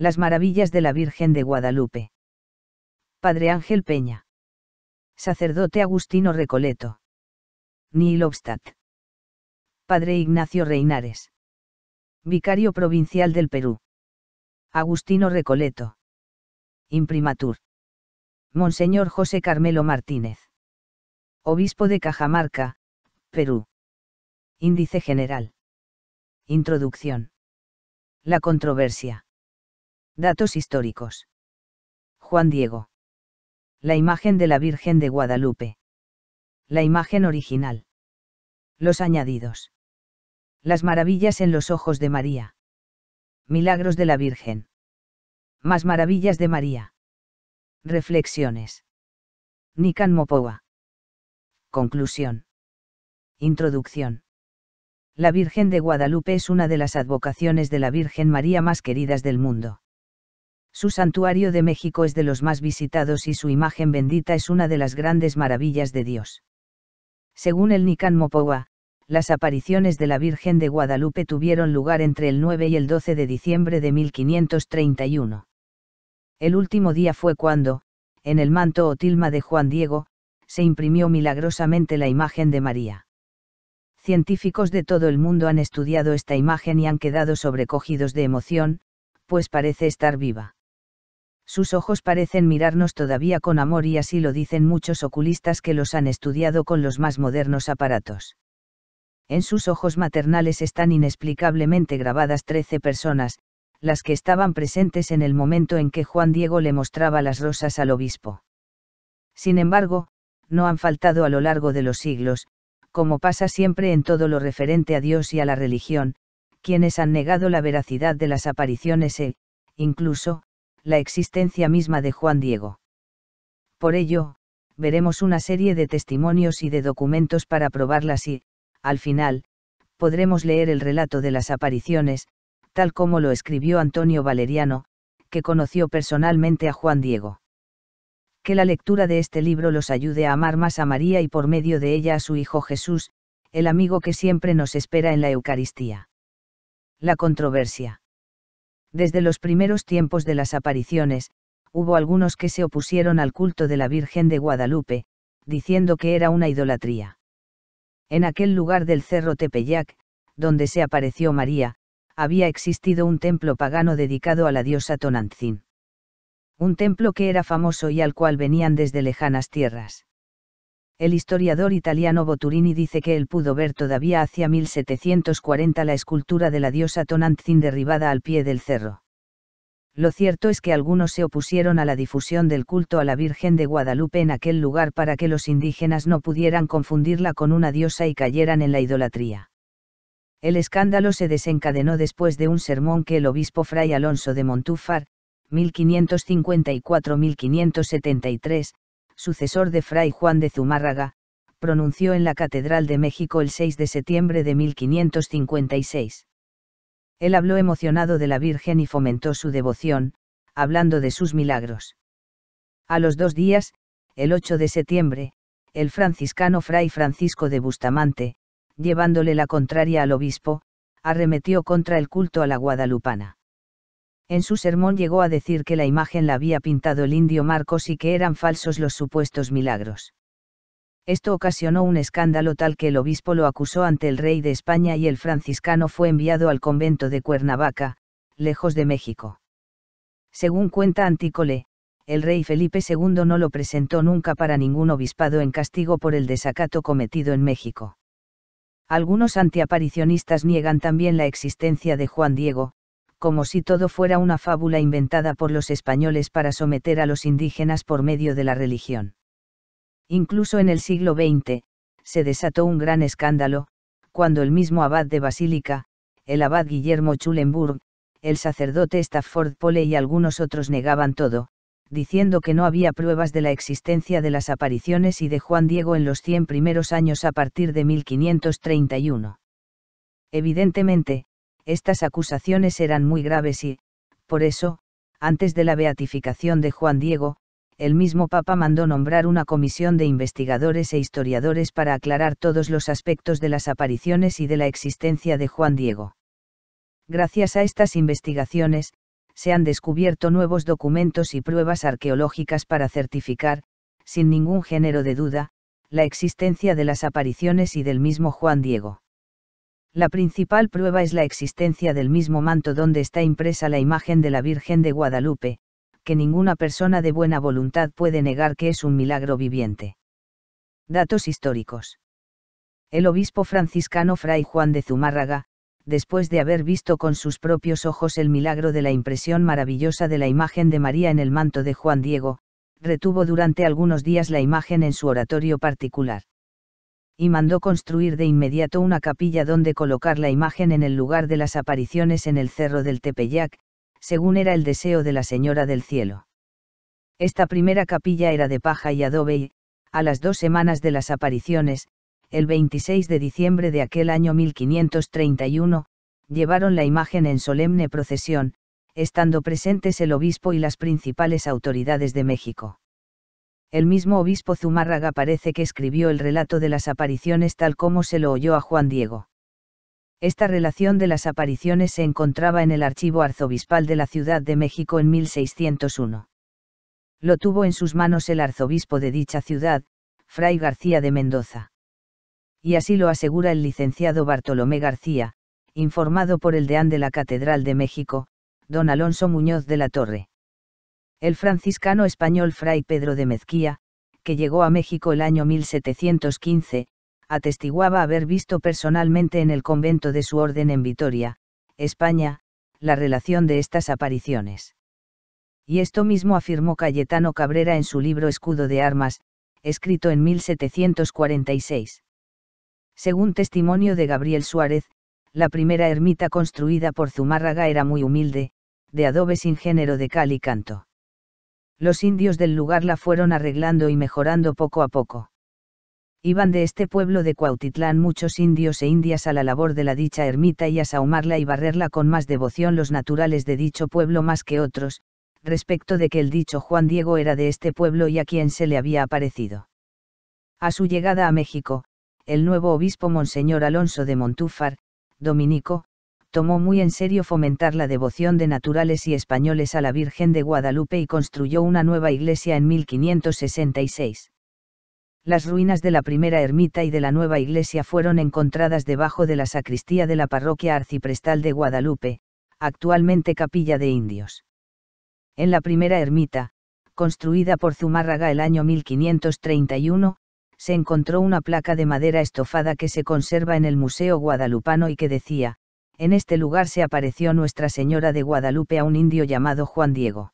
Las maravillas de la Virgen de Guadalupe. Padre Ángel Peña. Sacerdote Agustino Recoleto. Neil Obstat. Padre Ignacio Reinares. Vicario Provincial del Perú. Agustino Recoleto. Imprimatur. Monseñor José Carmelo Martínez. Obispo de Cajamarca, Perú. Índice general. Introducción. La controversia. Datos históricos. Juan Diego. La imagen de la Virgen de Guadalupe. La imagen original. Los añadidos. Las maravillas en los ojos de María. Milagros de la Virgen. Más maravillas de María. Reflexiones. Nikan Mopowa. Conclusión. Introducción. La Virgen de Guadalupe es una de las advocaciones de la Virgen María más queridas del mundo. Su santuario de México es de los más visitados y su imagen bendita es una de las grandes maravillas de Dios. Según el Nican Mopowa, las apariciones de la Virgen de Guadalupe tuvieron lugar entre el 9 y el 12 de diciembre de 1531. El último día fue cuando, en el manto o tilma de Juan Diego, se imprimió milagrosamente la imagen de María. Científicos de todo el mundo han estudiado esta imagen y han quedado sobrecogidos de emoción, pues parece estar viva. Sus ojos parecen mirarnos todavía con amor y así lo dicen muchos oculistas que los han estudiado con los más modernos aparatos. En sus ojos maternales están inexplicablemente grabadas trece personas, las que estaban presentes en el momento en que Juan Diego le mostraba las rosas al obispo. Sin embargo, no han faltado a lo largo de los siglos, como pasa siempre en todo lo referente a Dios y a la religión, quienes han negado la veracidad de las apariciones e, incluso, la existencia misma de Juan Diego. Por ello, veremos una serie de testimonios y de documentos para probarlas y, al final, podremos leer el relato de las apariciones, tal como lo escribió Antonio Valeriano, que conoció personalmente a Juan Diego. Que la lectura de este libro los ayude a amar más a María y por medio de ella a su Hijo Jesús, el amigo que siempre nos espera en la Eucaristía. La controversia. Desde los primeros tiempos de las apariciones, hubo algunos que se opusieron al culto de la Virgen de Guadalupe, diciendo que era una idolatría. En aquel lugar del cerro Tepeyac, donde se apareció María, había existido un templo pagano dedicado a la diosa Tonantzin. Un templo que era famoso y al cual venían desde lejanas tierras. El historiador italiano Boturini dice que él pudo ver todavía hacia 1740 la escultura de la diosa Tonantzin derribada al pie del cerro. Lo cierto es que algunos se opusieron a la difusión del culto a la Virgen de Guadalupe en aquel lugar para que los indígenas no pudieran confundirla con una diosa y cayeran en la idolatría. El escándalo se desencadenó después de un sermón que el obispo Fray Alonso de Montúfar, 1554-1573, sucesor de Fray Juan de Zumárraga, pronunció en la Catedral de México el 6 de septiembre de 1556. Él habló emocionado de la Virgen y fomentó su devoción, hablando de sus milagros. A los dos días, el 8 de septiembre, el franciscano Fray Francisco de Bustamante, llevándole la contraria al obispo, arremetió contra el culto a la guadalupana. En su sermón llegó a decir que la imagen la había pintado el indio Marcos y que eran falsos los supuestos milagros. Esto ocasionó un escándalo tal que el obispo lo acusó ante el rey de España y el franciscano fue enviado al convento de Cuernavaca, lejos de México. Según cuenta Antícole, el rey Felipe II no lo presentó nunca para ningún obispado en castigo por el desacato cometido en México. Algunos antiaparicionistas niegan también la existencia de Juan Diego, como si todo fuera una fábula inventada por los españoles para someter a los indígenas por medio de la religión. Incluso en el siglo XX, se desató un gran escándalo, cuando el mismo abad de Basílica, el abad Guillermo Schulenburg, el sacerdote Stafford Pole y algunos otros negaban todo, diciendo que no había pruebas de la existencia de las apariciones y de Juan Diego en los 100 primeros años a partir de 1531. Evidentemente, estas acusaciones eran muy graves y, por eso, antes de la beatificación de Juan Diego, el mismo Papa mandó nombrar una comisión de investigadores e historiadores para aclarar todos los aspectos de las apariciones y de la existencia de Juan Diego. Gracias a estas investigaciones, se han descubierto nuevos documentos y pruebas arqueológicas para certificar, sin ningún género de duda, la existencia de las apariciones y del mismo Juan Diego. La principal prueba es la existencia del mismo manto donde está impresa la imagen de la Virgen de Guadalupe, que ninguna persona de buena voluntad puede negar que es un milagro viviente. Datos históricos. El obispo franciscano Fray Juan de Zumárraga, después de haber visto con sus propios ojos el milagro de la impresión maravillosa de la imagen de María en el manto de Juan Diego, retuvo durante algunos días la imagen en su oratorio particular. Y mandó construir de inmediato una capilla donde colocar la imagen en el lugar de las apariciones en el cerro del Tepeyac, según era el deseo de la Señora del Cielo. Esta primera capilla era de paja y adobe y, a las dos semanas de las apariciones, el 26 de diciembre de aquel año 1531, llevaron la imagen en solemne procesión, estando presentes el obispo y las principales autoridades de México. El mismo obispo Zumárraga parece que escribió el relato de las apariciones tal como se lo oyó a Juan Diego. Esta relación de las apariciones se encontraba en el archivo arzobispal de la Ciudad de México en 1601. Lo tuvo en sus manos el arzobispo de dicha ciudad, Fray García de Mendoza. Y así lo asegura el licenciado Bartolomé García, informado por el deán de la Catedral de México, don Alonso Muñoz de la Torre. El franciscano español Fray Pedro de Mezquía, que llegó a México el año 1715, atestiguaba haber visto personalmente en el convento de su orden en Vitoria, España, la relación de estas apariciones. Y esto mismo afirmó Cayetano Cabrera en su libro Escudo de Armas, escrito en 1746. Según testimonio de Gabriel Suárez, la primera ermita construida por Zumárraga era muy humilde, de adobe sin género de cal y canto. Los indios del lugar la fueron arreglando y mejorando poco a poco. Iban de este pueblo de Cuautitlán muchos indios e indias a la labor de la dicha ermita y a sahumarla y barrerla con más devoción los naturales de dicho pueblo más que otros, respecto de que el dicho Juan Diego era de este pueblo y a quien se le había aparecido. A su llegada a México, el nuevo obispo Monseñor Alonso de Montúfar, dominico, tomó muy en serio fomentar la devoción de naturales y españoles a la Virgen de Guadalupe y construyó una nueva iglesia en 1566. Las ruinas de la primera ermita y de la nueva iglesia fueron encontradas debajo de la sacristía de la parroquia arciprestal de Guadalupe, actualmente capilla de indios. En la primera ermita, construida por Zumárraga el año 1531, se encontró una placa de madera estofada que se conserva en el Museo Guadalupano y que decía, en este lugar se apareció Nuestra Señora de Guadalupe a un indio llamado Juan Diego.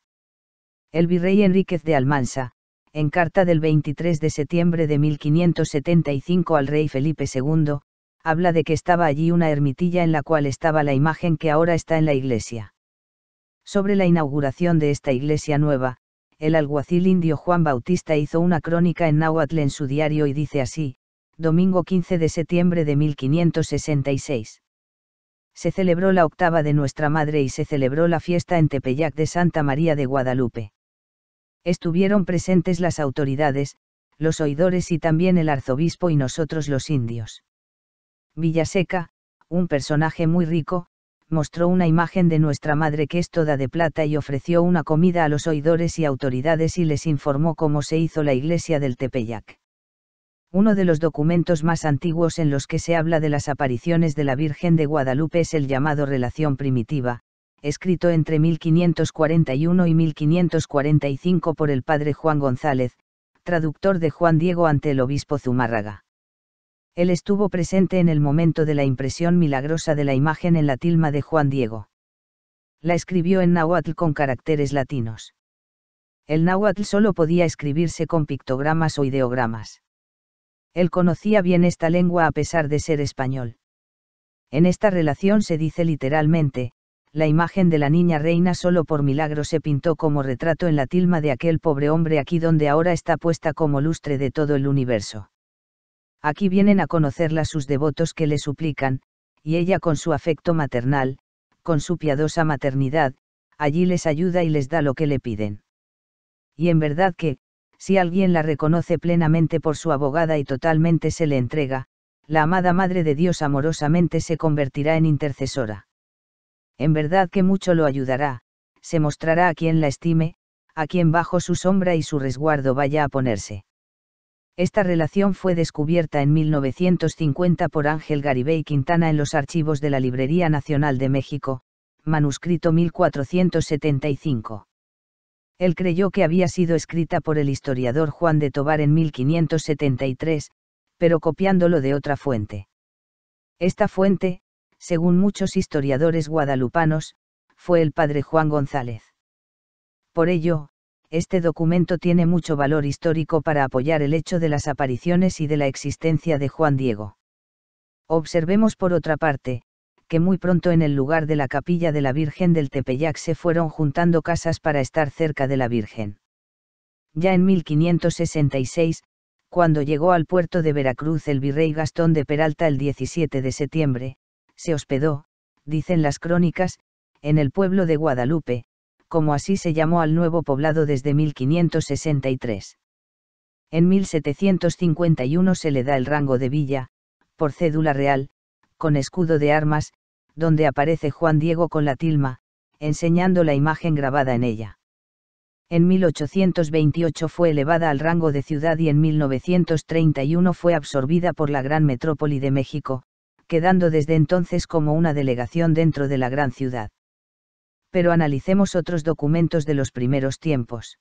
El virrey Enríquez de Almansa, en carta del 23 de septiembre de 1575 al rey Felipe II, habla de que estaba allí una ermitilla en la cual estaba la imagen que ahora está en la iglesia. Sobre la inauguración de esta iglesia nueva, el alguacil indio Juan Bautista hizo una crónica en náhuatl en su diario y dice así, domingo 15 de septiembre de 1566. Se celebró la octava de Nuestra Madre y se celebró la fiesta en Tepeyac de Santa María de Guadalupe estuvieron presentes las autoridades, los oidores y también el arzobispo y nosotros los indios. Villaseca, un personaje muy rico, mostró una imagen de nuestra madre que es toda de plata y ofreció una comida a los oidores y autoridades y les informó cómo se hizo la iglesia del Tepeyac. Uno de los documentos más antiguos en los que se habla de las apariciones de la Virgen de Guadalupe es el llamado Relación Primitiva, escrito entre 1541 y 1545 por el padre Juan González, traductor de Juan Diego ante el obispo Zumárraga. Él estuvo presente en el momento de la impresión milagrosa de la imagen en la tilma de Juan Diego. La escribió en náhuatl con caracteres latinos. El náhuatl solo podía escribirse con pictogramas o ideogramas. Él conocía bien esta lengua a pesar de ser español. En esta relación se dice literalmente, la imagen de la niña reina solo por milagro se pintó como retrato en la tilma de aquel pobre hombre aquí donde ahora está puesta como lustre de todo el universo. Aquí vienen a conocerla sus devotos que le suplican, y ella con su afecto maternal, con su piadosa maternidad, allí les ayuda y les da lo que le piden. Y en verdad que, si alguien la reconoce plenamente por su abogada y totalmente se le entrega, la amada Madre de Dios amorosamente se convertirá en intercesora en verdad que mucho lo ayudará, se mostrará a quien la estime, a quien bajo su sombra y su resguardo vaya a ponerse. Esta relación fue descubierta en 1950 por Ángel Garibay Quintana en los archivos de la Librería Nacional de México, manuscrito 1475. Él creyó que había sido escrita por el historiador Juan de Tobar en 1573, pero copiándolo de otra fuente. Esta fuente, según muchos historiadores guadalupanos, fue el padre Juan González. Por ello, este documento tiene mucho valor histórico para apoyar el hecho de las apariciones y de la existencia de Juan Diego. Observemos por otra parte, que muy pronto en el lugar de la capilla de la Virgen del Tepeyac se fueron juntando casas para estar cerca de la Virgen. Ya en 1566, cuando llegó al puerto de Veracruz el virrey Gastón de Peralta el 17 de septiembre, se hospedó, dicen las crónicas, en el pueblo de Guadalupe, como así se llamó al nuevo poblado desde 1563. En 1751 se le da el rango de villa, por cédula real, con escudo de armas, donde aparece Juan Diego con la tilma, enseñando la imagen grabada en ella. En 1828 fue elevada al rango de ciudad y en 1931 fue absorbida por la gran metrópoli de México, quedando desde entonces como una delegación dentro de la gran ciudad pero analicemos otros documentos de los primeros tiempos.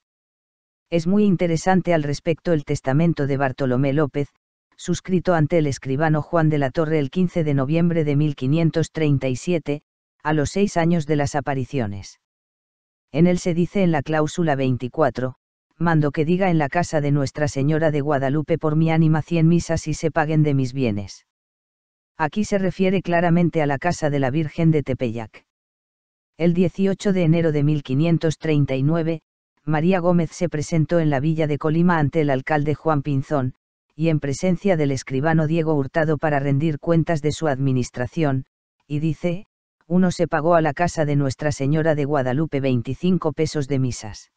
Es muy interesante al respecto el testamento de Bartolomé López, suscrito ante el escribano Juan de la Torre el 15 de noviembre de 1537, a los seis años de las apariciones. En él se dice en la cláusula 24, mando que diga en la casa de Nuestra Señora de Guadalupe por mi ánima cien misas y se paguen de mis bienes. Aquí se refiere claramente a la casa de la Virgen de Tepeyac. El 18 de enero de 1539, María Gómez se presentó en la villa de Colima ante el alcalde Juan Pinzón, y en presencia del escribano Diego Hurtado para rendir cuentas de su administración, y dice, uno se pagó a la casa de Nuestra Señora de Guadalupe 25 pesos de misas.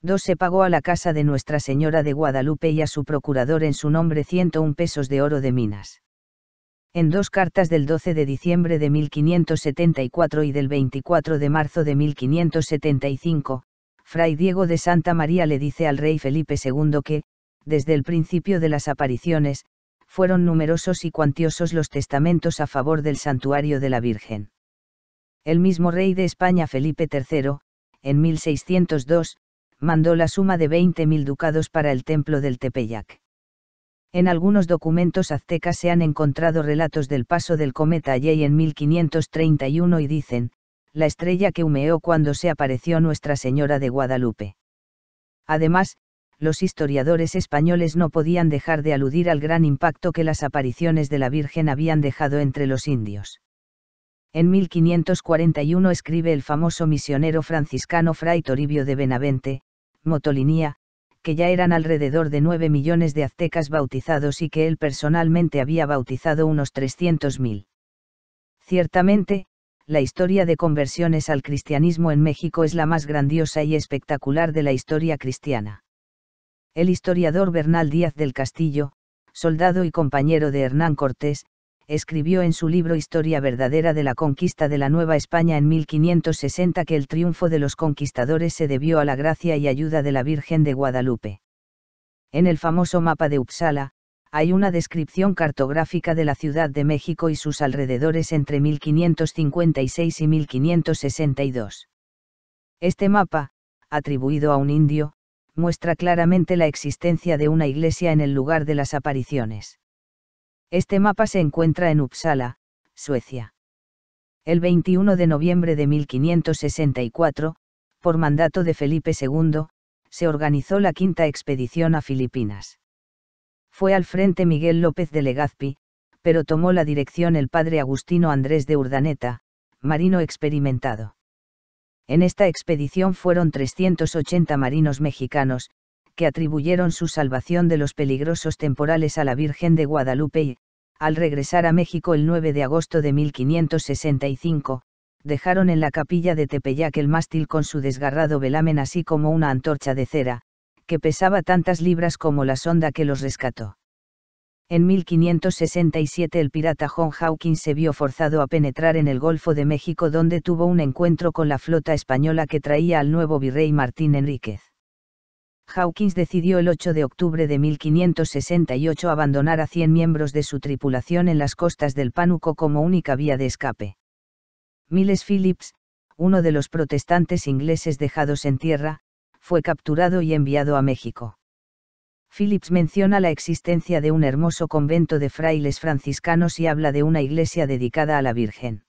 Dos se pagó a la casa de Nuestra Señora de Guadalupe y a su procurador en su nombre 101 pesos de oro de minas. En dos cartas del 12 de diciembre de 1574 y del 24 de marzo de 1575, Fray Diego de Santa María le dice al rey Felipe II que, desde el principio de las apariciones, fueron numerosos y cuantiosos los testamentos a favor del santuario de la Virgen. El mismo rey de España Felipe III, en 1602, mandó la suma de 20.000 ducados para el templo del Tepeyac. En algunos documentos aztecas se han encontrado relatos del paso del cometa Yei en 1531 y dicen, la estrella que humeó cuando se apareció Nuestra Señora de Guadalupe. Además, los historiadores españoles no podían dejar de aludir al gran impacto que las apariciones de la Virgen habían dejado entre los indios. En 1541 escribe el famoso misionero franciscano Fray Toribio de Benavente, Motolinía, que ya eran alrededor de 9 millones de aztecas bautizados y que él personalmente había bautizado unos 300.000. Ciertamente, la historia de conversiones al cristianismo en México es la más grandiosa y espectacular de la historia cristiana. El historiador Bernal Díaz del Castillo, soldado y compañero de Hernán Cortés, escribió en su libro Historia verdadera de la conquista de la Nueva España en 1560 que el triunfo de los conquistadores se debió a la gracia y ayuda de la Virgen de Guadalupe. En el famoso mapa de Uppsala, hay una descripción cartográfica de la Ciudad de México y sus alrededores entre 1556 y 1562. Este mapa, atribuido a un indio, muestra claramente la existencia de una iglesia en el lugar de las apariciones. Este mapa se encuentra en Uppsala, Suecia. El 21 de noviembre de 1564, por mandato de Felipe II, se organizó la quinta expedición a Filipinas. Fue al frente Miguel López de Legazpi, pero tomó la dirección el padre Agustino Andrés de Urdaneta, marino experimentado. En esta expedición fueron 380 marinos mexicanos, que atribuyeron su salvación de los peligrosos temporales a la Virgen de Guadalupe y, al regresar a México el 9 de agosto de 1565, dejaron en la capilla de Tepeyac el mástil con su desgarrado velamen así como una antorcha de cera, que pesaba tantas libras como la sonda que los rescató. En 1567 el pirata John Hawkins se vio forzado a penetrar en el Golfo de México donde tuvo un encuentro con la flota española que traía al nuevo virrey Martín Enríquez. Hawkins decidió el 8 de octubre de 1568 abandonar a 100 miembros de su tripulación en las costas del Pánuco como única vía de escape. Miles Phillips, uno de los protestantes ingleses dejados en tierra, fue capturado y enviado a México. Phillips menciona la existencia de un hermoso convento de frailes franciscanos y habla de una iglesia dedicada a la Virgen.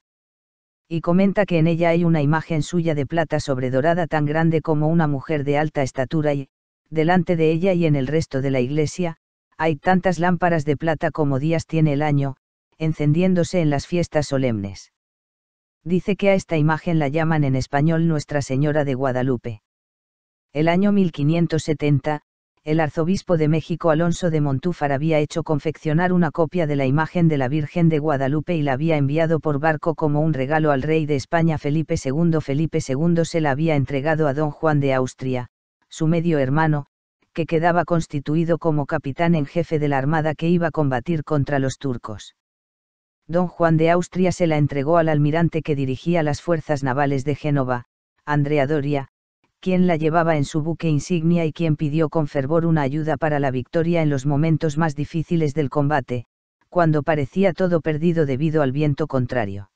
Y comenta que en ella hay una imagen suya de plata sobredorada tan grande como una mujer de alta estatura y, delante de ella y en el resto de la iglesia, hay tantas lámparas de plata como días tiene el año, encendiéndose en las fiestas solemnes. Dice que a esta imagen la llaman en español Nuestra Señora de Guadalupe. El año 1570, el arzobispo de México Alonso de Montúfar había hecho confeccionar una copia de la imagen de la Virgen de Guadalupe y la había enviado por barco como un regalo al rey de España Felipe II. Felipe II se la había entregado a don Juan de Austria, su medio hermano, que quedaba constituido como capitán en jefe de la armada que iba a combatir contra los turcos. Don Juan de Austria se la entregó al almirante que dirigía las fuerzas navales de Génova, Andrea Doria, quien la llevaba en su buque insignia y quien pidió con fervor una ayuda para la victoria en los momentos más difíciles del combate, cuando parecía todo perdido debido al viento contrario.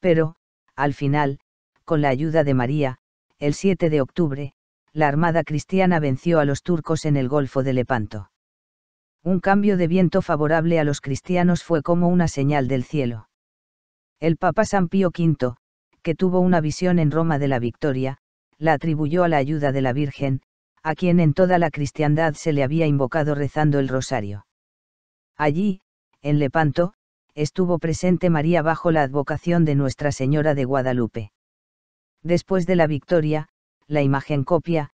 Pero, al final, con la ayuda de María, el 7 de octubre, la armada cristiana venció a los turcos en el Golfo de Lepanto. Un cambio de viento favorable a los cristianos fue como una señal del cielo. El Papa San Pío V, que tuvo una visión en Roma de la victoria, la atribuyó a la ayuda de la Virgen, a quien en toda la cristiandad se le había invocado rezando el rosario. Allí, en Lepanto, estuvo presente María bajo la advocación de Nuestra Señora de Guadalupe. Después de la victoria, la imagen copia,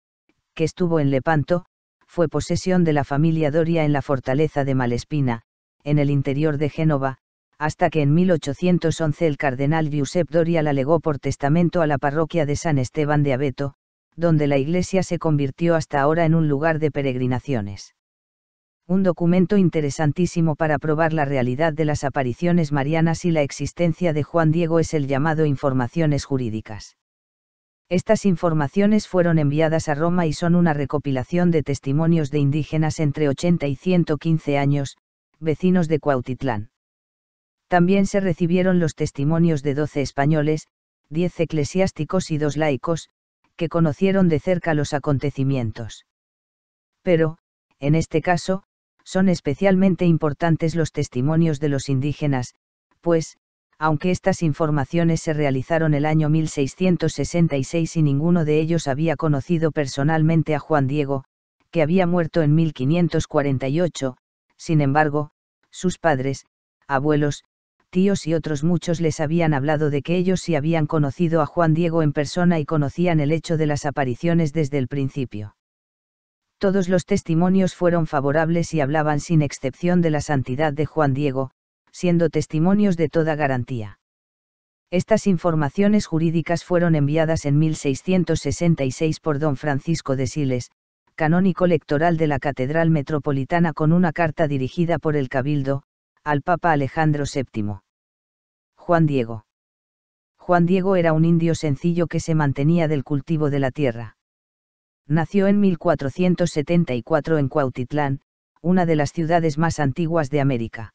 que estuvo en Lepanto, fue posesión de la familia Doria en la fortaleza de Malespina, en el interior de Génova, hasta que en 1811 el cardenal Giuseppe Doria la legó por testamento a la parroquia de San Esteban de Abeto, donde la iglesia se convirtió hasta ahora en un lugar de peregrinaciones. Un documento interesantísimo para probar la realidad de las apariciones marianas y la existencia de Juan Diego es el llamado Informaciones Jurídicas. Estas informaciones fueron enviadas a Roma y son una recopilación de testimonios de indígenas entre 80 y 115 años, vecinos de Cuautitlán. También se recibieron los testimonios de doce españoles, diez eclesiásticos y dos laicos, que conocieron de cerca los acontecimientos. Pero, en este caso, son especialmente importantes los testimonios de los indígenas, pues, aunque estas informaciones se realizaron el año 1666 y ninguno de ellos había conocido personalmente a Juan Diego, que había muerto en 1548, sin embargo, sus padres, abuelos, tíos y otros muchos les habían hablado de que ellos sí habían conocido a Juan Diego en persona y conocían el hecho de las apariciones desde el principio. Todos los testimonios fueron favorables y hablaban sin excepción de la santidad de Juan Diego, siendo testimonios de toda garantía. Estas informaciones jurídicas fueron enviadas en 1666 por don Francisco de Siles, canónico electoral de la Catedral Metropolitana con una carta dirigida por el Cabildo, al Papa Alejandro VII. Juan Diego. Juan Diego era un indio sencillo que se mantenía del cultivo de la tierra. Nació en 1474 en Cuautitlán, una de las ciudades más antiguas de América.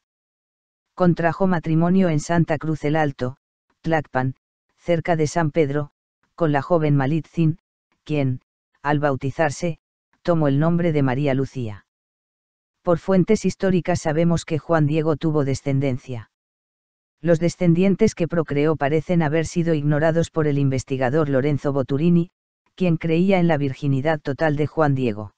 Contrajo matrimonio en Santa Cruz el Alto, Tlacpan, cerca de San Pedro, con la joven Malitzin, quien, al bautizarse, tomó el nombre de María Lucía. Por fuentes históricas sabemos que Juan Diego tuvo descendencia. Los descendientes que procreó parecen haber sido ignorados por el investigador Lorenzo Boturini, quien creía en la virginidad total de Juan Diego.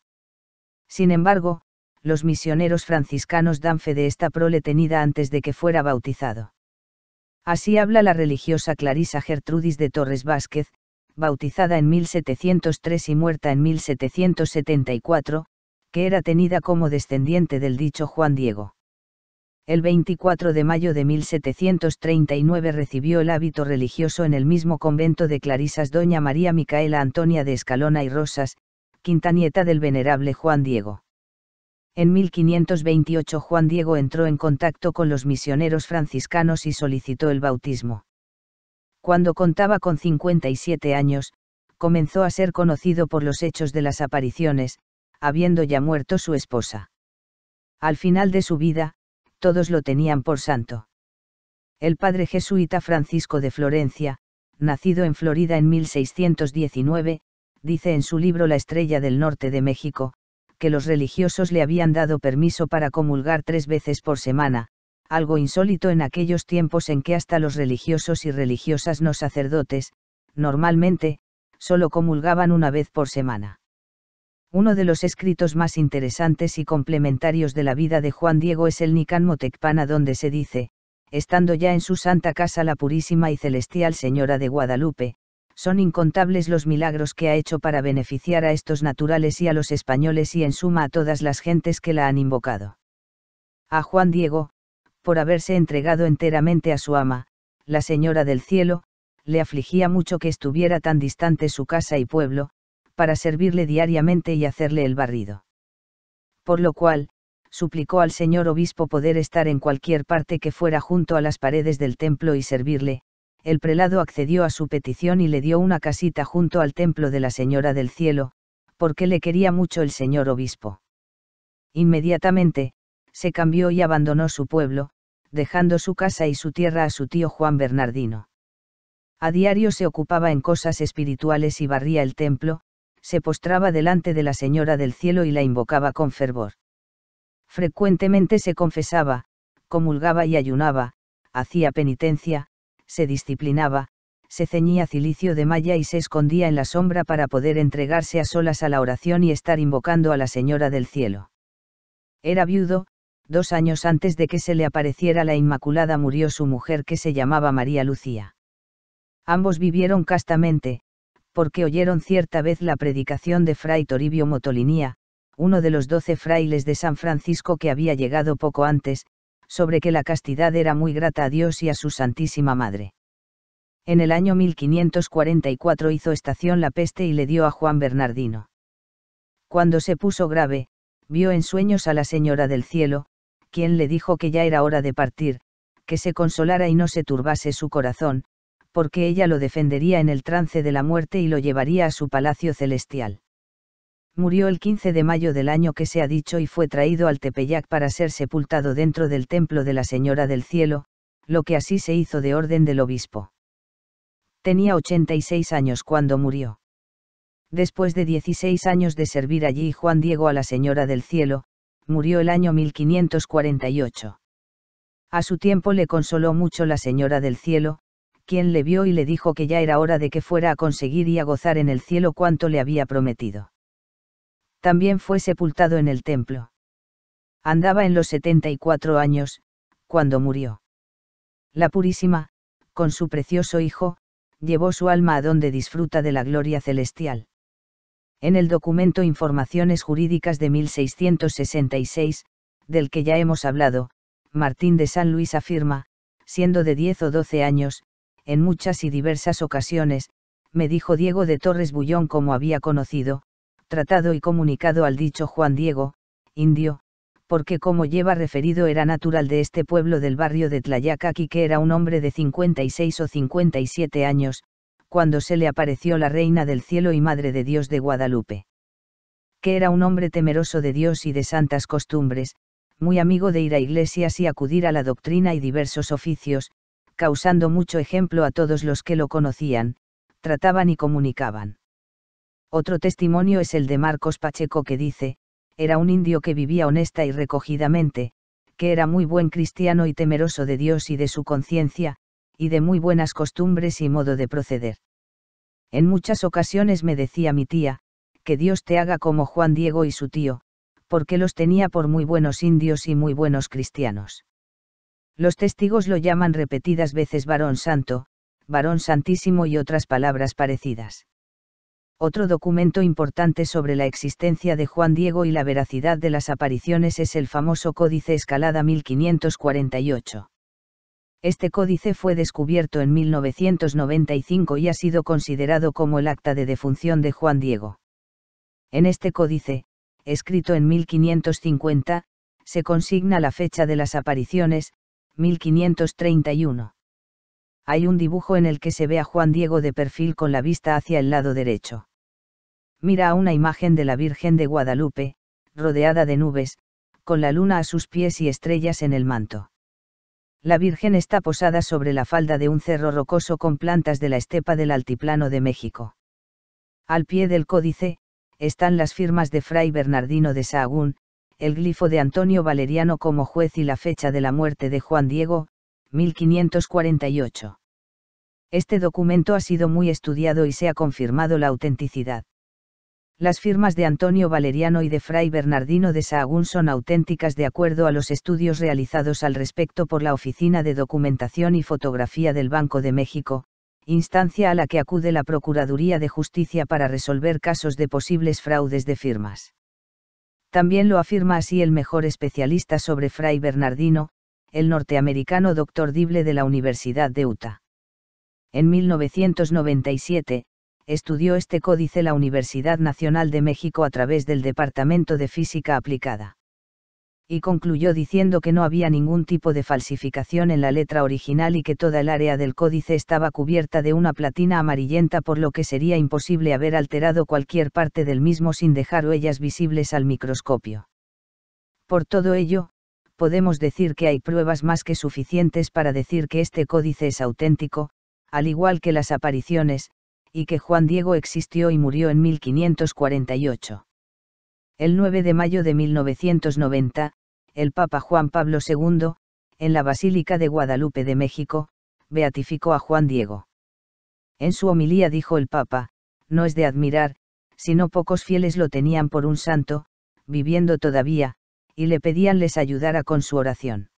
Sin embargo, los misioneros franciscanos dan fe de esta prole tenida antes de que fuera bautizado. Así habla la religiosa Clarisa Gertrudis de Torres Vázquez, bautizada en 1703 y muerta en 1774, que era tenida como descendiente del dicho Juan Diego. El 24 de mayo de 1739 recibió el hábito religioso en el mismo convento de Clarisas doña María Micaela Antonia de Escalona y Rosas, quinta nieta del venerable Juan Diego. En 1528 Juan Diego entró en contacto con los misioneros franciscanos y solicitó el bautismo. Cuando contaba con 57 años, comenzó a ser conocido por los hechos de las apariciones, habiendo ya muerto su esposa. Al final de su vida, todos lo tenían por santo. El padre jesuita Francisco de Florencia, nacido en Florida en 1619, dice en su libro La estrella del norte de México, que los religiosos le habían dado permiso para comulgar tres veces por semana, algo insólito en aquellos tiempos en que hasta los religiosos y religiosas no sacerdotes, normalmente, solo comulgaban una vez por semana. Uno de los escritos más interesantes y complementarios de la vida de Juan Diego es el Nican Motecpana donde se dice, estando ya en su santa casa la purísima y celestial Señora de Guadalupe, son incontables los milagros que ha hecho para beneficiar a estos naturales y a los españoles y en suma a todas las gentes que la han invocado. A Juan Diego, por haberse entregado enteramente a su ama, la Señora del Cielo, le afligía mucho que estuviera tan distante su casa y pueblo, para servirle diariamente y hacerle el barrido. Por lo cual, suplicó al señor obispo poder estar en cualquier parte que fuera junto a las paredes del templo y servirle, el prelado accedió a su petición y le dio una casita junto al templo de la Señora del Cielo, porque le quería mucho el señor obispo. Inmediatamente, se cambió y abandonó su pueblo, dejando su casa y su tierra a su tío Juan Bernardino. A diario se ocupaba en cosas espirituales y barría el templo, se postraba delante de la Señora del Cielo y la invocaba con fervor. Frecuentemente se confesaba, comulgaba y ayunaba, hacía penitencia, se disciplinaba, se ceñía cilicio de malla y se escondía en la sombra para poder entregarse a solas a la oración y estar invocando a la Señora del Cielo. Era viudo, dos años antes de que se le apareciera la Inmaculada murió su mujer que se llamaba María Lucía. Ambos vivieron castamente, porque oyeron cierta vez la predicación de Fray Toribio Motolinía, uno de los doce frailes de San Francisco que había llegado poco antes, sobre que la castidad era muy grata a Dios y a su Santísima Madre. En el año 1544 hizo estación la peste y le dio a Juan Bernardino. Cuando se puso grave, vio en sueños a la Señora del Cielo, quien le dijo que ya era hora de partir, que se consolara y no se turbase su corazón, porque ella lo defendería en el trance de la muerte y lo llevaría a su palacio celestial murió el 15 de mayo del año que se ha dicho y fue traído al Tepeyac para ser sepultado dentro del templo de la Señora del Cielo, lo que así se hizo de orden del obispo. Tenía 86 años cuando murió. Después de 16 años de servir allí Juan Diego a la Señora del Cielo, murió el año 1548. A su tiempo le consoló mucho la Señora del Cielo, quien le vio y le dijo que ya era hora de que fuera a conseguir y a gozar en el cielo cuanto le había prometido también fue sepultado en el templo. Andaba en los 74 años, cuando murió. La Purísima, con su precioso Hijo, llevó su alma a donde disfruta de la gloria celestial. En el documento Informaciones Jurídicas de 1666, del que ya hemos hablado, Martín de San Luis afirma, siendo de 10 o 12 años, en muchas y diversas ocasiones, me dijo Diego de Torres Bullón como había conocido, tratado y comunicado al dicho Juan Diego, indio, porque como lleva referido era natural de este pueblo del barrio de Tlayacaqui que era un hombre de 56 o 57 años, cuando se le apareció la Reina del Cielo y Madre de Dios de Guadalupe. Que era un hombre temeroso de Dios y de santas costumbres, muy amigo de ir a iglesias y acudir a la doctrina y diversos oficios, causando mucho ejemplo a todos los que lo conocían, trataban y comunicaban. Otro testimonio es el de Marcos Pacheco que dice, era un indio que vivía honesta y recogidamente, que era muy buen cristiano y temeroso de Dios y de su conciencia, y de muy buenas costumbres y modo de proceder. En muchas ocasiones me decía mi tía, que Dios te haga como Juan Diego y su tío, porque los tenía por muy buenos indios y muy buenos cristianos. Los testigos lo llaman repetidas veces varón santo, varón santísimo y otras palabras parecidas. Otro documento importante sobre la existencia de Juan Diego y la veracidad de las apariciones es el famoso Códice Escalada 1548. Este códice fue descubierto en 1995 y ha sido considerado como el acta de defunción de Juan Diego. En este códice, escrito en 1550, se consigna la fecha de las apariciones, 1531. Hay un dibujo en el que se ve a Juan Diego de perfil con la vista hacia el lado derecho. Mira a una imagen de la Virgen de Guadalupe, rodeada de nubes, con la luna a sus pies y estrellas en el manto. La Virgen está posada sobre la falda de un cerro rocoso con plantas de la estepa del altiplano de México. Al pie del códice, están las firmas de Fray Bernardino de Sahagún, el glifo de Antonio Valeriano como juez y la fecha de la muerte de Juan Diego, 1548. Este documento ha sido muy estudiado y se ha confirmado la autenticidad. Las firmas de Antonio Valeriano y de Fray Bernardino de Sahagún son auténticas de acuerdo a los estudios realizados al respecto por la Oficina de Documentación y Fotografía del Banco de México, instancia a la que acude la Procuraduría de Justicia para resolver casos de posibles fraudes de firmas. También lo afirma así el mejor especialista sobre Fray Bernardino, el norteamericano Dr. Dible de la Universidad de Utah. En 1997, estudió este códice la Universidad Nacional de México a través del Departamento de Física Aplicada. Y concluyó diciendo que no había ningún tipo de falsificación en la letra original y que toda el área del códice estaba cubierta de una platina amarillenta por lo que sería imposible haber alterado cualquier parte del mismo sin dejar huellas visibles al microscopio. Por todo ello, podemos decir que hay pruebas más que suficientes para decir que este códice es auténtico, al igual que las apariciones, y que Juan Diego existió y murió en 1548. El 9 de mayo de 1990, el Papa Juan Pablo II, en la Basílica de Guadalupe de México, beatificó a Juan Diego. En su homilía dijo el Papa, no es de admirar, sino pocos fieles lo tenían por un santo, viviendo todavía, y le pedían les ayudara con su oración.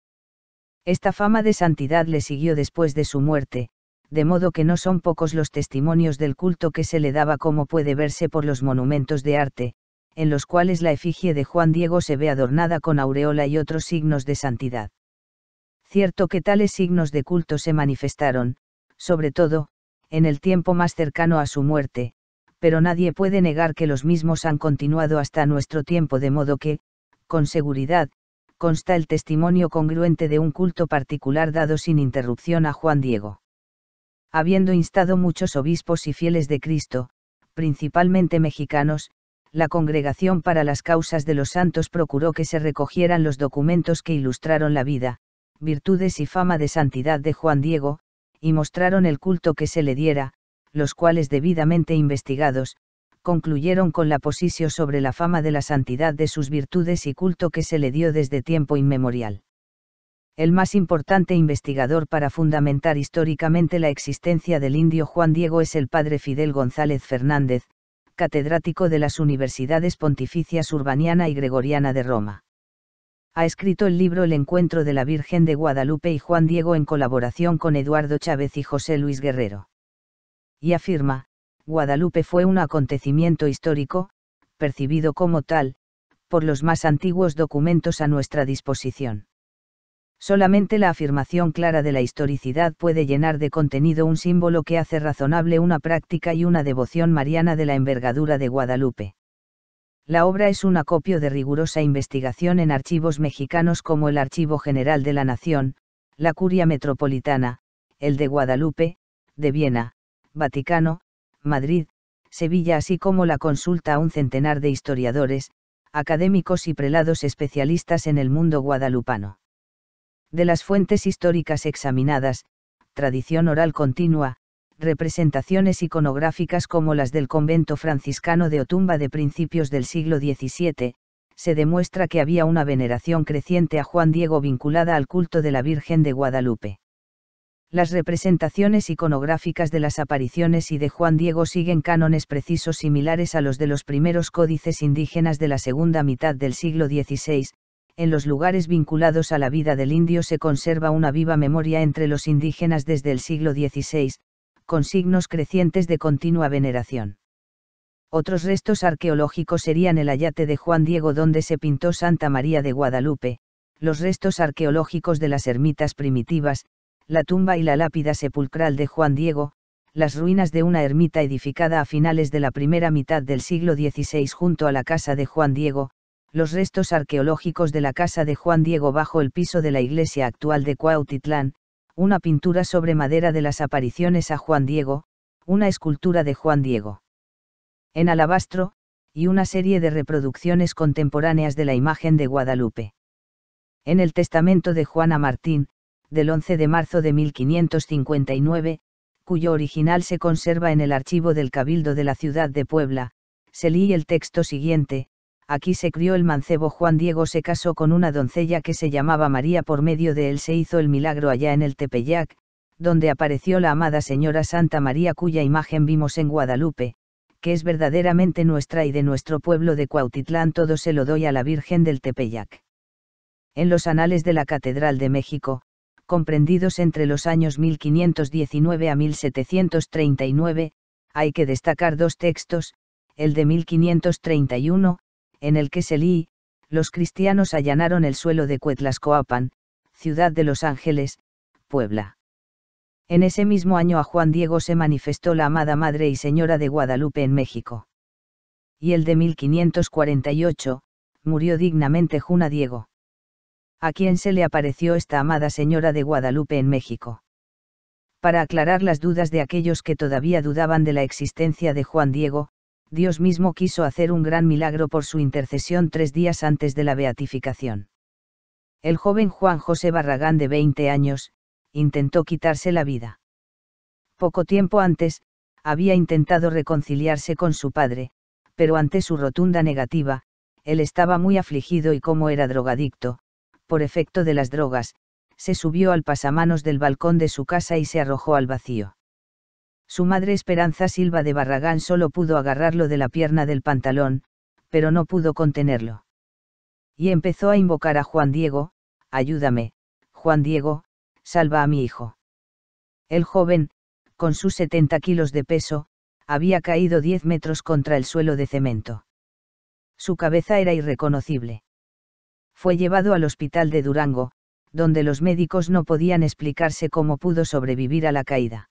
Esta fama de santidad le siguió después de su muerte, de modo que no son pocos los testimonios del culto que se le daba como puede verse por los monumentos de arte, en los cuales la efigie de Juan Diego se ve adornada con aureola y otros signos de santidad. Cierto que tales signos de culto se manifestaron, sobre todo, en el tiempo más cercano a su muerte, pero nadie puede negar que los mismos han continuado hasta nuestro tiempo de modo que, con seguridad, consta el testimonio congruente de un culto particular dado sin interrupción a Juan Diego habiendo instado muchos obispos y fieles de Cristo, principalmente mexicanos, la Congregación para las Causas de los Santos procuró que se recogieran los documentos que ilustraron la vida, virtudes y fama de santidad de Juan Diego, y mostraron el culto que se le diera, los cuales debidamente investigados, concluyeron con la posición sobre la fama de la santidad de sus virtudes y culto que se le dio desde tiempo inmemorial. El más importante investigador para fundamentar históricamente la existencia del indio Juan Diego es el padre Fidel González Fernández, catedrático de las Universidades Pontificias Urbaniana y Gregoriana de Roma. Ha escrito el libro El Encuentro de la Virgen de Guadalupe y Juan Diego en colaboración con Eduardo Chávez y José Luis Guerrero. Y afirma, Guadalupe fue un acontecimiento histórico, percibido como tal, por los más antiguos documentos a nuestra disposición. Solamente la afirmación clara de la historicidad puede llenar de contenido un símbolo que hace razonable una práctica y una devoción mariana de la envergadura de Guadalupe. La obra es un acopio de rigurosa investigación en archivos mexicanos como el Archivo General de la Nación, la Curia Metropolitana, el de Guadalupe, de Viena, Vaticano, Madrid, Sevilla, así como la consulta a un centenar de historiadores, académicos y prelados especialistas en el mundo guadalupano de las fuentes históricas examinadas, tradición oral continua, representaciones iconográficas como las del convento franciscano de Otumba de principios del siglo XVII, se demuestra que había una veneración creciente a Juan Diego vinculada al culto de la Virgen de Guadalupe. Las representaciones iconográficas de las apariciones y de Juan Diego siguen cánones precisos similares a los de los primeros códices indígenas de la segunda mitad del siglo XVI, en los lugares vinculados a la vida del indio se conserva una viva memoria entre los indígenas desde el siglo XVI, con signos crecientes de continua veneración. Otros restos arqueológicos serían el ayate de Juan Diego donde se pintó Santa María de Guadalupe, los restos arqueológicos de las ermitas primitivas, la tumba y la lápida sepulcral de Juan Diego, las ruinas de una ermita edificada a finales de la primera mitad del siglo XVI junto a la casa de Juan Diego, los restos arqueológicos de la casa de Juan Diego bajo el piso de la iglesia actual de Cuautitlán, una pintura sobre madera de las apariciones a Juan Diego, una escultura de Juan Diego. En alabastro, y una serie de reproducciones contemporáneas de la imagen de Guadalupe. En el testamento de Juana Martín, del 11 de marzo de 1559, cuyo original se conserva en el archivo del Cabildo de la ciudad de Puebla, se lee el texto siguiente, aquí se crió el mancebo Juan Diego se casó con una doncella que se llamaba María por medio de él se hizo el milagro allá en el Tepeyac, donde apareció la amada Señora Santa María cuya imagen vimos en Guadalupe, que es verdaderamente nuestra y de nuestro pueblo de Cuautitlán todo se lo doy a la Virgen del Tepeyac. En los anales de la Catedral de México, comprendidos entre los años 1519 a 1739, hay que destacar dos textos, el de 1531, en el que se lee, los cristianos allanaron el suelo de Cuetlascoapan, ciudad de Los Ángeles, Puebla. En ese mismo año a Juan Diego se manifestó la amada Madre y Señora de Guadalupe en México. Y el de 1548, murió dignamente Juna Diego. A quien se le apareció esta amada Señora de Guadalupe en México. Para aclarar las dudas de aquellos que todavía dudaban de la existencia de Juan Diego, Dios mismo quiso hacer un gran milagro por su intercesión tres días antes de la beatificación. El joven Juan José Barragán de 20 años, intentó quitarse la vida. Poco tiempo antes, había intentado reconciliarse con su padre, pero ante su rotunda negativa, él estaba muy afligido y como era drogadicto, por efecto de las drogas, se subió al pasamanos del balcón de su casa y se arrojó al vacío. Su madre Esperanza Silva de Barragán solo pudo agarrarlo de la pierna del pantalón, pero no pudo contenerlo. Y empezó a invocar a Juan Diego, ayúdame, Juan Diego, salva a mi hijo. El joven, con sus 70 kilos de peso, había caído 10 metros contra el suelo de cemento. Su cabeza era irreconocible. Fue llevado al hospital de Durango, donde los médicos no podían explicarse cómo pudo sobrevivir a la caída.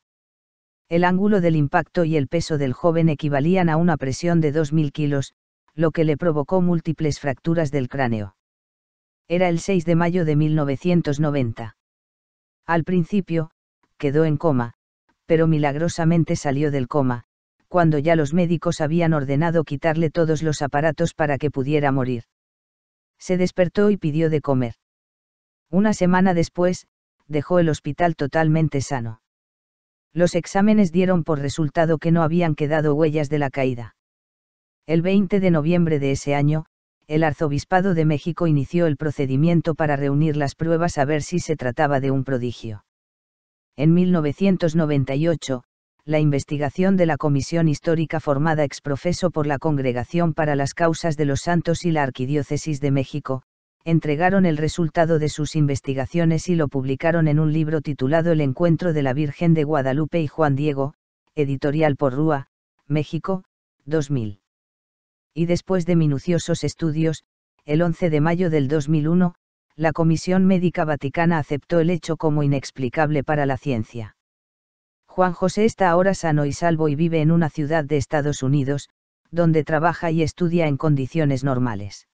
El ángulo del impacto y el peso del joven equivalían a una presión de 2.000 kilos, lo que le provocó múltiples fracturas del cráneo. Era el 6 de mayo de 1990. Al principio, quedó en coma, pero milagrosamente salió del coma, cuando ya los médicos habían ordenado quitarle todos los aparatos para que pudiera morir. Se despertó y pidió de comer. Una semana después, dejó el hospital totalmente sano. Los exámenes dieron por resultado que no habían quedado huellas de la caída. El 20 de noviembre de ese año, el Arzobispado de México inició el procedimiento para reunir las pruebas a ver si se trataba de un prodigio. En 1998, la investigación de la Comisión Histórica formada exprofeso por la Congregación para las Causas de los Santos y la Arquidiócesis de México, entregaron el resultado de sus investigaciones y lo publicaron en un libro titulado El Encuentro de la Virgen de Guadalupe y Juan Diego, editorial por Rúa, México, 2000. Y después de minuciosos estudios, el 11 de mayo del 2001, la Comisión Médica Vaticana aceptó el hecho como inexplicable para la ciencia. Juan José está ahora sano y salvo y vive en una ciudad de Estados Unidos, donde trabaja y estudia en condiciones normales.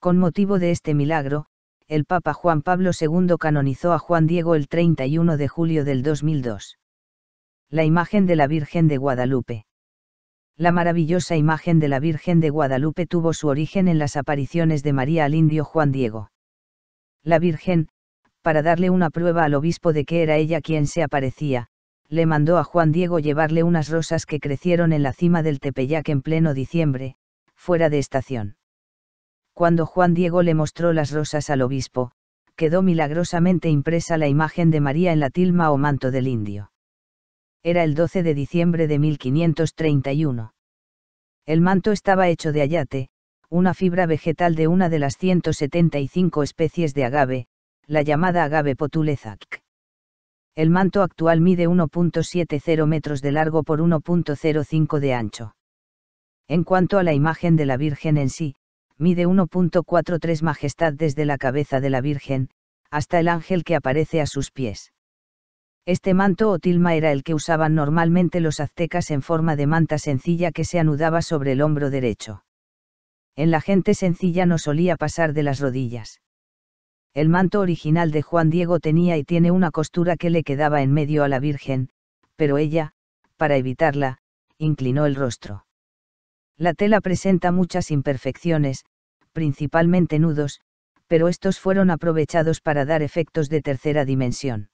Con motivo de este milagro, el Papa Juan Pablo II canonizó a Juan Diego el 31 de julio del 2002. La imagen de la Virgen de Guadalupe. La maravillosa imagen de la Virgen de Guadalupe tuvo su origen en las apariciones de María al indio Juan Diego. La Virgen, para darle una prueba al obispo de que era ella quien se aparecía, le mandó a Juan Diego llevarle unas rosas que crecieron en la cima del Tepeyac en pleno diciembre, fuera de estación. Cuando Juan Diego le mostró las rosas al obispo, quedó milagrosamente impresa la imagen de María en la tilma o manto del indio. Era el 12 de diciembre de 1531. El manto estaba hecho de ayate, una fibra vegetal de una de las 175 especies de agave, la llamada agave potulezac. El manto actual mide 1.70 metros de largo por 1.05 de ancho. En cuanto a la imagen de la Virgen en sí, mide 1.43 majestad desde la cabeza de la Virgen, hasta el ángel que aparece a sus pies. Este manto o tilma era el que usaban normalmente los aztecas en forma de manta sencilla que se anudaba sobre el hombro derecho. En la gente sencilla no solía pasar de las rodillas. El manto original de Juan Diego tenía y tiene una costura que le quedaba en medio a la Virgen, pero ella, para evitarla, inclinó el rostro. La tela presenta muchas imperfecciones, principalmente nudos, pero estos fueron aprovechados para dar efectos de tercera dimensión.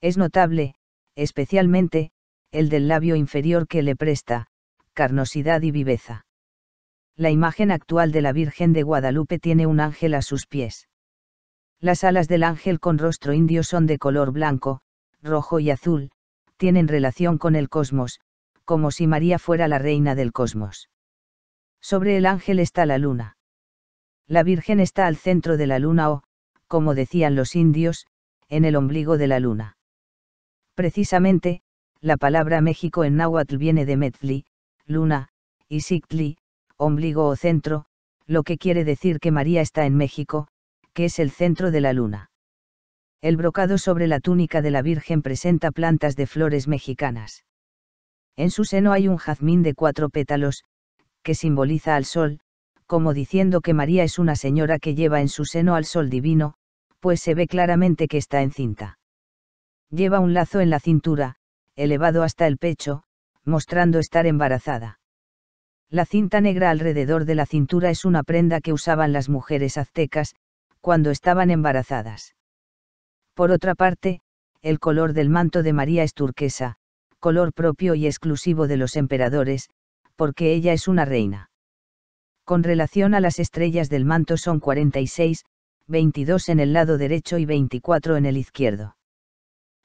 Es notable, especialmente, el del labio inferior que le presta, carnosidad y viveza. La imagen actual de la Virgen de Guadalupe tiene un ángel a sus pies. Las alas del ángel con rostro indio son de color blanco, rojo y azul, tienen relación con el cosmos, como si María fuera la reina del cosmos. Sobre el ángel está la luna. La Virgen está al centro de la luna o, como decían los indios, en el ombligo de la luna. Precisamente, la palabra México en náhuatl viene de Metzli, luna, y Sictli, ombligo o centro, lo que quiere decir que María está en México, que es el centro de la luna. El brocado sobre la túnica de la Virgen presenta plantas de flores mexicanas. En su seno hay un jazmín de cuatro pétalos, que simboliza al sol, como diciendo que María es una señora que lleva en su seno al sol divino, pues se ve claramente que está encinta. Lleva un lazo en la cintura, elevado hasta el pecho, mostrando estar embarazada. La cinta negra alrededor de la cintura es una prenda que usaban las mujeres aztecas, cuando estaban embarazadas. Por otra parte, el color del manto de María es turquesa, color propio y exclusivo de los emperadores, porque ella es una reina. Con relación a las estrellas del manto son 46, 22 en el lado derecho y 24 en el izquierdo.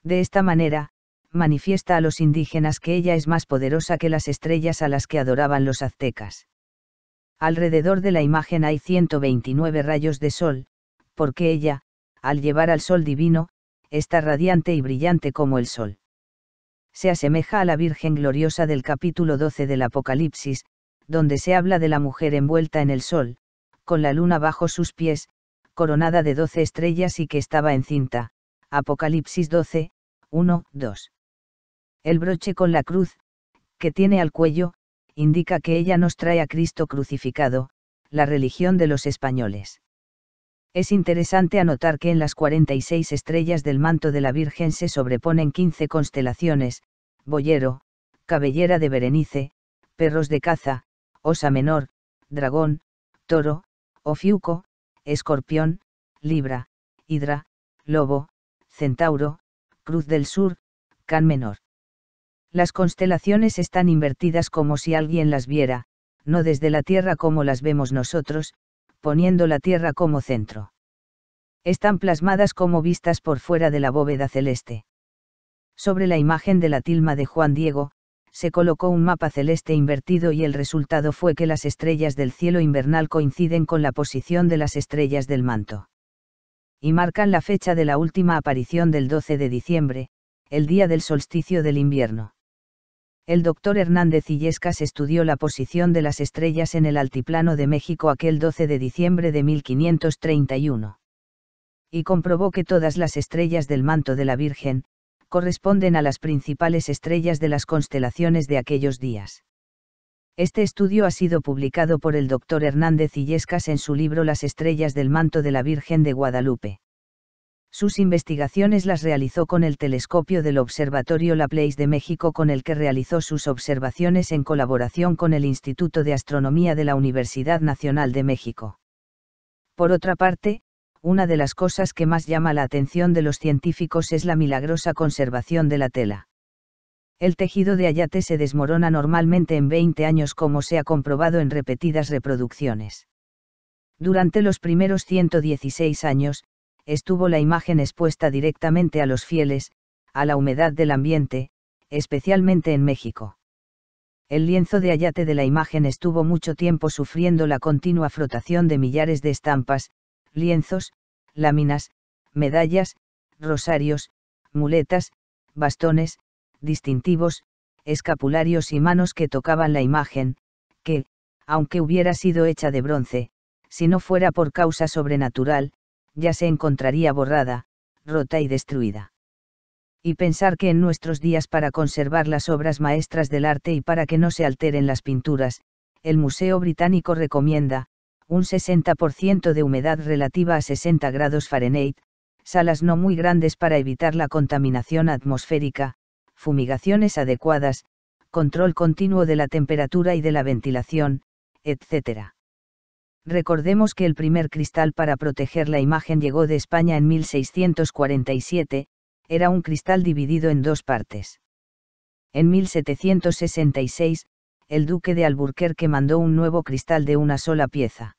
De esta manera, manifiesta a los indígenas que ella es más poderosa que las estrellas a las que adoraban los aztecas. Alrededor de la imagen hay 129 rayos de sol, porque ella, al llevar al sol divino, está radiante y brillante como el sol. Se asemeja a la Virgen gloriosa del capítulo 12 del Apocalipsis, donde se habla de la mujer envuelta en el sol, con la luna bajo sus pies, coronada de doce estrellas y que estaba encinta. Apocalipsis 12, 1, 2. El broche con la cruz, que tiene al cuello, indica que ella nos trae a Cristo crucificado, la religión de los españoles. Es interesante anotar que en las 46 estrellas del manto de la Virgen se sobreponen 15 constelaciones, boyero, cabellera de Berenice, perros de caza, osa menor, dragón, toro, ofiuco, escorpión, libra, hidra, lobo, centauro, cruz del sur, can menor. Las constelaciones están invertidas como si alguien las viera, no desde la Tierra como las vemos nosotros, poniendo la Tierra como centro. Están plasmadas como vistas por fuera de la bóveda celeste. Sobre la imagen de la tilma de Juan Diego, se colocó un mapa celeste invertido y el resultado fue que las estrellas del cielo invernal coinciden con la posición de las estrellas del manto. Y marcan la fecha de la última aparición del 12 de diciembre, el día del solsticio del invierno. El doctor Hernández Illescas estudió la posición de las estrellas en el altiplano de México aquel 12 de diciembre de 1531. Y comprobó que todas las estrellas del manto de la Virgen, corresponden a las principales estrellas de las constelaciones de aquellos días. Este estudio ha sido publicado por el doctor Hernández Illescas en su libro Las estrellas del manto de la Virgen de Guadalupe. Sus investigaciones las realizó con el telescopio del Observatorio Laplace de México con el que realizó sus observaciones en colaboración con el Instituto de Astronomía de la Universidad Nacional de México. Por otra parte, una de las cosas que más llama la atención de los científicos es la milagrosa conservación de la tela. El tejido de ayate se desmorona normalmente en 20 años como se ha comprobado en repetidas reproducciones. Durante los primeros 116 años, estuvo la imagen expuesta directamente a los fieles, a la humedad del ambiente, especialmente en México. El lienzo de ayate de la imagen estuvo mucho tiempo sufriendo la continua frotación de millares de estampas, lienzos, láminas, medallas, rosarios, muletas, bastones, distintivos, escapularios y manos que tocaban la imagen, que, aunque hubiera sido hecha de bronce, si no fuera por causa sobrenatural, ya se encontraría borrada, rota y destruida. Y pensar que en nuestros días para conservar las obras maestras del arte y para que no se alteren las pinturas, el Museo Británico recomienda, un 60% de humedad relativa a 60 grados Fahrenheit, salas no muy grandes para evitar la contaminación atmosférica, fumigaciones adecuadas, control continuo de la temperatura y de la ventilación, etc. Recordemos que el primer cristal para proteger la imagen llegó de España en 1647, era un cristal dividido en dos partes. En 1766, el duque de Alburquerque mandó un nuevo cristal de una sola pieza.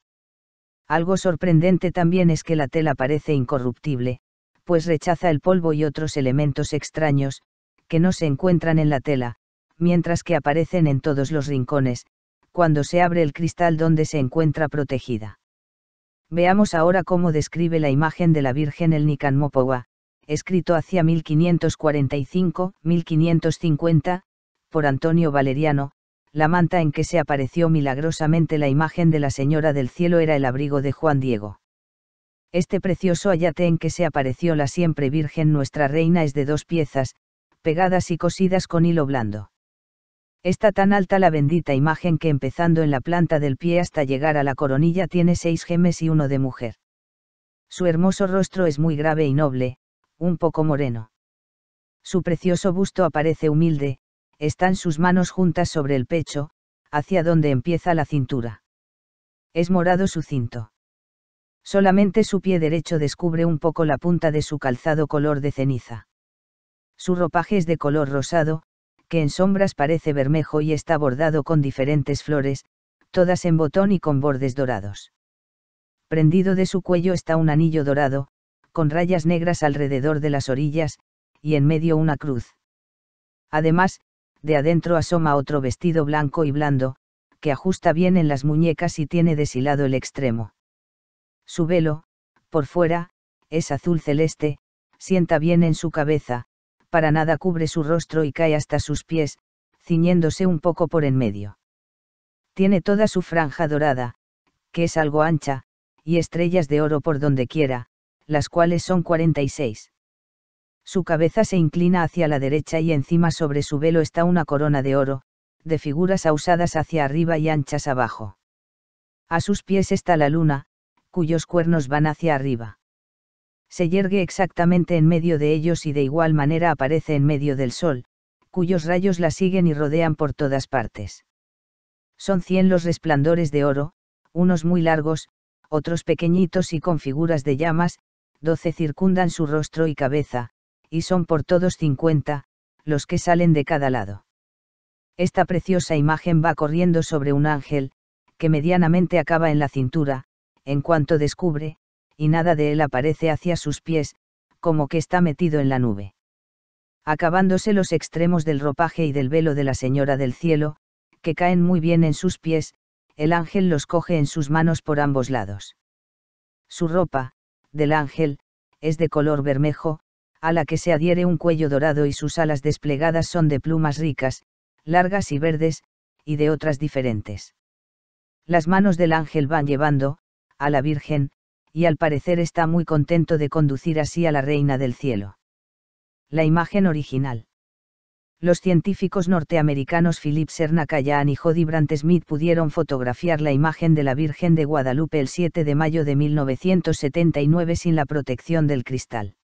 Algo sorprendente también es que la tela parece incorruptible, pues rechaza el polvo y otros elementos extraños, que no se encuentran en la tela, mientras que aparecen en todos los rincones, cuando se abre el cristal donde se encuentra protegida. Veamos ahora cómo describe la imagen de la Virgen el Nican Mopowa, escrito hacia 1545-1550, por Antonio Valeriano, la manta en que se apareció milagrosamente la imagen de la Señora del Cielo era el abrigo de Juan Diego. Este precioso ayate en que se apareció la siempre Virgen Nuestra Reina es de dos piezas, pegadas y cosidas con hilo blando. Está tan alta la bendita imagen que empezando en la planta del pie hasta llegar a la coronilla tiene seis gemes y uno de mujer. Su hermoso rostro es muy grave y noble, un poco moreno. Su precioso busto aparece humilde, están sus manos juntas sobre el pecho, hacia donde empieza la cintura. Es morado su cinto. Solamente su pie derecho descubre un poco la punta de su calzado color de ceniza. Su ropaje es de color rosado, que en sombras parece bermejo y está bordado con diferentes flores, todas en botón y con bordes dorados. Prendido de su cuello está un anillo dorado, con rayas negras alrededor de las orillas, y en medio una cruz. Además, de adentro asoma otro vestido blanco y blando, que ajusta bien en las muñecas y tiene deshilado el extremo. Su velo, por fuera, es azul celeste, sienta bien en su cabeza, para nada cubre su rostro y cae hasta sus pies, ciñéndose un poco por en medio. Tiene toda su franja dorada, que es algo ancha, y estrellas de oro por donde quiera, las cuales son 46. Su cabeza se inclina hacia la derecha y encima sobre su velo está una corona de oro, de figuras ausadas hacia arriba y anchas abajo. A sus pies está la luna, cuyos cuernos van hacia arriba se yergue exactamente en medio de ellos y de igual manera aparece en medio del sol, cuyos rayos la siguen y rodean por todas partes. Son cien los resplandores de oro, unos muy largos, otros pequeñitos y con figuras de llamas, doce circundan su rostro y cabeza, y son por todos cincuenta, los que salen de cada lado. Esta preciosa imagen va corriendo sobre un ángel, que medianamente acaba en la cintura, en cuanto descubre, y nada de él aparece hacia sus pies, como que está metido en la nube. Acabándose los extremos del ropaje y del velo de la Señora del Cielo, que caen muy bien en sus pies, el ángel los coge en sus manos por ambos lados. Su ropa, del ángel, es de color bermejo, a la que se adhiere un cuello dorado y sus alas desplegadas son de plumas ricas, largas y verdes, y de otras diferentes. Las manos del ángel van llevando, a la Virgen, y al parecer está muy contento de conducir así a la Reina del Cielo. La imagen original. Los científicos norteamericanos Philip Sernacayan y Jody Brandt Smith pudieron fotografiar la imagen de la Virgen de Guadalupe el 7 de mayo de 1979 sin la protección del cristal.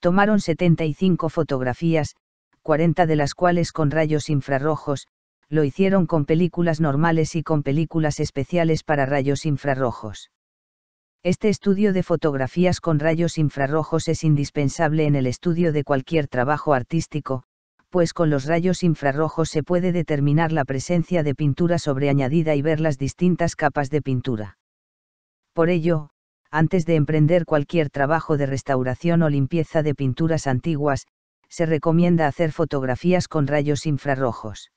Tomaron 75 fotografías, 40 de las cuales con rayos infrarrojos, lo hicieron con películas normales y con películas especiales para rayos infrarrojos. Este estudio de fotografías con rayos infrarrojos es indispensable en el estudio de cualquier trabajo artístico, pues con los rayos infrarrojos se puede determinar la presencia de pintura sobreañadida y ver las distintas capas de pintura. Por ello, antes de emprender cualquier trabajo de restauración o limpieza de pinturas antiguas, se recomienda hacer fotografías con rayos infrarrojos.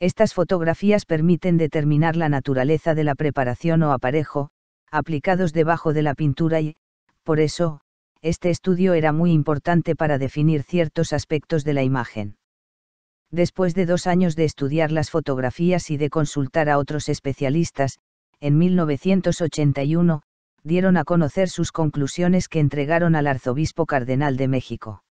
Estas fotografías permiten determinar la naturaleza de la preparación o aparejo, aplicados debajo de la pintura y, por eso, este estudio era muy importante para definir ciertos aspectos de la imagen. Después de dos años de estudiar las fotografías y de consultar a otros especialistas, en 1981, dieron a conocer sus conclusiones que entregaron al arzobispo cardenal de México.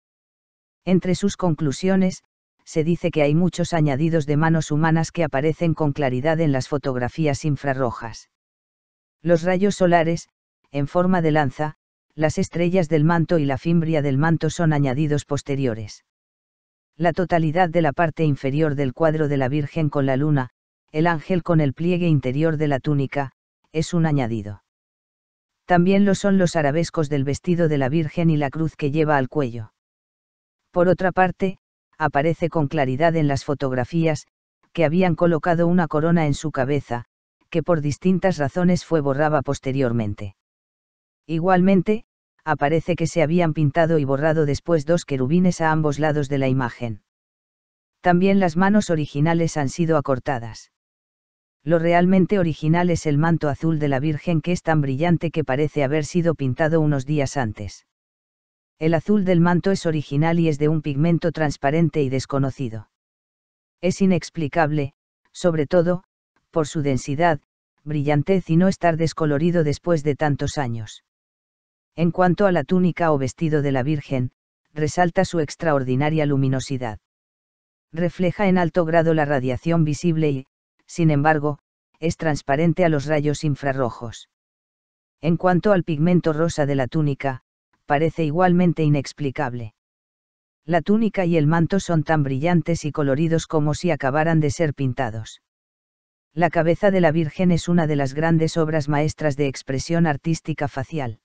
Entre sus conclusiones, se dice que hay muchos añadidos de manos humanas que aparecen con claridad en las fotografías infrarrojas. Los rayos solares, en forma de lanza, las estrellas del manto y la fimbria del manto son añadidos posteriores. La totalidad de la parte inferior del cuadro de la Virgen con la luna, el ángel con el pliegue interior de la túnica, es un añadido. También lo son los arabescos del vestido de la Virgen y la cruz que lleva al cuello. Por otra parte, aparece con claridad en las fotografías, que habían colocado una corona en su cabeza, que por distintas razones fue borrada posteriormente. Igualmente, aparece que se habían pintado y borrado después dos querubines a ambos lados de la imagen. También las manos originales han sido acortadas. Lo realmente original es el manto azul de la Virgen que es tan brillante que parece haber sido pintado unos días antes. El azul del manto es original y es de un pigmento transparente y desconocido. Es inexplicable, sobre todo, por su densidad, brillantez y no estar descolorido después de tantos años. En cuanto a la túnica o vestido de la Virgen, resalta su extraordinaria luminosidad. Refleja en alto grado la radiación visible y, sin embargo, es transparente a los rayos infrarrojos. En cuanto al pigmento rosa de la túnica, parece igualmente inexplicable. La túnica y el manto son tan brillantes y coloridos como si acabaran de ser pintados. La cabeza de la Virgen es una de las grandes obras maestras de expresión artística facial.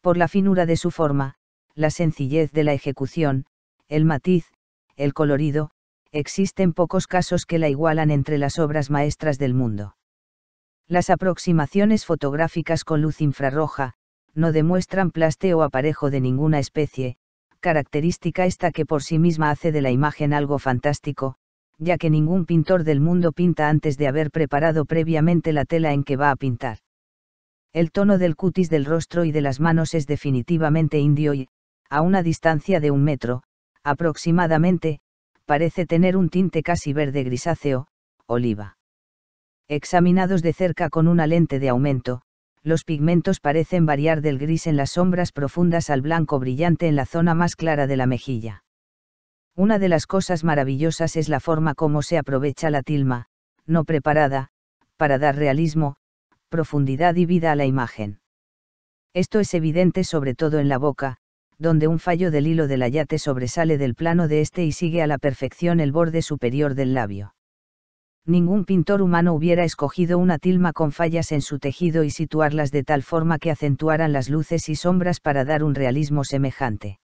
Por la finura de su forma, la sencillez de la ejecución, el matiz, el colorido, existen pocos casos que la igualan entre las obras maestras del mundo. Las aproximaciones fotográficas con luz infrarroja, no demuestran plaste o aparejo de ninguna especie, característica esta que por sí misma hace de la imagen algo fantástico, ya que ningún pintor del mundo pinta antes de haber preparado previamente la tela en que va a pintar. El tono del cutis del rostro y de las manos es definitivamente indio y, a una distancia de un metro, aproximadamente, parece tener un tinte casi verde grisáceo, oliva. Examinados de cerca con una lente de aumento, los pigmentos parecen variar del gris en las sombras profundas al blanco brillante en la zona más clara de la mejilla. Una de las cosas maravillosas es la forma como se aprovecha la tilma, no preparada, para dar realismo, profundidad y vida a la imagen. Esto es evidente sobre todo en la boca, donde un fallo del hilo del ayate sobresale del plano de este y sigue a la perfección el borde superior del labio. Ningún pintor humano hubiera escogido una tilma con fallas en su tejido y situarlas de tal forma que acentuaran las luces y sombras para dar un realismo semejante.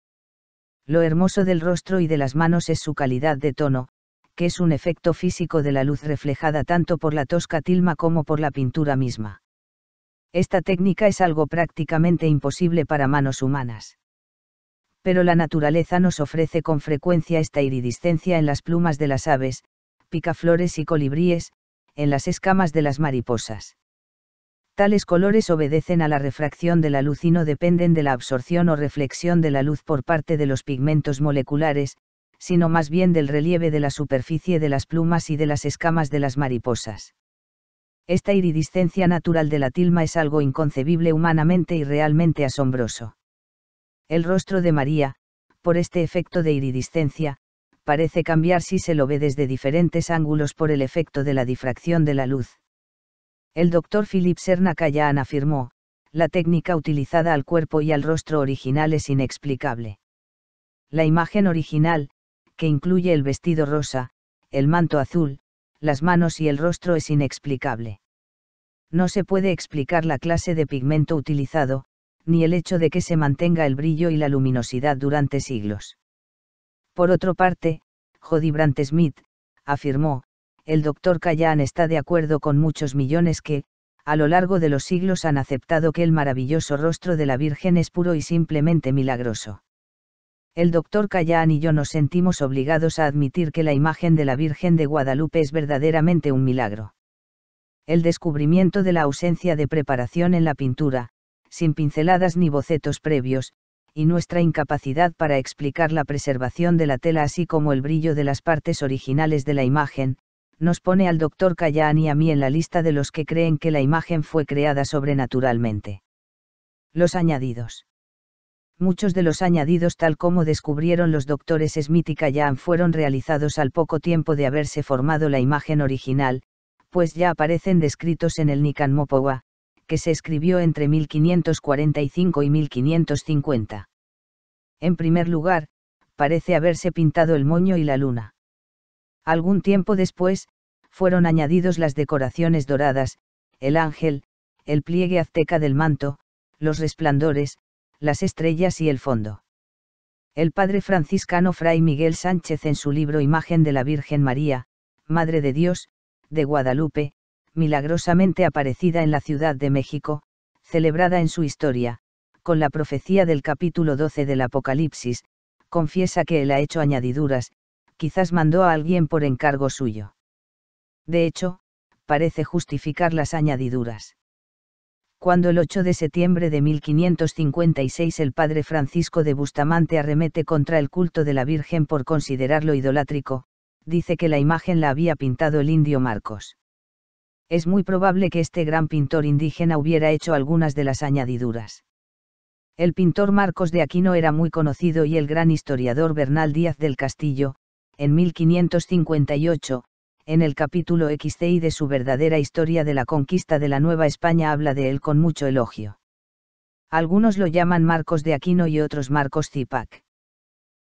Lo hermoso del rostro y de las manos es su calidad de tono, que es un efecto físico de la luz reflejada tanto por la tosca tilma como por la pintura misma. Esta técnica es algo prácticamente imposible para manos humanas pero la naturaleza nos ofrece con frecuencia esta iridiscencia en las plumas de las aves, picaflores y colibríes, en las escamas de las mariposas. Tales colores obedecen a la refracción de la luz y no dependen de la absorción o reflexión de la luz por parte de los pigmentos moleculares, sino más bien del relieve de la superficie de las plumas y de las escamas de las mariposas. Esta iridiscencia natural de la tilma es algo inconcebible humanamente y realmente asombroso. El rostro de María, por este efecto de iridiscencia, parece cambiar si se lo ve desde diferentes ángulos por el efecto de la difracción de la luz. El doctor Philip Sernakayan afirmó, la técnica utilizada al cuerpo y al rostro original es inexplicable. La imagen original, que incluye el vestido rosa, el manto azul, las manos y el rostro es inexplicable. No se puede explicar la clase de pigmento utilizado, ni el hecho de que se mantenga el brillo y la luminosidad durante siglos. Por otra parte, Jody Brandt Smith, afirmó, el doctor Callan está de acuerdo con muchos millones que, a lo largo de los siglos han aceptado que el maravilloso rostro de la Virgen es puro y simplemente milagroso. El doctor Callan y yo nos sentimos obligados a admitir que la imagen de la Virgen de Guadalupe es verdaderamente un milagro. El descubrimiento de la ausencia de preparación en la pintura, sin pinceladas ni bocetos previos, y nuestra incapacidad para explicar la preservación de la tela así como el brillo de las partes originales de la imagen, nos pone al doctor Callahan y a mí en la lista de los que creen que la imagen fue creada sobrenaturalmente. Los añadidos. Muchos de los añadidos tal como descubrieron los doctores Smith y Callan fueron realizados al poco tiempo de haberse formado la imagen original, pues ya aparecen descritos en el Nikan Mopowa, que se escribió entre 1545 y 1550. En primer lugar, parece haberse pintado el moño y la luna. Algún tiempo después, fueron añadidos las decoraciones doradas, el ángel, el pliegue azteca del manto, los resplandores, las estrellas y el fondo. El padre franciscano Fray Miguel Sánchez en su libro Imagen de la Virgen María, Madre de Dios, de Guadalupe, milagrosamente aparecida en la Ciudad de México, celebrada en su historia, con la profecía del capítulo 12 del Apocalipsis, confiesa que él ha hecho añadiduras, quizás mandó a alguien por encargo suyo. De hecho, parece justificar las añadiduras cuando el 8 de septiembre de 1556 el padre Francisco de Bustamante arremete contra el culto de la Virgen por considerarlo idolátrico, dice que la imagen la había pintado el indio Marcos. Es muy probable que este gran pintor indígena hubiera hecho algunas de las añadiduras. El pintor Marcos de Aquino era muy conocido y el gran historiador Bernal Díaz del Castillo, en 1558, en el capítulo XCI de su verdadera historia de la conquista de la Nueva España habla de él con mucho elogio. Algunos lo llaman Marcos de Aquino y otros Marcos Zipac.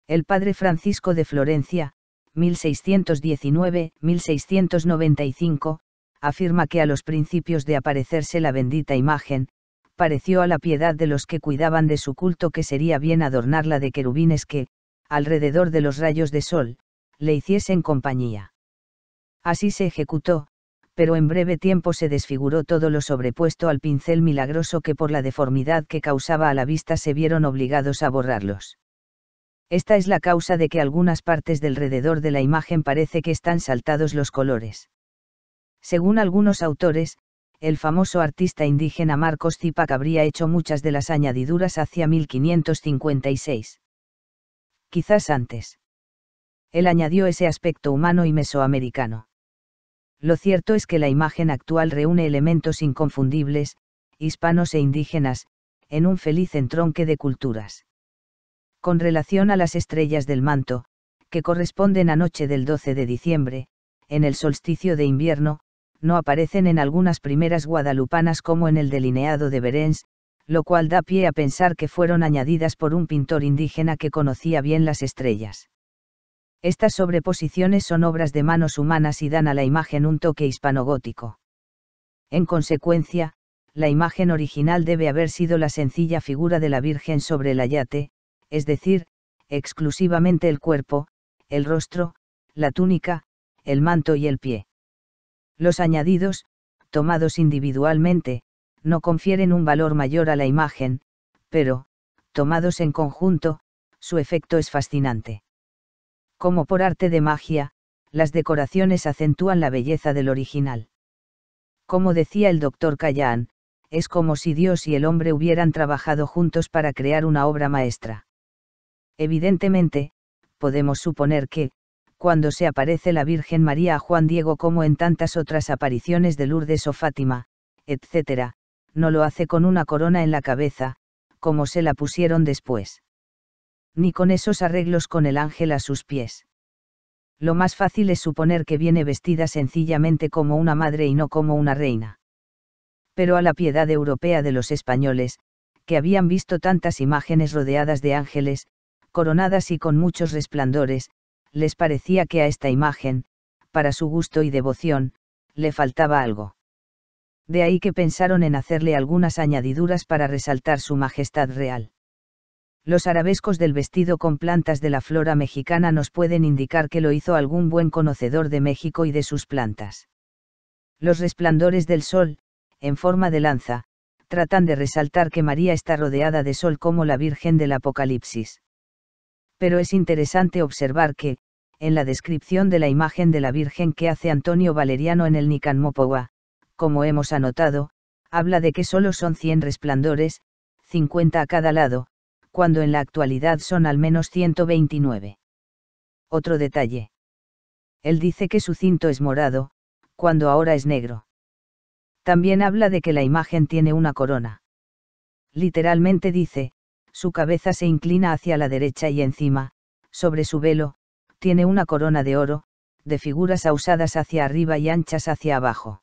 El padre Francisco de Florencia, 1619-1695, afirma que a los principios de aparecerse la bendita imagen, pareció a la piedad de los que cuidaban de su culto que sería bien adornarla de querubines que, alrededor de los rayos de sol, le hiciesen compañía. Así se ejecutó, pero en breve tiempo se desfiguró todo lo sobrepuesto al pincel milagroso que por la deformidad que causaba a la vista se vieron obligados a borrarlos. Esta es la causa de que algunas partes del rededor de la imagen parece que están saltados los colores. Según algunos autores, el famoso artista indígena Marcos Zipac habría hecho muchas de las añadiduras hacia 1556. Quizás antes. Él añadió ese aspecto humano y mesoamericano lo cierto es que la imagen actual reúne elementos inconfundibles, hispanos e indígenas, en un feliz entronque de culturas. Con relación a las estrellas del manto, que corresponden a noche del 12 de diciembre, en el solsticio de invierno, no aparecen en algunas primeras guadalupanas como en el delineado de Berens, lo cual da pie a pensar que fueron añadidas por un pintor indígena que conocía bien las estrellas. Estas sobreposiciones son obras de manos humanas y dan a la imagen un toque hispanogótico. En consecuencia, la imagen original debe haber sido la sencilla figura de la Virgen sobre el ayate, es decir, exclusivamente el cuerpo, el rostro, la túnica, el manto y el pie. Los añadidos, tomados individualmente, no confieren un valor mayor a la imagen, pero, tomados en conjunto, su efecto es fascinante. Como por arte de magia, las decoraciones acentúan la belleza del original. Como decía el doctor Callan, es como si Dios y el hombre hubieran trabajado juntos para crear una obra maestra. Evidentemente, podemos suponer que, cuando se aparece la Virgen María a Juan Diego como en tantas otras apariciones de Lourdes o Fátima, etc., no lo hace con una corona en la cabeza, como se la pusieron después ni con esos arreglos con el ángel a sus pies. Lo más fácil es suponer que viene vestida sencillamente como una madre y no como una reina. Pero a la piedad europea de los españoles, que habían visto tantas imágenes rodeadas de ángeles, coronadas y con muchos resplandores, les parecía que a esta imagen, para su gusto y devoción, le faltaba algo. De ahí que pensaron en hacerle algunas añadiduras para resaltar su majestad real. Los arabescos del vestido con plantas de la flora mexicana nos pueden indicar que lo hizo algún buen conocedor de México y de sus plantas. Los resplandores del sol, en forma de lanza, tratan de resaltar que María está rodeada de sol como la Virgen del Apocalipsis. Pero es interesante observar que, en la descripción de la imagen de la Virgen que hace Antonio Valeriano en el Nican Mopowa, como hemos anotado, habla de que solo son 100 resplandores, 50 a cada lado, cuando en la actualidad son al menos 129. Otro detalle. Él dice que su cinto es morado, cuando ahora es negro. También habla de que la imagen tiene una corona. Literalmente dice, Su cabeza se inclina hacia la derecha y encima, sobre su velo, tiene una corona de oro, de figuras ausadas hacia arriba y anchas hacia abajo.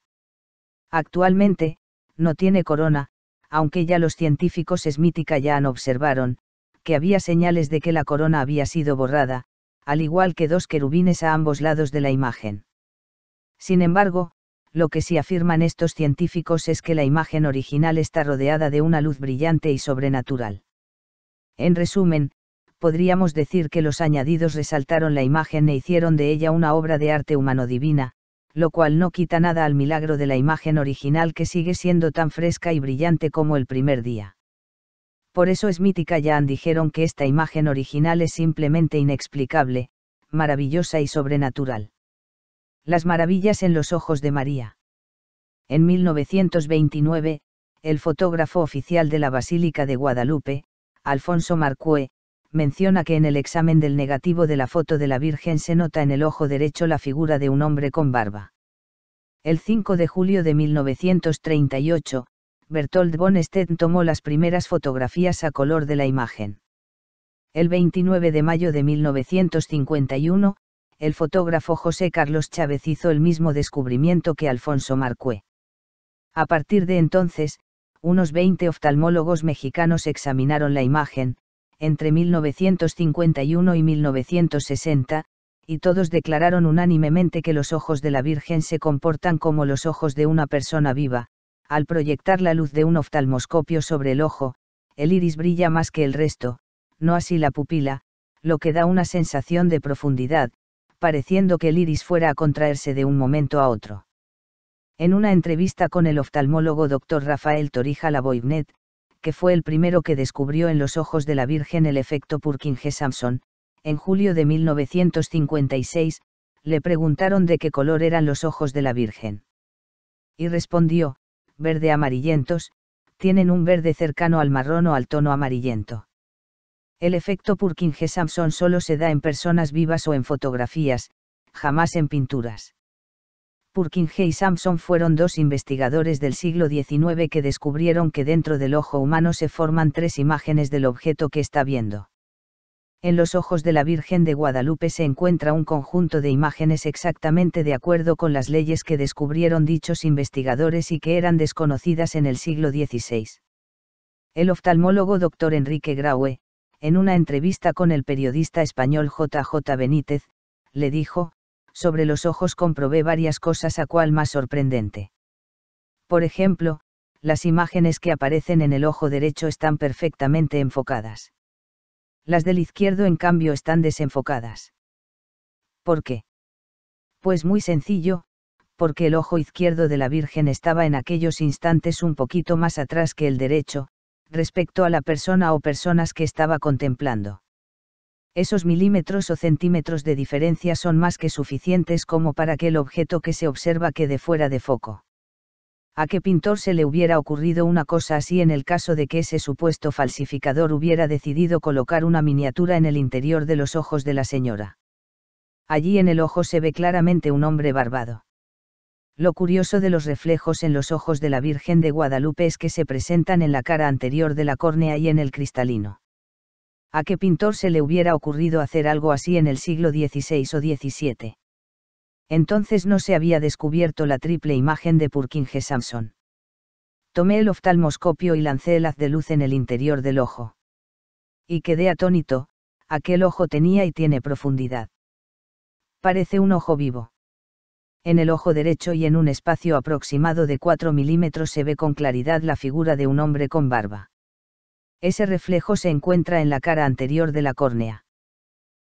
Actualmente, no tiene corona, aunque ya los científicos esmítica ya han observaron, que había señales de que la corona había sido borrada, al igual que dos querubines a ambos lados de la imagen. Sin embargo, lo que sí afirman estos científicos es que la imagen original está rodeada de una luz brillante y sobrenatural. En resumen, podríamos decir que los añadidos resaltaron la imagen e hicieron de ella una obra de arte humano divina, lo cual no quita nada al milagro de la imagen original que sigue siendo tan fresca y brillante como el primer día. Por eso Smith y Callahan dijeron que esta imagen original es simplemente inexplicable, maravillosa y sobrenatural. Las maravillas en los ojos de María. En 1929, el fotógrafo oficial de la Basílica de Guadalupe, Alfonso Marcue, menciona que en el examen del negativo de la foto de la Virgen se nota en el ojo derecho la figura de un hombre con barba. El 5 de julio de 1938, Bertolt von Stedt tomó las primeras fotografías a color de la imagen. El 29 de mayo de 1951, el fotógrafo José Carlos Chávez hizo el mismo descubrimiento que Alfonso Marcue. A partir de entonces, unos 20 oftalmólogos mexicanos examinaron la imagen, entre 1951 y 1960, y todos declararon unánimemente que los ojos de la Virgen se comportan como los ojos de una persona viva, al proyectar la luz de un oftalmoscopio sobre el ojo, el iris brilla más que el resto, no así la pupila, lo que da una sensación de profundidad, pareciendo que el iris fuera a contraerse de un momento a otro. En una entrevista con el oftalmólogo Dr. Rafael Torija Lavoignet, que fue el primero que descubrió en los ojos de la Virgen el efecto Purkinje-Samson, en julio de 1956, le preguntaron de qué color eran los ojos de la Virgen. Y respondió, verde amarillentos, tienen un verde cercano al marrón o al tono amarillento. El efecto Purkinje-Samson solo se da en personas vivas o en fotografías, jamás en pinturas. Purkinje y Samson fueron dos investigadores del siglo XIX que descubrieron que dentro del ojo humano se forman tres imágenes del objeto que está viendo. En los ojos de la Virgen de Guadalupe se encuentra un conjunto de imágenes exactamente de acuerdo con las leyes que descubrieron dichos investigadores y que eran desconocidas en el siglo XVI. El oftalmólogo Dr. Enrique Graue, en una entrevista con el periodista español JJ Benítez, le dijo, sobre los ojos comprobé varias cosas a cual más sorprendente. Por ejemplo, las imágenes que aparecen en el ojo derecho están perfectamente enfocadas. Las del izquierdo en cambio están desenfocadas. ¿Por qué? Pues muy sencillo, porque el ojo izquierdo de la Virgen estaba en aquellos instantes un poquito más atrás que el derecho, respecto a la persona o personas que estaba contemplando. Esos milímetros o centímetros de diferencia son más que suficientes como para que el objeto que se observa quede fuera de foco. ¿A qué pintor se le hubiera ocurrido una cosa así en el caso de que ese supuesto falsificador hubiera decidido colocar una miniatura en el interior de los ojos de la señora? Allí en el ojo se ve claramente un hombre barbado. Lo curioso de los reflejos en los ojos de la Virgen de Guadalupe es que se presentan en la cara anterior de la córnea y en el cristalino. ¿A qué pintor se le hubiera ocurrido hacer algo así en el siglo XVI o XVII? Entonces no se había descubierto la triple imagen de Purkinje Samson. Tomé el oftalmoscopio y lancé el haz de luz en el interior del ojo. Y quedé atónito, aquel ojo tenía y tiene profundidad. Parece un ojo vivo. En el ojo derecho y en un espacio aproximado de 4 milímetros se ve con claridad la figura de un hombre con barba. Ese reflejo se encuentra en la cara anterior de la córnea.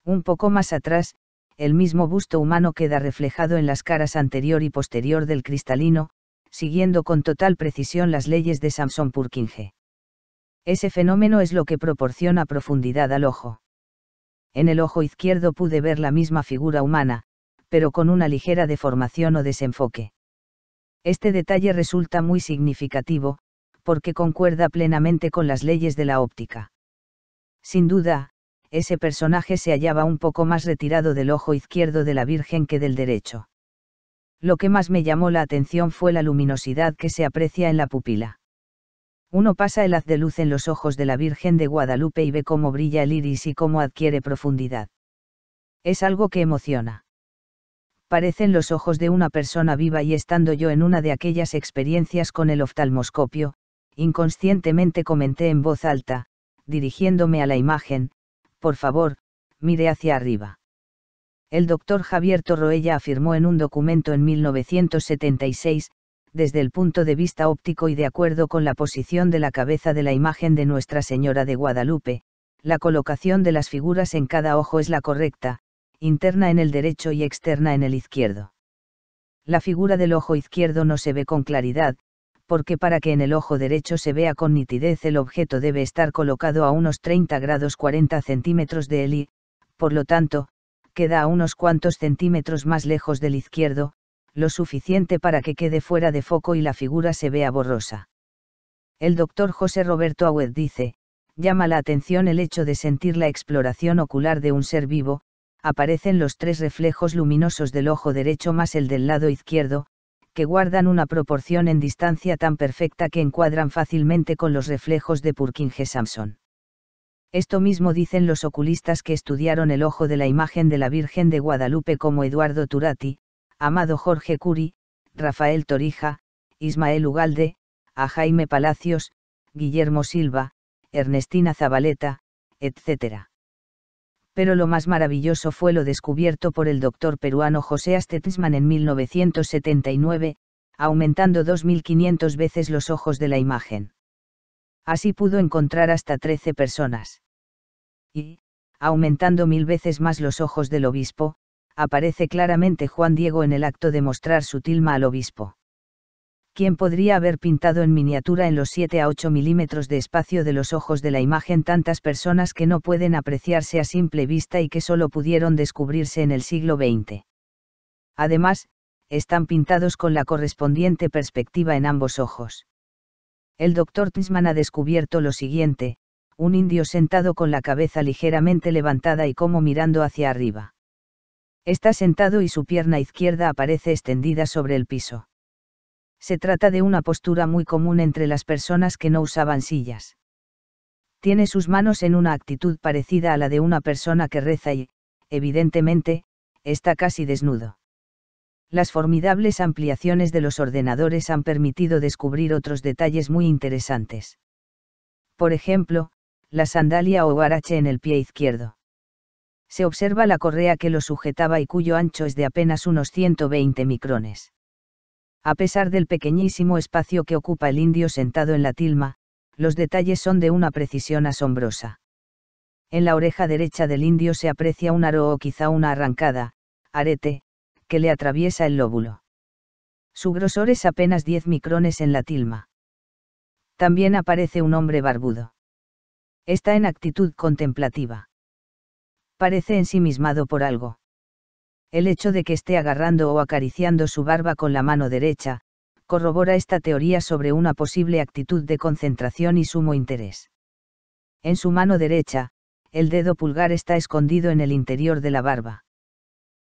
Un poco más atrás, el mismo busto humano queda reflejado en las caras anterior y posterior del cristalino, siguiendo con total precisión las leyes de Samson Purkinje. Ese fenómeno es lo que proporciona profundidad al ojo. En el ojo izquierdo pude ver la misma figura humana, pero con una ligera deformación o desenfoque. Este detalle resulta muy significativo, porque concuerda plenamente con las leyes de la óptica. Sin duda, ese personaje se hallaba un poco más retirado del ojo izquierdo de la Virgen que del derecho. Lo que más me llamó la atención fue la luminosidad que se aprecia en la pupila. Uno pasa el haz de luz en los ojos de la Virgen de Guadalupe y ve cómo brilla el iris y cómo adquiere profundidad. Es algo que emociona. Parecen los ojos de una persona viva y estando yo en una de aquellas experiencias con el oftalmoscopio, inconscientemente comenté en voz alta, dirigiéndome a la imagen, por favor, mire hacia arriba. El doctor Javier Torroella afirmó en un documento en 1976, desde el punto de vista óptico y de acuerdo con la posición de la cabeza de la imagen de Nuestra Señora de Guadalupe, la colocación de las figuras en cada ojo es la correcta, interna en el derecho y externa en el izquierdo. La figura del ojo izquierdo no se ve con claridad, porque para que en el ojo derecho se vea con nitidez el objeto debe estar colocado a unos 30 grados 40 centímetros de él y, por lo tanto, queda a unos cuantos centímetros más lejos del izquierdo, lo suficiente para que quede fuera de foco y la figura se vea borrosa. El doctor José Roberto Agüed dice, llama la atención el hecho de sentir la exploración ocular de un ser vivo, aparecen los tres reflejos luminosos del ojo derecho más el del lado izquierdo, que guardan una proporción en distancia tan perfecta que encuadran fácilmente con los reflejos de Purkinje Samson. Esto mismo dicen los oculistas que estudiaron el ojo de la imagen de la Virgen de Guadalupe como Eduardo Turati, Amado Jorge Curi, Rafael Torija, Ismael Ugalde, a Jaime Palacios, Guillermo Silva, Ernestina Zabaleta, etc. Pero lo más maravilloso fue lo descubierto por el doctor peruano José Astetisman en 1979, aumentando 2.500 veces los ojos de la imagen. Así pudo encontrar hasta 13 personas. Y, aumentando mil veces más los ojos del obispo, aparece claramente Juan Diego en el acto de mostrar su tilma al obispo. ¿Quién podría haber pintado en miniatura en los 7 a 8 milímetros de espacio de los ojos de la imagen tantas personas que no pueden apreciarse a simple vista y que solo pudieron descubrirse en el siglo XX? Además, están pintados con la correspondiente perspectiva en ambos ojos. El doctor Tisman ha descubierto lo siguiente, un indio sentado con la cabeza ligeramente levantada y como mirando hacia arriba. Está sentado y su pierna izquierda aparece extendida sobre el piso. Se trata de una postura muy común entre las personas que no usaban sillas. Tiene sus manos en una actitud parecida a la de una persona que reza y, evidentemente, está casi desnudo. Las formidables ampliaciones de los ordenadores han permitido descubrir otros detalles muy interesantes. Por ejemplo, la sandalia o guarache en el pie izquierdo se observa la correa que lo sujetaba y cuyo ancho es de apenas unos 120 micrones. A pesar del pequeñísimo espacio que ocupa el indio sentado en la tilma, los detalles son de una precisión asombrosa. En la oreja derecha del indio se aprecia un aro o quizá una arrancada, arete, que le atraviesa el lóbulo. Su grosor es apenas 10 micrones en la tilma. También aparece un hombre barbudo. Está en actitud contemplativa parece ensimismado por algo. El hecho de que esté agarrando o acariciando su barba con la mano derecha, corrobora esta teoría sobre una posible actitud de concentración y sumo interés. En su mano derecha, el dedo pulgar está escondido en el interior de la barba.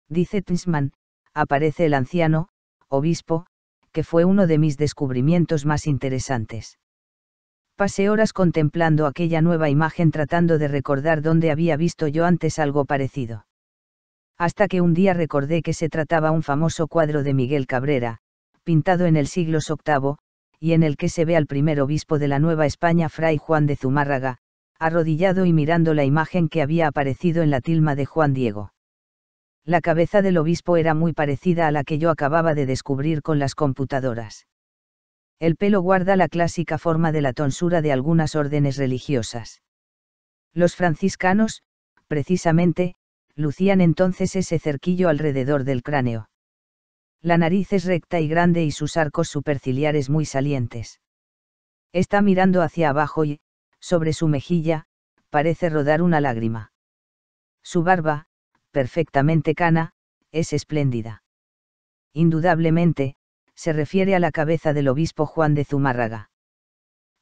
Dice Tisman, aparece el anciano, obispo, que fue uno de mis descubrimientos más interesantes. Pasé horas contemplando aquella nueva imagen tratando de recordar dónde había visto yo antes algo parecido. Hasta que un día recordé que se trataba un famoso cuadro de Miguel Cabrera, pintado en el siglo VIII, y en el que se ve al primer obispo de la Nueva España, Fray Juan de Zumárraga, arrodillado y mirando la imagen que había aparecido en la tilma de Juan Diego. La cabeza del obispo era muy parecida a la que yo acababa de descubrir con las computadoras. El pelo guarda la clásica forma de la tonsura de algunas órdenes religiosas. Los franciscanos, precisamente, lucían entonces ese cerquillo alrededor del cráneo. La nariz es recta y grande y sus arcos superciliares muy salientes. Está mirando hacia abajo y, sobre su mejilla, parece rodar una lágrima. Su barba, perfectamente cana, es espléndida. Indudablemente, se refiere a la cabeza del obispo Juan de Zumárraga.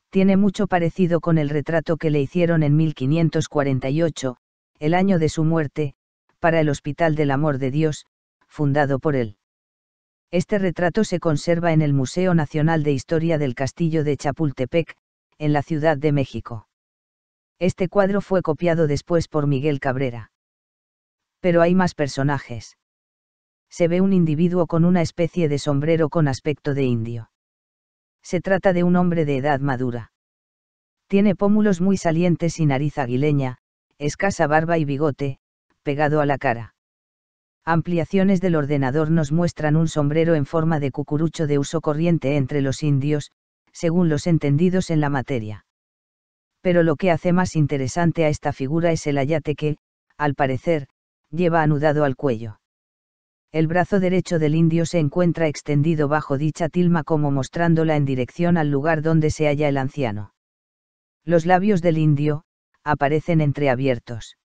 Tiene mucho parecido con el retrato que le hicieron en 1548, el año de su muerte, para el Hospital del Amor de Dios, fundado por él. Este retrato se conserva en el Museo Nacional de Historia del Castillo de Chapultepec, en la Ciudad de México. Este cuadro fue copiado después por Miguel Cabrera. Pero hay más personajes. Se ve un individuo con una especie de sombrero con aspecto de indio. Se trata de un hombre de edad madura. Tiene pómulos muy salientes y nariz aguileña, escasa barba y bigote, pegado a la cara. Ampliaciones del ordenador nos muestran un sombrero en forma de cucurucho de uso corriente entre los indios, según los entendidos en la materia. Pero lo que hace más interesante a esta figura es el ayate que, al parecer, lleva anudado al cuello. El brazo derecho del indio se encuentra extendido bajo dicha tilma como mostrándola en dirección al lugar donde se halla el anciano. Los labios del indio, aparecen entreabiertos.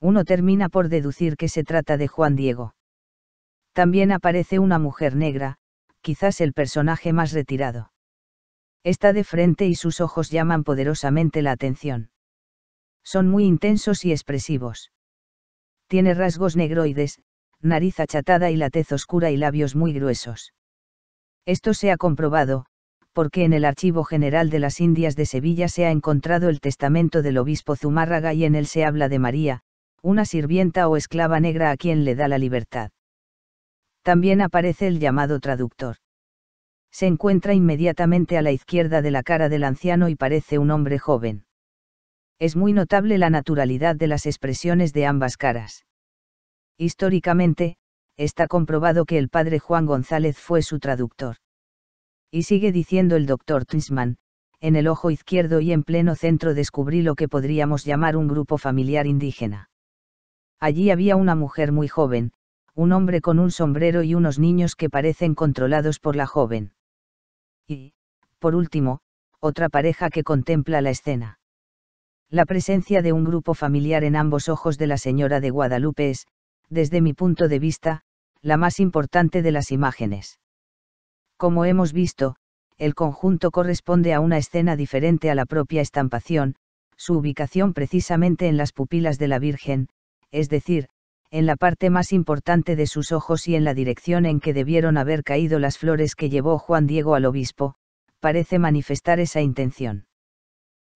Uno termina por deducir que se trata de Juan Diego. También aparece una mujer negra, quizás el personaje más retirado. Está de frente y sus ojos llaman poderosamente la atención. Son muy intensos y expresivos. Tiene rasgos negroides, nariz achatada y la tez oscura y labios muy gruesos. Esto se ha comprobado, porque en el Archivo General de las Indias de Sevilla se ha encontrado el testamento del obispo Zumárraga y en él se habla de María, una sirvienta o esclava negra a quien le da la libertad. También aparece el llamado traductor se encuentra inmediatamente a la izquierda de la cara del anciano y parece un hombre joven. Es muy notable la naturalidad de las expresiones de ambas caras. Históricamente, está comprobado que el padre Juan González fue su traductor. Y sigue diciendo el doctor Trisman, en el ojo izquierdo y en pleno centro descubrí lo que podríamos llamar un grupo familiar indígena. Allí había una mujer muy joven, un hombre con un sombrero y unos niños que parecen controlados por la joven y, por último, otra pareja que contempla la escena. La presencia de un grupo familiar en ambos ojos de la señora de Guadalupe es, desde mi punto de vista, la más importante de las imágenes. Como hemos visto, el conjunto corresponde a una escena diferente a la propia estampación, su ubicación precisamente en las pupilas de la Virgen, es decir, en la parte más importante de sus ojos y en la dirección en que debieron haber caído las flores que llevó Juan Diego al obispo, parece manifestar esa intención.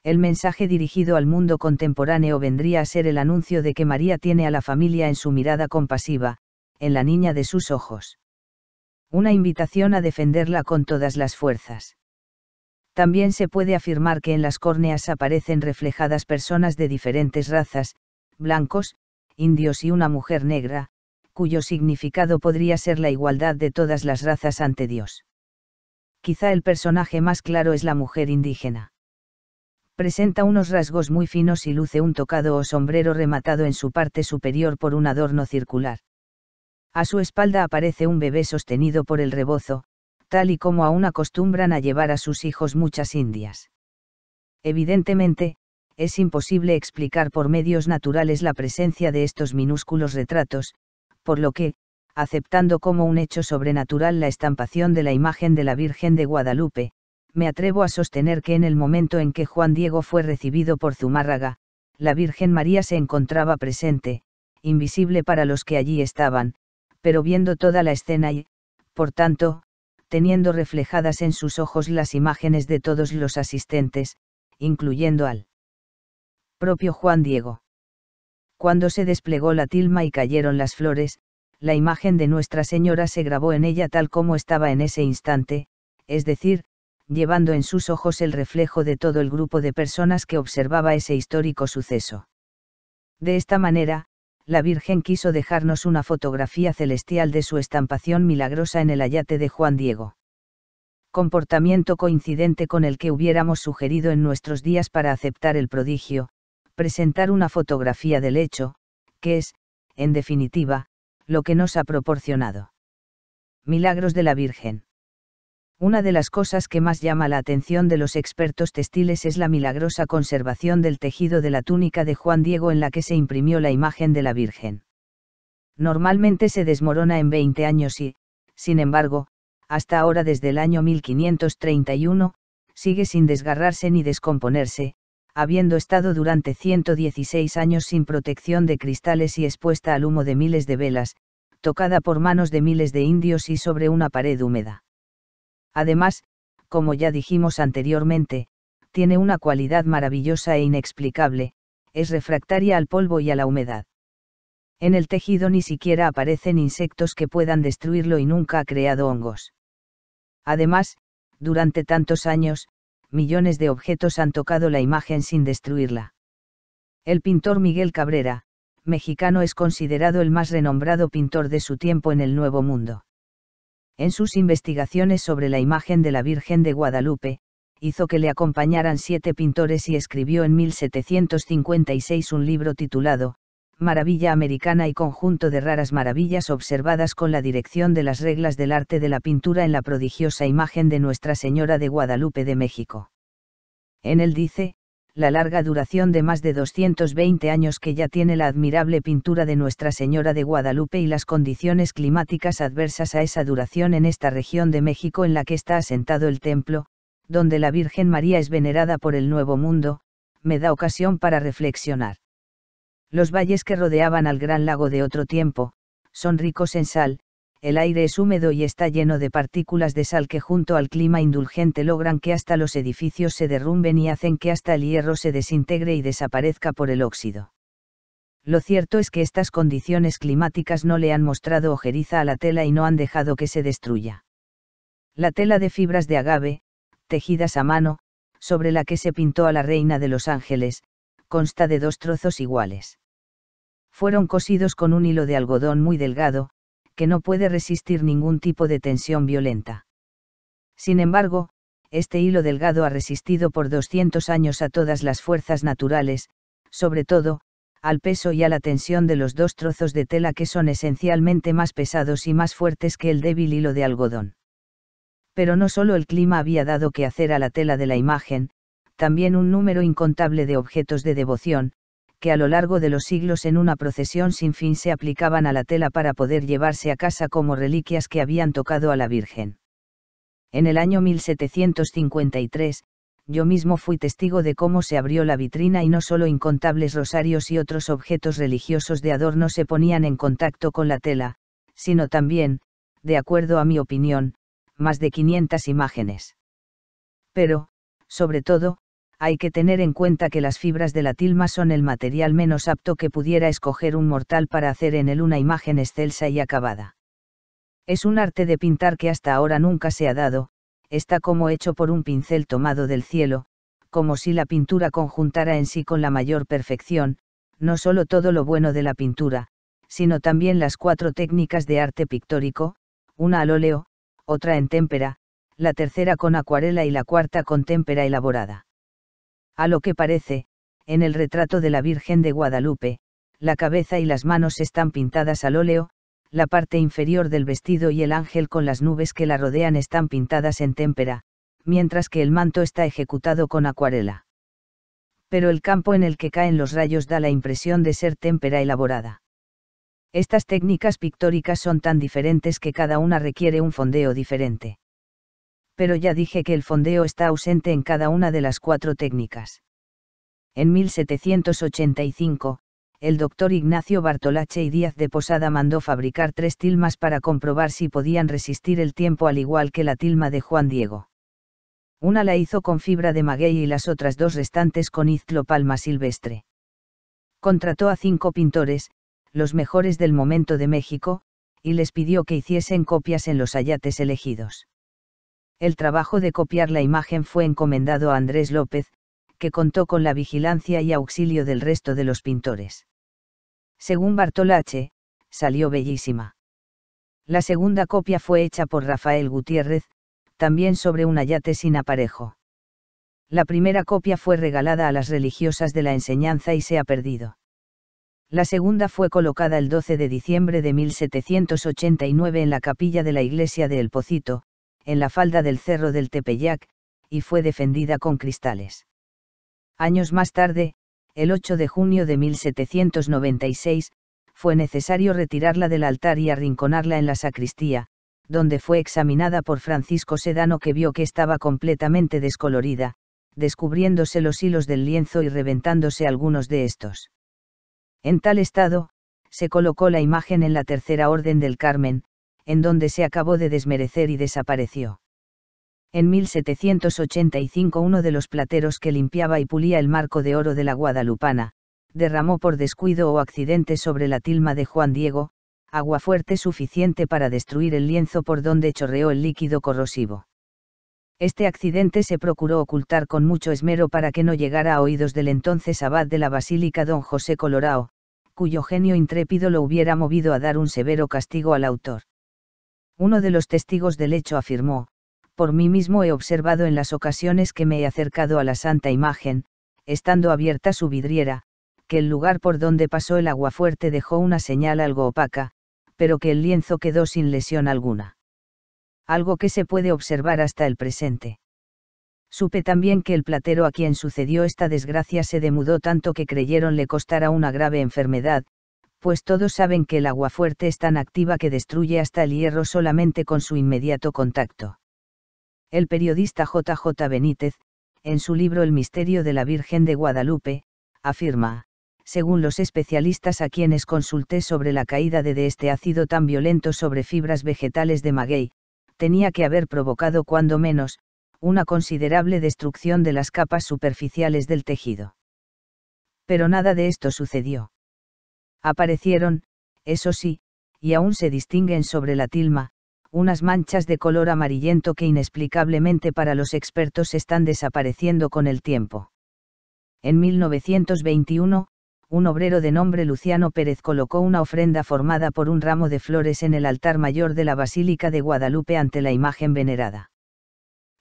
El mensaje dirigido al mundo contemporáneo vendría a ser el anuncio de que María tiene a la familia en su mirada compasiva, en la niña de sus ojos. Una invitación a defenderla con todas las fuerzas. También se puede afirmar que en las córneas aparecen reflejadas personas de diferentes razas, blancos, indios y una mujer negra, cuyo significado podría ser la igualdad de todas las razas ante Dios. Quizá el personaje más claro es la mujer indígena. Presenta unos rasgos muy finos y luce un tocado o sombrero rematado en su parte superior por un adorno circular. A su espalda aparece un bebé sostenido por el rebozo, tal y como aún acostumbran a llevar a sus hijos muchas indias. Evidentemente, es imposible explicar por medios naturales la presencia de estos minúsculos retratos, por lo que, aceptando como un hecho sobrenatural la estampación de la imagen de la Virgen de Guadalupe, me atrevo a sostener que en el momento en que Juan Diego fue recibido por Zumárraga, la Virgen María se encontraba presente, invisible para los que allí estaban, pero viendo toda la escena y, por tanto, teniendo reflejadas en sus ojos las imágenes de todos los asistentes, incluyendo al propio Juan Diego. Cuando se desplegó la tilma y cayeron las flores, la imagen de Nuestra Señora se grabó en ella tal como estaba en ese instante, es decir, llevando en sus ojos el reflejo de todo el grupo de personas que observaba ese histórico suceso. De esta manera, la Virgen quiso dejarnos una fotografía celestial de su estampación milagrosa en el ayate de Juan Diego. Comportamiento coincidente con el que hubiéramos sugerido en nuestros días para aceptar el prodigio, presentar una fotografía del hecho, que es, en definitiva, lo que nos ha proporcionado. Milagros de la Virgen. Una de las cosas que más llama la atención de los expertos textiles es la milagrosa conservación del tejido de la túnica de Juan Diego en la que se imprimió la imagen de la Virgen. Normalmente se desmorona en 20 años y, sin embargo, hasta ahora desde el año 1531, sigue sin desgarrarse ni descomponerse, habiendo estado durante 116 años sin protección de cristales y expuesta al humo de miles de velas, tocada por manos de miles de indios y sobre una pared húmeda. Además, como ya dijimos anteriormente, tiene una cualidad maravillosa e inexplicable, es refractaria al polvo y a la humedad. En el tejido ni siquiera aparecen insectos que puedan destruirlo y nunca ha creado hongos. Además, durante tantos años, millones de objetos han tocado la imagen sin destruirla. El pintor Miguel Cabrera, mexicano es considerado el más renombrado pintor de su tiempo en el Nuevo Mundo. En sus investigaciones sobre la imagen de la Virgen de Guadalupe, hizo que le acompañaran siete pintores y escribió en 1756 un libro titulado, Maravilla Americana y conjunto de raras maravillas observadas con la dirección de las reglas del arte de la pintura en la prodigiosa imagen de Nuestra Señora de Guadalupe de México. En él dice, la larga duración de más de 220 años que ya tiene la admirable pintura de Nuestra Señora de Guadalupe y las condiciones climáticas adversas a esa duración en esta región de México en la que está asentado el templo, donde la Virgen María es venerada por el Nuevo Mundo, me da ocasión para reflexionar. Los valles que rodeaban al gran lago de otro tiempo, son ricos en sal, el aire es húmedo y está lleno de partículas de sal que junto al clima indulgente logran que hasta los edificios se derrumben y hacen que hasta el hierro se desintegre y desaparezca por el óxido. Lo cierto es que estas condiciones climáticas no le han mostrado ojeriza a la tela y no han dejado que se destruya. La tela de fibras de agave, tejidas a mano, sobre la que se pintó a la reina de los ángeles, consta de dos trozos iguales. Fueron cosidos con un hilo de algodón muy delgado, que no puede resistir ningún tipo de tensión violenta. Sin embargo, este hilo delgado ha resistido por 200 años a todas las fuerzas naturales, sobre todo, al peso y a la tensión de los dos trozos de tela que son esencialmente más pesados y más fuertes que el débil hilo de algodón. Pero no solo el clima había dado que hacer a la tela de la imagen, también un número incontable de objetos de devoción, que a lo largo de los siglos en una procesión sin fin se aplicaban a la tela para poder llevarse a casa como reliquias que habían tocado a la Virgen. En el año 1753, yo mismo fui testigo de cómo se abrió la vitrina y no solo incontables rosarios y otros objetos religiosos de adorno se ponían en contacto con la tela, sino también, de acuerdo a mi opinión, más de 500 imágenes. Pero, sobre todo, hay que tener en cuenta que las fibras de la tilma son el material menos apto que pudiera escoger un mortal para hacer en él una imagen excelsa y acabada. Es un arte de pintar que hasta ahora nunca se ha dado, está como hecho por un pincel tomado del cielo, como si la pintura conjuntara en sí con la mayor perfección, no solo todo lo bueno de la pintura, sino también las cuatro técnicas de arte pictórico, una al óleo, otra en témpera, la tercera con acuarela y la cuarta con témpera elaborada. A lo que parece, en el retrato de la Virgen de Guadalupe, la cabeza y las manos están pintadas al óleo, la parte inferior del vestido y el ángel con las nubes que la rodean están pintadas en témpera, mientras que el manto está ejecutado con acuarela. Pero el campo en el que caen los rayos da la impresión de ser témpera elaborada. Estas técnicas pictóricas son tan diferentes que cada una requiere un fondeo diferente pero ya dije que el fondeo está ausente en cada una de las cuatro técnicas. En 1785, el doctor Ignacio Bartolache y Díaz de Posada mandó fabricar tres tilmas para comprobar si podían resistir el tiempo al igual que la tilma de Juan Diego. Una la hizo con fibra de maguey y las otras dos restantes con iztlo palma silvestre. Contrató a cinco pintores, los mejores del momento de México, y les pidió que hiciesen copias en los ayates elegidos. El trabajo de copiar la imagen fue encomendado a Andrés López, que contó con la vigilancia y auxilio del resto de los pintores. Según Bartolache, salió bellísima. La segunda copia fue hecha por Rafael Gutiérrez, también sobre un ayate sin aparejo. La primera copia fue regalada a las religiosas de la enseñanza y se ha perdido. La segunda fue colocada el 12 de diciembre de 1789 en la capilla de la iglesia de El Pocito, en la falda del cerro del Tepeyac, y fue defendida con cristales. Años más tarde, el 8 de junio de 1796, fue necesario retirarla del altar y arrinconarla en la sacristía, donde fue examinada por Francisco Sedano que vio que estaba completamente descolorida, descubriéndose los hilos del lienzo y reventándose algunos de estos. En tal estado, se colocó la imagen en la tercera orden del Carmen, en donde se acabó de desmerecer y desapareció. En 1785 uno de los plateros que limpiaba y pulía el marco de oro de la Guadalupana, derramó por descuido o accidente sobre la tilma de Juan Diego, agua fuerte suficiente para destruir el lienzo por donde chorreó el líquido corrosivo. Este accidente se procuró ocultar con mucho esmero para que no llegara a oídos del entonces abad de la Basílica don José Colorao, cuyo genio intrépido lo hubiera movido a dar un severo castigo al autor. Uno de los testigos del hecho afirmó, por mí mismo he observado en las ocasiones que me he acercado a la santa imagen, estando abierta su vidriera, que el lugar por donde pasó el agua fuerte dejó una señal algo opaca, pero que el lienzo quedó sin lesión alguna. Algo que se puede observar hasta el presente. Supe también que el platero a quien sucedió esta desgracia se demudó tanto que creyeron le costara una grave enfermedad, pues todos saben que el agua fuerte es tan activa que destruye hasta el hierro solamente con su inmediato contacto. El periodista JJ Benítez, en su libro El misterio de la Virgen de Guadalupe, afirma, según los especialistas a quienes consulté sobre la caída de, este ácido tan violento sobre fibras vegetales de maguey, tenía que haber provocado cuando menos, una considerable destrucción de las capas superficiales del tejido. Pero nada de esto sucedió. Aparecieron, eso sí, y aún se distinguen sobre la tilma, unas manchas de color amarillento que inexplicablemente para los expertos están desapareciendo con el tiempo. En 1921, un obrero de nombre Luciano Pérez colocó una ofrenda formada por un ramo de flores en el altar mayor de la Basílica de Guadalupe ante la imagen venerada.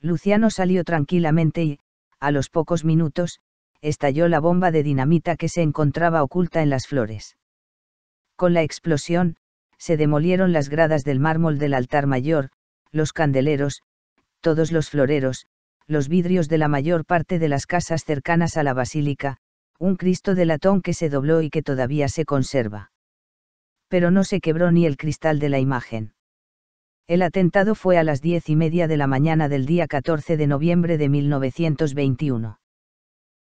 Luciano salió tranquilamente y, a los pocos minutos, estalló la bomba de dinamita que se encontraba oculta en las flores. Con la explosión, se demolieron las gradas del mármol del altar mayor, los candeleros, todos los floreros, los vidrios de la mayor parte de las casas cercanas a la basílica, un Cristo de latón que se dobló y que todavía se conserva. Pero no se quebró ni el cristal de la imagen. El atentado fue a las diez y media de la mañana del día 14 de noviembre de 1921.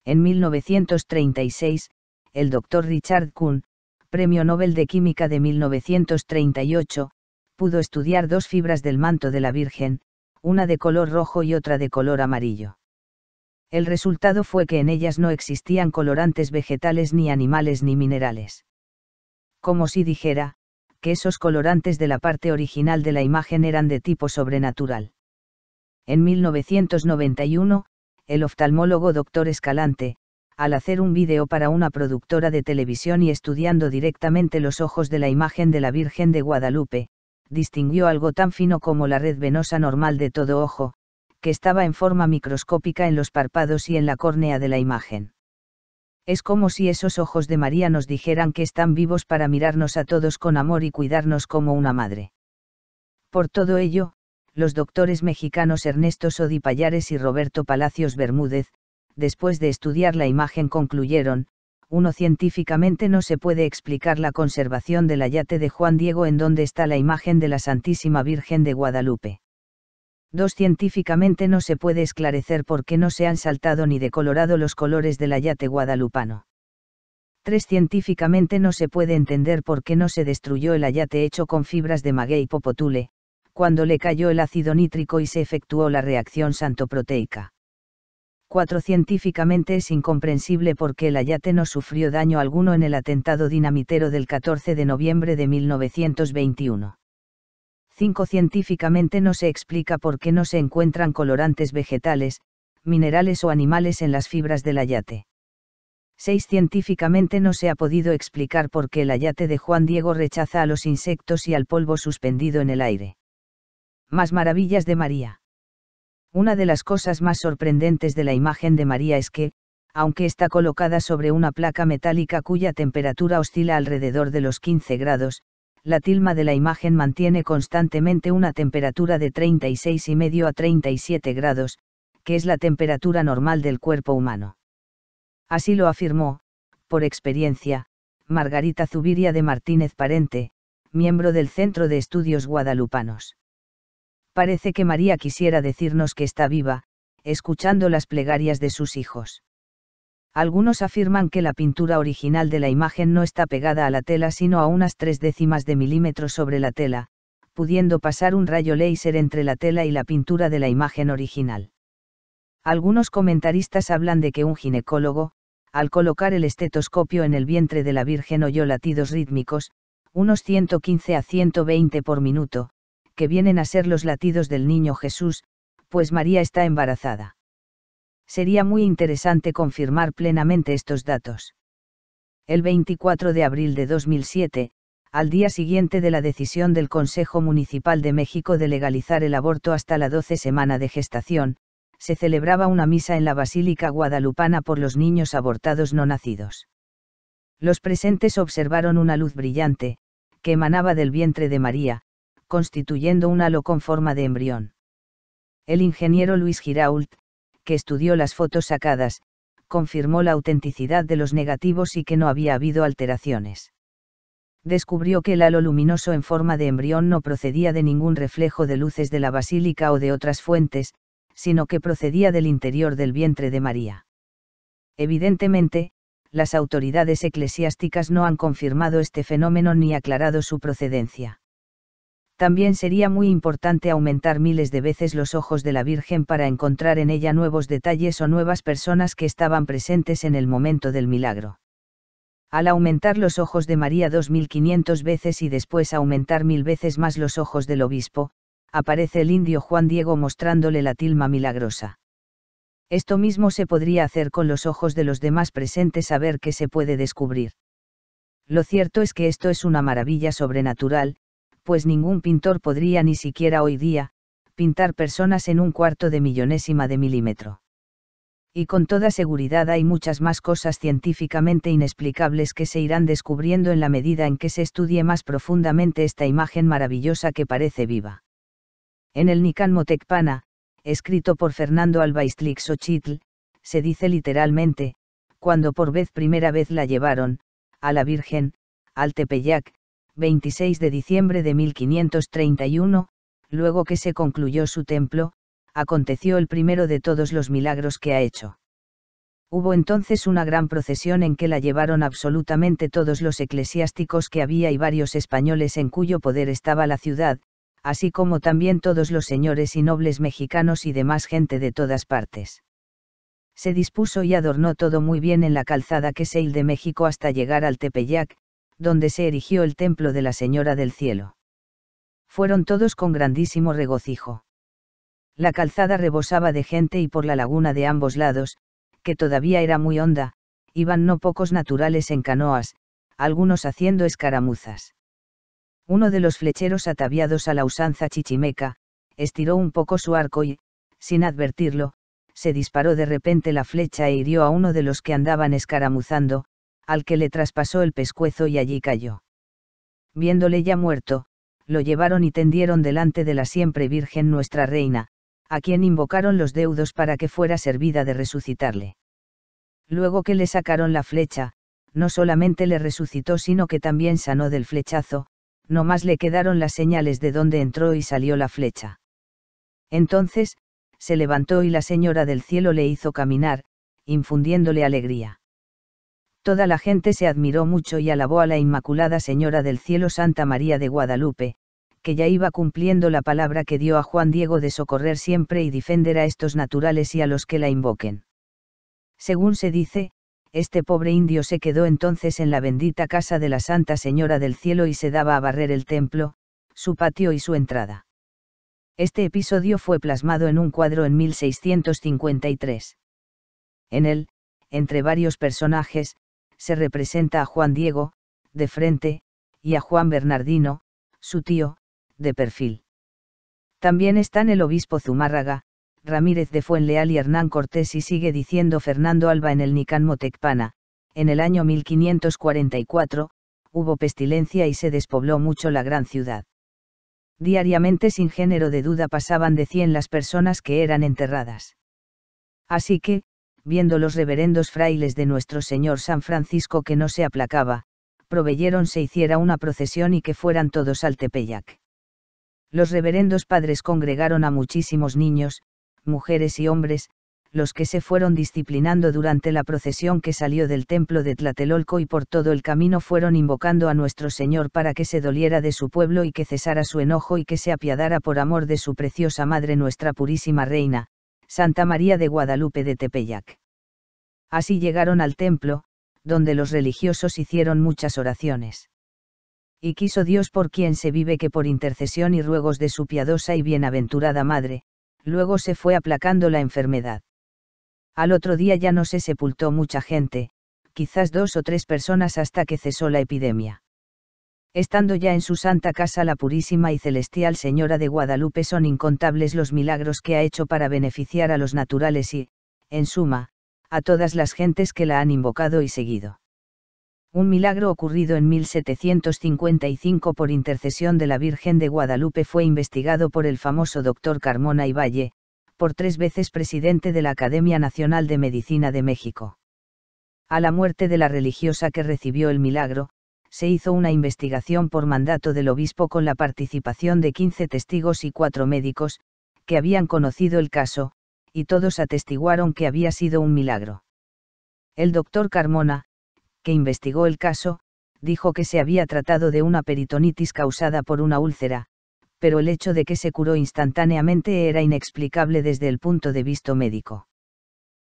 En 1936, el doctor Richard Kuhn, Premio Nobel de Química de 1938, pudo estudiar dos fibras del manto de la Virgen, una de color rojo y otra de color amarillo. El resultado fue que en ellas no existían colorantes vegetales ni animales ni minerales. Como si dijera, que esos colorantes de la parte original de la imagen eran de tipo sobrenatural. En 1991, el oftalmólogo Dr. Escalante, al hacer un vídeo para una productora de televisión y estudiando directamente los ojos de la imagen de la Virgen de Guadalupe, distinguió algo tan fino como la red venosa normal de todo ojo, que estaba en forma microscópica en los párpados y en la córnea de la imagen. Es como si esos ojos de María nos dijeran que están vivos para mirarnos a todos con amor y cuidarnos como una madre. Por todo ello, los doctores mexicanos Ernesto Sodi Payares y Roberto Palacios Bermúdez, después de estudiar la imagen concluyeron, uno científicamente no se puede explicar la conservación del ayate de Juan Diego en donde está la imagen de la Santísima Virgen de Guadalupe. Dos científicamente no se puede esclarecer por qué no se han saltado ni decolorado los colores del ayate guadalupano. Tres científicamente no se puede entender por qué no se destruyó el ayate hecho con fibras de maguey popotule, cuando le cayó el ácido nítrico y se efectuó la reacción santoproteica. Cuatro científicamente es incomprensible por qué el ayate no sufrió daño alguno en el atentado dinamitero del 14 de noviembre de 1921. 5. Científicamente no se explica por qué no se encuentran colorantes vegetales, minerales o animales en las fibras del ayate. 6. Científicamente no se ha podido explicar por qué el ayate de Juan Diego rechaza a los insectos y al polvo suspendido en el aire. Más maravillas de María. Una de las cosas más sorprendentes de la imagen de María es que, aunque está colocada sobre una placa metálica cuya temperatura oscila alrededor de los 15 grados, la tilma de la imagen mantiene constantemente una temperatura de 36,5 a 37 grados, que es la temperatura normal del cuerpo humano. Así lo afirmó, por experiencia, Margarita Zubiria de Martínez Parente, miembro del Centro de Estudios Guadalupanos. Parece que María quisiera decirnos que está viva, escuchando las plegarias de sus hijos. Algunos afirman que la pintura original de la imagen no está pegada a la tela sino a unas tres décimas de milímetro sobre la tela, pudiendo pasar un rayo láser entre la tela y la pintura de la imagen original. Algunos comentaristas hablan de que un ginecólogo, al colocar el estetoscopio en el vientre de la Virgen oyó latidos rítmicos, unos 115 a 120 por minuto, que vienen a ser los latidos del niño Jesús, pues María está embarazada. Sería muy interesante confirmar plenamente estos datos. El 24 de abril de 2007, al día siguiente de la decisión del Consejo Municipal de México de legalizar el aborto hasta la 12 semana de gestación, se celebraba una misa en la Basílica Guadalupana por los niños abortados no nacidos. Los presentes observaron una luz brillante, que emanaba del vientre de María, constituyendo un halo con forma de embrión. El ingeniero Luis Girault, que estudió las fotos sacadas, confirmó la autenticidad de los negativos y que no había habido alteraciones. Descubrió que el halo luminoso en forma de embrión no procedía de ningún reflejo de luces de la basílica o de otras fuentes, sino que procedía del interior del vientre de María. Evidentemente, las autoridades eclesiásticas no han confirmado este fenómeno ni aclarado su procedencia. También sería muy importante aumentar miles de veces los ojos de la Virgen para encontrar en ella nuevos detalles o nuevas personas que estaban presentes en el momento del milagro. Al aumentar los ojos de María 2500 veces y después aumentar mil veces más los ojos del obispo, aparece el indio Juan Diego mostrándole la tilma milagrosa. Esto mismo se podría hacer con los ojos de los demás presentes a ver qué se puede descubrir. Lo cierto es que esto es una maravilla sobrenatural, pues ningún pintor podría ni siquiera hoy día, pintar personas en un cuarto de millonésima de milímetro. Y con toda seguridad hay muchas más cosas científicamente inexplicables que se irán descubriendo en la medida en que se estudie más profundamente esta imagen maravillosa que parece viva. En el Nican Motecpana, escrito por Fernando Albaistlix Xochitl, se dice literalmente, cuando por vez primera vez la llevaron, a la Virgen, al Tepeyac, 26 de diciembre de 1531, luego que se concluyó su templo, aconteció el primero de todos los milagros que ha hecho. Hubo entonces una gran procesión en que la llevaron absolutamente todos los eclesiásticos que había y varios españoles en cuyo poder estaba la ciudad, así como también todos los señores y nobles mexicanos y demás gente de todas partes. Se dispuso y adornó todo muy bien en la calzada que se de México hasta llegar al Tepeyac, donde se erigió el templo de la Señora del Cielo. Fueron todos con grandísimo regocijo. La calzada rebosaba de gente y por la laguna de ambos lados, que todavía era muy honda, iban no pocos naturales en canoas, algunos haciendo escaramuzas. Uno de los flecheros ataviados a la usanza chichimeca, estiró un poco su arco y, sin advertirlo, se disparó de repente la flecha e hirió a uno de los que andaban escaramuzando, al que le traspasó el pescuezo y allí cayó. Viéndole ya muerto, lo llevaron y tendieron delante de la siempre Virgen nuestra Reina, a quien invocaron los deudos para que fuera servida de resucitarle. Luego que le sacaron la flecha, no solamente le resucitó sino que también sanó del flechazo, no más le quedaron las señales de dónde entró y salió la flecha. Entonces, se levantó y la Señora del Cielo le hizo caminar, infundiéndole alegría. Toda la gente se admiró mucho y alabó a la Inmaculada Señora del Cielo Santa María de Guadalupe, que ya iba cumpliendo la palabra que dio a Juan Diego de socorrer siempre y defender a estos naturales y a los que la invoquen. Según se dice, este pobre indio se quedó entonces en la bendita casa de la Santa Señora del Cielo y se daba a barrer el templo, su patio y su entrada. Este episodio fue plasmado en un cuadro en 1653. En él, entre varios personajes, se representa a Juan Diego, de frente, y a Juan Bernardino, su tío, de perfil. También están el obispo Zumárraga, Ramírez de Fuenleal y Hernán Cortés y sigue diciendo Fernando Alba en el Nican Motecpana, en el año 1544, hubo pestilencia y se despobló mucho la gran ciudad. Diariamente sin género de duda pasaban de cien las personas que eran enterradas. Así que, viendo los reverendos frailes de nuestro Señor San Francisco que no se aplacaba, proveyeron se hiciera una procesión y que fueran todos al Tepeyac. Los reverendos padres congregaron a muchísimos niños, mujeres y hombres, los que se fueron disciplinando durante la procesión que salió del templo de Tlatelolco y por todo el camino fueron invocando a nuestro Señor para que se doliera de su pueblo y que cesara su enojo y que se apiadara por amor de su preciosa Madre nuestra Purísima Reina, Santa María de Guadalupe de Tepeyac. Así llegaron al templo, donde los religiosos hicieron muchas oraciones. Y quiso Dios por quien se vive que por intercesión y ruegos de su piadosa y bienaventurada Madre, luego se fue aplacando la enfermedad. Al otro día ya no se sepultó mucha gente, quizás dos o tres personas hasta que cesó la epidemia. Estando ya en su santa casa la purísima y celestial Señora de Guadalupe son incontables los milagros que ha hecho para beneficiar a los naturales y, en suma, a todas las gentes que la han invocado y seguido. Un milagro ocurrido en 1755 por intercesión de la Virgen de Guadalupe fue investigado por el famoso doctor Carmona y Valle, por tres veces presidente de la Academia Nacional de Medicina de México. A la muerte de la religiosa que recibió el milagro, se hizo una investigación por mandato del obispo con la participación de 15 testigos y cuatro médicos, que habían conocido el caso, y todos atestiguaron que había sido un milagro. El doctor Carmona, que investigó el caso, dijo que se había tratado de una peritonitis causada por una úlcera, pero el hecho de que se curó instantáneamente era inexplicable desde el punto de vista médico.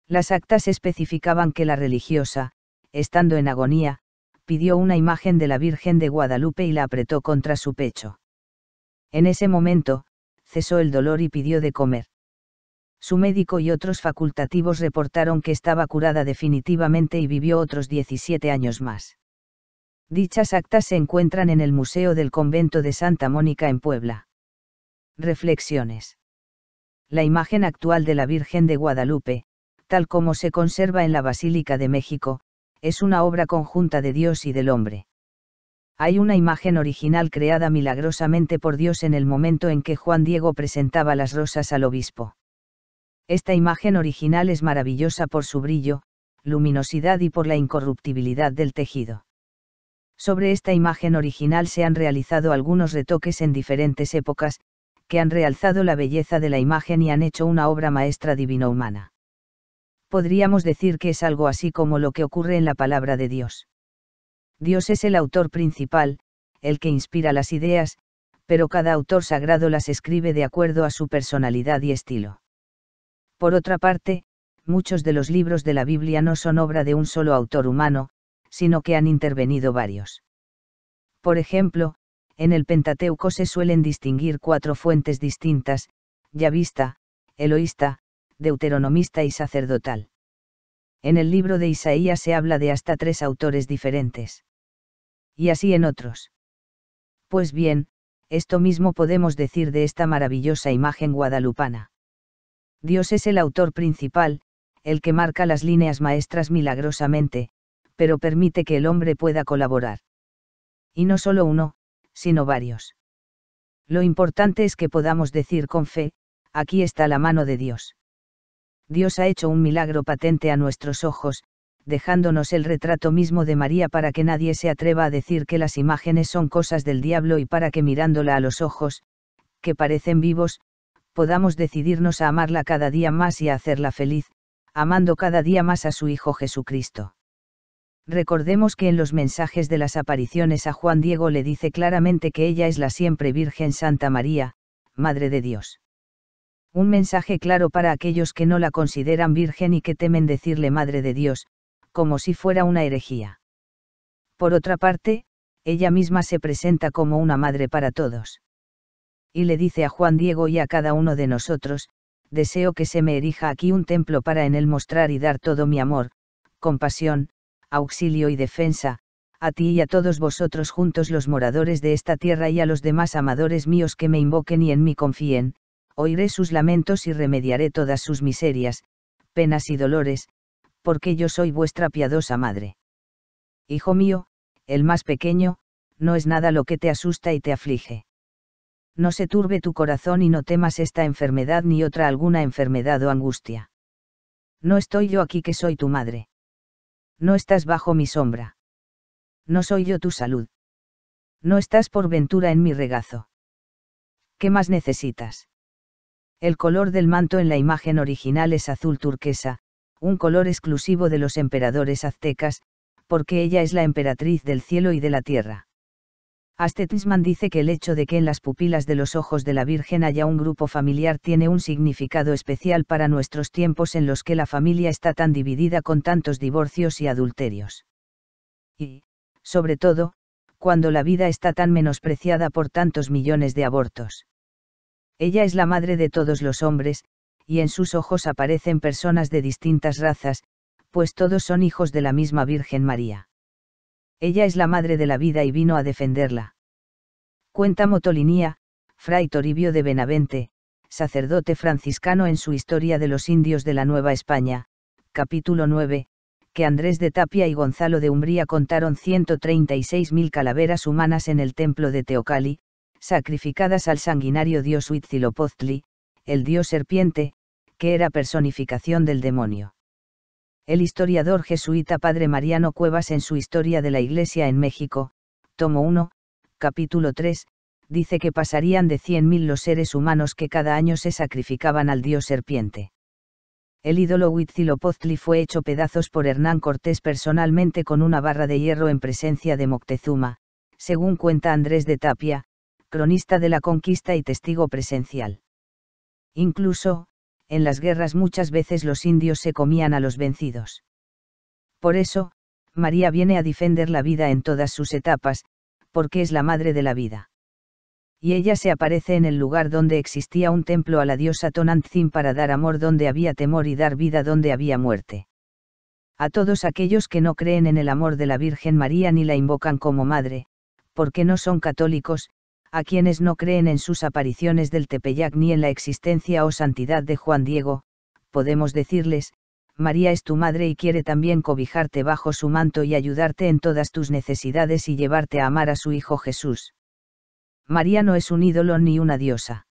Las actas especificaban que la religiosa, estando en agonía, pidió una imagen de la Virgen de Guadalupe y la apretó contra su pecho. En ese momento, cesó el dolor y pidió de comer. Su médico y otros facultativos reportaron que estaba curada definitivamente y vivió otros 17 años más. Dichas actas se encuentran en el Museo del Convento de Santa Mónica en Puebla. Reflexiones. La imagen actual de la Virgen de Guadalupe, tal como se conserva en la Basílica de México, es una obra conjunta de Dios y del hombre. Hay una imagen original creada milagrosamente por Dios en el momento en que Juan Diego presentaba las rosas al obispo. Esta imagen original es maravillosa por su brillo, luminosidad y por la incorruptibilidad del tejido. Sobre esta imagen original se han realizado algunos retoques en diferentes épocas, que han realzado la belleza de la imagen y han hecho una obra maestra divino-humana. Podríamos decir que es algo así como lo que ocurre en la palabra de Dios. Dios es el autor principal, el que inspira las ideas, pero cada autor sagrado las escribe de acuerdo a su personalidad y estilo. Por otra parte, muchos de los libros de la Biblia no son obra de un solo autor humano, sino que han intervenido varios. Por ejemplo, en el Pentateuco se suelen distinguir cuatro fuentes distintas, yavista, eloísta, deuteronomista y sacerdotal. En el libro de Isaías se habla de hasta tres autores diferentes. Y así en otros. Pues bien, esto mismo podemos decir de esta maravillosa imagen guadalupana. Dios es el autor principal, el que marca las líneas maestras milagrosamente, pero permite que el hombre pueda colaborar. Y no solo uno, sino varios. Lo importante es que podamos decir con fe, aquí está la mano de Dios. Dios ha hecho un milagro patente a nuestros ojos, dejándonos el retrato mismo de María para que nadie se atreva a decir que las imágenes son cosas del diablo y para que mirándola a los ojos, que parecen vivos, podamos decidirnos a amarla cada día más y a hacerla feliz, amando cada día más a su Hijo Jesucristo. Recordemos que en los mensajes de las apariciones a Juan Diego le dice claramente que ella es la siempre Virgen Santa María, Madre de Dios. Un mensaje claro para aquellos que no la consideran virgen y que temen decirle Madre de Dios, como si fuera una herejía. Por otra parte, ella misma se presenta como una madre para todos. Y le dice a Juan Diego y a cada uno de nosotros, deseo que se me erija aquí un templo para en él mostrar y dar todo mi amor, compasión, auxilio y defensa, a ti y a todos vosotros juntos los moradores de esta tierra y a los demás amadores míos que me invoquen y en mí confíen, oiré sus lamentos y remediaré todas sus miserias, penas y dolores, porque yo soy vuestra piadosa madre. Hijo mío, el más pequeño, no es nada lo que te asusta y te aflige. No se turbe tu corazón y no temas esta enfermedad ni otra alguna enfermedad o angustia. No estoy yo aquí que soy tu madre. No estás bajo mi sombra. No soy yo tu salud. No estás por ventura en mi regazo. ¿Qué más necesitas? El color del manto en la imagen original es azul turquesa, un color exclusivo de los emperadores aztecas, porque ella es la emperatriz del cielo y de la tierra. Astetisman dice que el hecho de que en las pupilas de los ojos de la Virgen haya un grupo familiar tiene un significado especial para nuestros tiempos en los que la familia está tan dividida con tantos divorcios y adulterios. Y, sobre todo, cuando la vida está tan menospreciada por tantos millones de abortos. Ella es la madre de todos los hombres, y en sus ojos aparecen personas de distintas razas, pues todos son hijos de la misma Virgen María. Ella es la madre de la vida y vino a defenderla. Cuenta Motolinía, fray Toribio de Benavente, sacerdote franciscano en su Historia de los Indios de la Nueva España, capítulo 9, que Andrés de Tapia y Gonzalo de Umbría contaron 136.000 calaveras humanas en el templo de Teocali, sacrificadas al sanguinario dios Huitzilopochtli, el dios serpiente, que era personificación del demonio. El historiador jesuita Padre Mariano Cuevas en su Historia de la Iglesia en México, tomo 1, capítulo 3, dice que pasarían de 100.000 los seres humanos que cada año se sacrificaban al dios serpiente. El ídolo Huitzilopochtli fue hecho pedazos por Hernán Cortés personalmente con una barra de hierro en presencia de Moctezuma, según cuenta Andrés de Tapia, cronista de la conquista y testigo presencial. Incluso, en las guerras muchas veces los indios se comían a los vencidos. Por eso, María viene a defender la vida en todas sus etapas, porque es la madre de la vida. Y ella se aparece en el lugar donde existía un templo a la diosa Tonantzin para dar amor donde había temor y dar vida donde había muerte. A todos aquellos que no creen en el amor de la Virgen María ni la invocan como madre, porque no son católicos, a quienes no creen en sus apariciones del Tepeyac ni en la existencia o santidad de Juan Diego, podemos decirles, María es tu madre y quiere también cobijarte bajo su manto y ayudarte en todas tus necesidades y llevarte a amar a su Hijo Jesús. María no es un ídolo ni una diosa.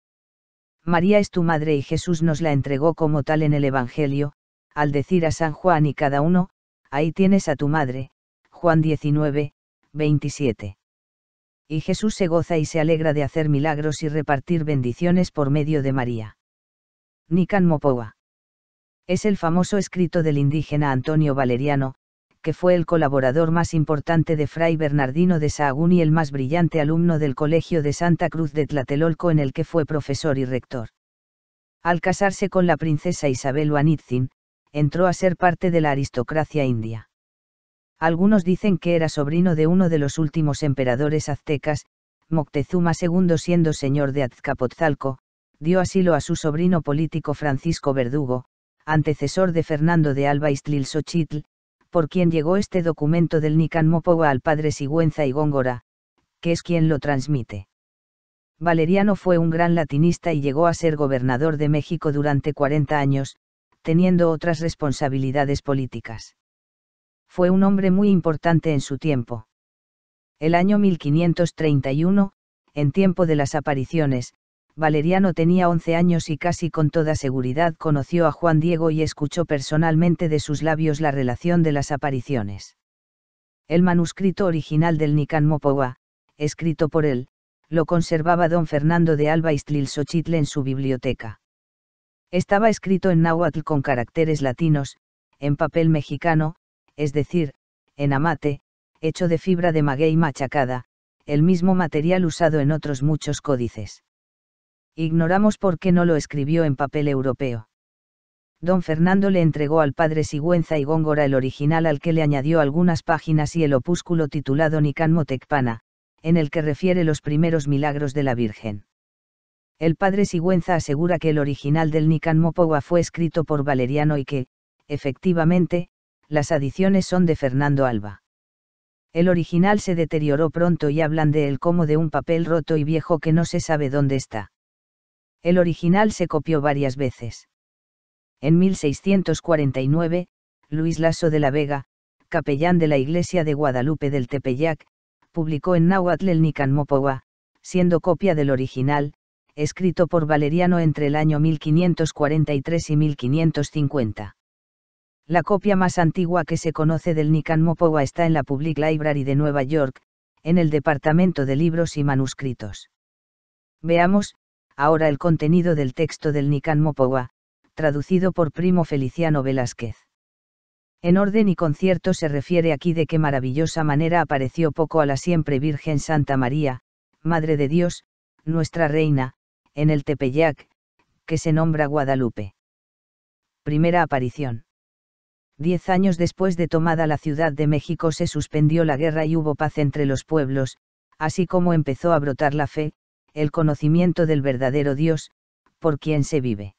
María es tu madre y Jesús nos la entregó como tal en el Evangelio, al decir a San Juan y cada uno, ahí tienes a tu madre, Juan 19, 27 y Jesús se goza y se alegra de hacer milagros y repartir bendiciones por medio de María. Nican Mopoa. Es el famoso escrito del indígena Antonio Valeriano, que fue el colaborador más importante de Fray Bernardino de Sahagún y el más brillante alumno del Colegio de Santa Cruz de Tlatelolco en el que fue profesor y rector. Al casarse con la princesa Isabel Wanitzin, entró a ser parte de la aristocracia india. Algunos dicen que era sobrino de uno de los últimos emperadores aztecas, Moctezuma II siendo señor de Azcapotzalco, dio asilo a su sobrino político Francisco Verdugo, antecesor de Fernando de Alba Istlilxochitl, por quien llegó este documento del Nican Mopoa al padre Sigüenza y Góngora, que es quien lo transmite. Valeriano fue un gran latinista y llegó a ser gobernador de México durante 40 años, teniendo otras responsabilidades políticas fue un hombre muy importante en su tiempo. El año 1531, en tiempo de las apariciones, Valeriano tenía 11 años y casi con toda seguridad conoció a Juan Diego y escuchó personalmente de sus labios la relación de las apariciones. El manuscrito original del Nican Mopoa, escrito por él, lo conservaba don Fernando de Alba Istlilxochitl en su biblioteca. Estaba escrito en náhuatl con caracteres latinos, en papel mexicano, es decir, en amate, hecho de fibra de maguey machacada, el mismo material usado en otros muchos códices. Ignoramos por qué no lo escribió en papel europeo. Don Fernando le entregó al padre Sigüenza y Góngora el original al que le añadió algunas páginas y el opúsculo titulado Nican Motecpana, en el que refiere los primeros milagros de la Virgen. El padre Sigüenza asegura que el original del Nican Mopowa fue escrito por Valeriano y que, efectivamente, las adiciones son de Fernando Alba. El original se deterioró pronto y hablan de él como de un papel roto y viejo que no se sabe dónde está. El original se copió varias veces. En 1649, Luis Lasso de la Vega, capellán de la iglesia de Guadalupe del Tepeyac, publicó en Nahuatl el siendo copia del original, escrito por Valeriano entre el año 1543 y 1550. La copia más antigua que se conoce del Nican Mopowa está en la Public Library de Nueva York, en el Departamento de Libros y Manuscritos. Veamos, ahora el contenido del texto del Nican Mopowa, traducido por Primo Feliciano Velázquez. En orden y concierto se refiere aquí de qué maravillosa manera apareció poco a la siempre Virgen Santa María, Madre de Dios, nuestra Reina, en el Tepeyac, que se nombra Guadalupe. Primera aparición. Diez años después de tomada la Ciudad de México se suspendió la guerra y hubo paz entre los pueblos, así como empezó a brotar la fe, el conocimiento del verdadero Dios, por quien se vive.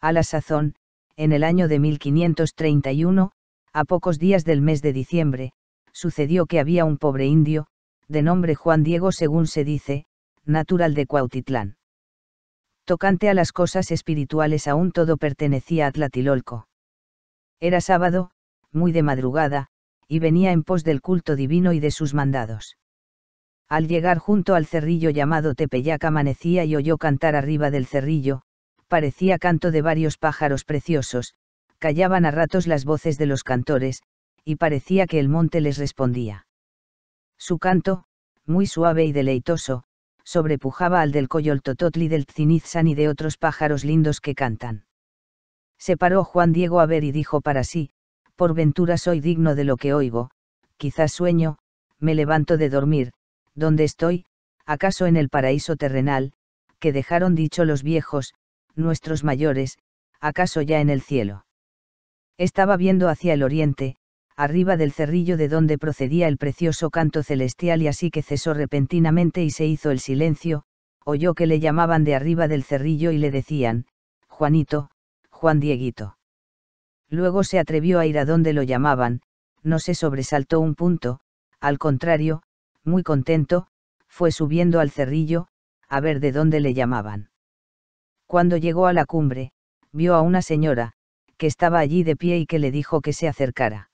A la sazón, en el año de 1531, a pocos días del mes de diciembre, sucedió que había un pobre indio, de nombre Juan Diego según se dice, natural de Cuautitlán. Tocante a las cosas espirituales aún todo pertenecía a Tlatilolco. Era sábado, muy de madrugada, y venía en pos del culto divino y de sus mandados. Al llegar junto al cerrillo llamado Tepeyac amanecía y oyó cantar arriba del cerrillo, parecía canto de varios pájaros preciosos, callaban a ratos las voces de los cantores, y parecía que el monte les respondía. Su canto, muy suave y deleitoso, sobrepujaba al del coyoltototli del Tzinizan y de otros pájaros lindos que cantan. Se paró Juan Diego a ver y dijo para sí, por ventura soy digno de lo que oigo, quizás sueño, me levanto de dormir, ¿dónde estoy? ¿Acaso en el paraíso terrenal, que dejaron dicho los viejos, nuestros mayores, acaso ya en el cielo? Estaba viendo hacia el oriente, arriba del cerrillo de donde procedía el precioso canto celestial y así que cesó repentinamente y se hizo el silencio, oyó que le llamaban de arriba del cerrillo y le decían, Juanito, Juan Dieguito. Luego se atrevió a ir a donde lo llamaban, no se sobresaltó un punto, al contrario, muy contento, fue subiendo al cerrillo, a ver de dónde le llamaban. Cuando llegó a la cumbre, vio a una señora, que estaba allí de pie y que le dijo que se acercara.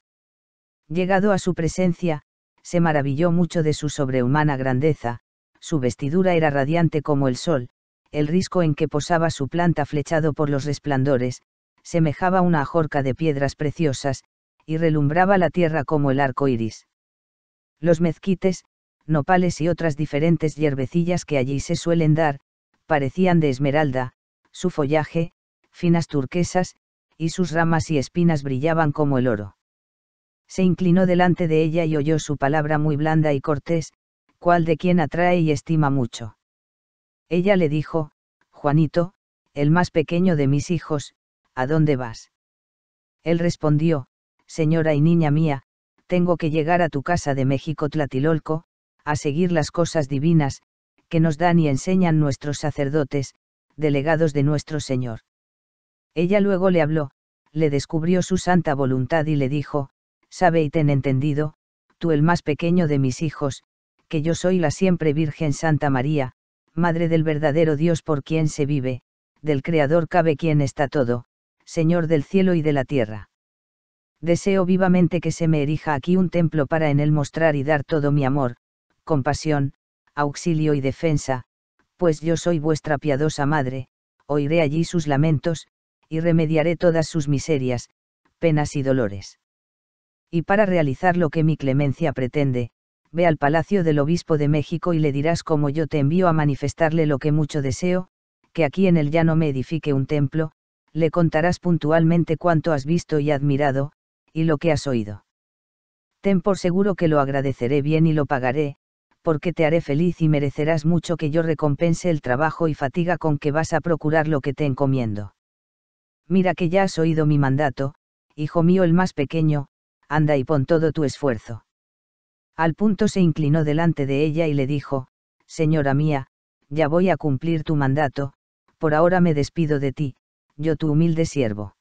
Llegado a su presencia, se maravilló mucho de su sobrehumana grandeza, su vestidura era radiante como el sol, el risco en que posaba su planta flechado por los resplandores, semejaba una ajorca de piedras preciosas, y relumbraba la tierra como el arco iris. Los mezquites, nopales y otras diferentes hierbecillas que allí se suelen dar, parecían de esmeralda, su follaje, finas turquesas, y sus ramas y espinas brillaban como el oro. Se inclinó delante de ella y oyó su palabra muy blanda y cortés, cual de quien atrae y estima mucho. Ella le dijo, Juanito, el más pequeño de mis hijos, ¿a dónde vas? Él respondió, Señora y niña mía, tengo que llegar a tu casa de México Tlatilolco, a seguir las cosas divinas, que nos dan y enseñan nuestros sacerdotes, delegados de nuestro Señor. Ella luego le habló, le descubrió su santa voluntad y le dijo, sabe y ten entendido, tú el más pequeño de mis hijos, que yo soy la siempre Virgen Santa María, Madre del verdadero Dios por quien se vive, del Creador cabe quien está todo, Señor del cielo y de la tierra. Deseo vivamente que se me erija aquí un templo para en él mostrar y dar todo mi amor, compasión, auxilio y defensa, pues yo soy vuestra piadosa madre, oiré allí sus lamentos, y remediaré todas sus miserias, penas y dolores. Y para realizar lo que mi clemencia pretende, ve al palacio del obispo de México y le dirás como yo te envío a manifestarle lo que mucho deseo, que aquí en el llano me edifique un templo, le contarás puntualmente cuánto has visto y admirado, y lo que has oído. Ten por seguro que lo agradeceré bien y lo pagaré, porque te haré feliz y merecerás mucho que yo recompense el trabajo y fatiga con que vas a procurar lo que te encomiendo. Mira que ya has oído mi mandato, hijo mío el más pequeño, anda y pon todo tu esfuerzo. Al punto se inclinó delante de ella y le dijo, Señora mía, ya voy a cumplir tu mandato, por ahora me despido de ti, yo tu humilde siervo.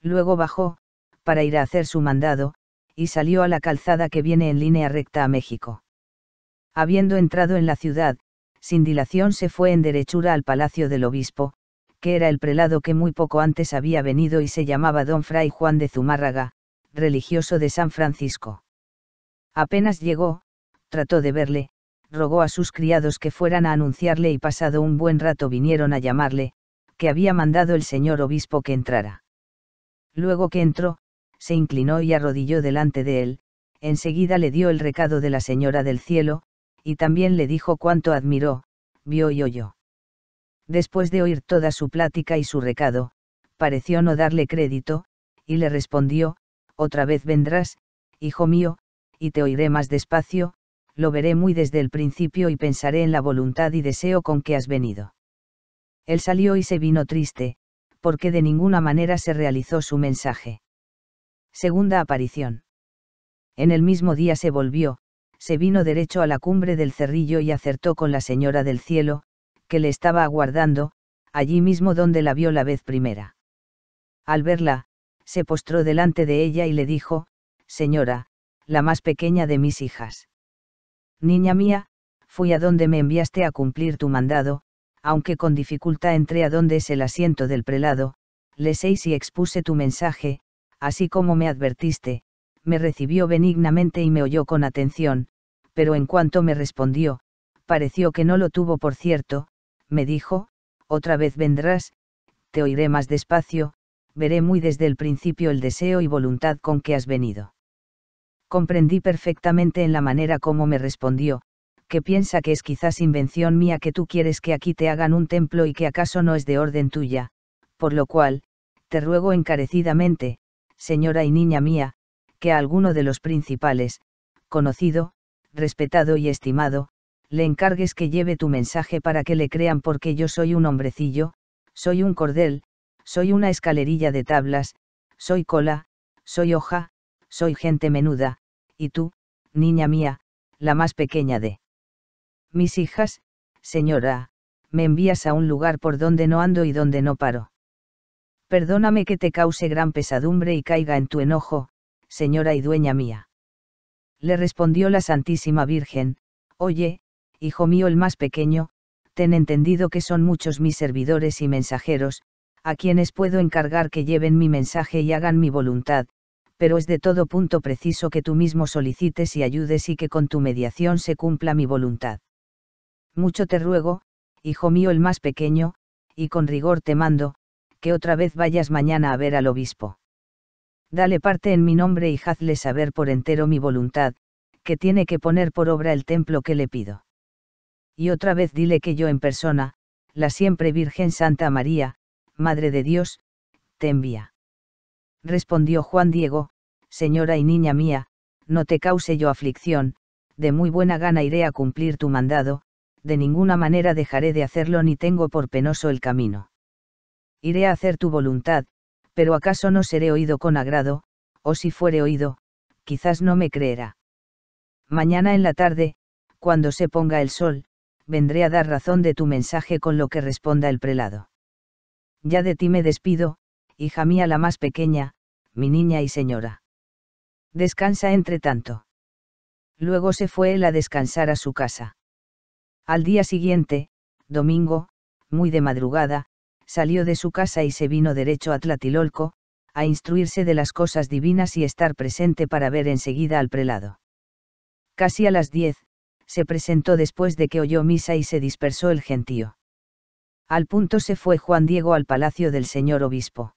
Luego bajó, para ir a hacer su mandado, y salió a la calzada que viene en línea recta a México. Habiendo entrado en la ciudad, sin dilación se fue en derechura al palacio del obispo, que era el prelado que muy poco antes había venido y se llamaba don Fray Juan de Zumárraga, religioso de San Francisco. Apenas llegó, trató de verle, rogó a sus criados que fueran a anunciarle y pasado un buen rato vinieron a llamarle, que había mandado el señor obispo que entrara. Luego que entró, se inclinó y arrodilló delante de él, enseguida le dio el recado de la señora del cielo, y también le dijo cuánto admiró, vio y oyó. Después de oír toda su plática y su recado, pareció no darle crédito, y le respondió, otra vez vendrás, hijo mío, y te oiré más despacio, lo veré muy desde el principio y pensaré en la voluntad y deseo con que has venido. Él salió y se vino triste, porque de ninguna manera se realizó su mensaje. Segunda aparición. En el mismo día se volvió, se vino derecho a la cumbre del cerrillo y acertó con la señora del cielo, que le estaba aguardando, allí mismo donde la vio la vez primera. Al verla, se postró delante de ella y le dijo, Señora, la más pequeña de mis hijas. Niña mía, fui a donde me enviaste a cumplir tu mandado, aunque con dificultad entré a donde es el asiento del prelado, le seis y expuse tu mensaje, así como me advertiste, me recibió benignamente y me oyó con atención, pero en cuanto me respondió, pareció que no lo tuvo por cierto, me dijo, otra vez vendrás, te oiré más despacio, veré muy desde el principio el deseo y voluntad con que has venido. Comprendí perfectamente en la manera como me respondió, que piensa que es quizás invención mía que tú quieres que aquí te hagan un templo y que acaso no es de orden tuya, por lo cual, te ruego encarecidamente, señora y niña mía, que a alguno de los principales, conocido, respetado y estimado, le encargues que lleve tu mensaje para que le crean porque yo soy un hombrecillo, soy un cordel, soy una escalerilla de tablas, soy cola, soy hoja, soy gente menuda, y tú, niña mía, la más pequeña de mis hijas, señora, me envías a un lugar por donde no ando y donde no paro. Perdóname que te cause gran pesadumbre y caiga en tu enojo, señora y dueña mía. Le respondió la Santísima Virgen, Oye, hijo mío el más pequeño, ten entendido que son muchos mis servidores y mensajeros, a quienes puedo encargar que lleven mi mensaje y hagan mi voluntad, pero es de todo punto preciso que tú mismo solicites y ayudes y que con tu mediación se cumpla mi voluntad. Mucho te ruego, hijo mío el más pequeño, y con rigor te mando, que otra vez vayas mañana a ver al obispo. Dale parte en mi nombre y hazle saber por entero mi voluntad, que tiene que poner por obra el templo que le pido. Y otra vez dile que yo en persona, la siempre Virgen Santa María, Madre de Dios, te envía. Respondió Juan Diego, Señora y niña mía, no te cause yo aflicción, de muy buena gana iré a cumplir tu mandado, de ninguna manera dejaré de hacerlo ni tengo por penoso el camino. Iré a hacer tu voluntad, pero acaso no seré oído con agrado, o si fuere oído, quizás no me creerá. Mañana en la tarde, cuando se ponga el sol, vendré a dar razón de tu mensaje con lo que responda el prelado. Ya de ti me despido, hija mía la más pequeña, mi niña y señora. Descansa entre tanto. Luego se fue él a descansar a su casa. Al día siguiente, domingo, muy de madrugada, salió de su casa y se vino derecho a Tlatilolco, a instruirse de las cosas divinas y estar presente para ver enseguida al prelado. Casi a las diez, se presentó después de que oyó misa y se dispersó el gentío. Al punto se fue Juan Diego al palacio del señor obispo.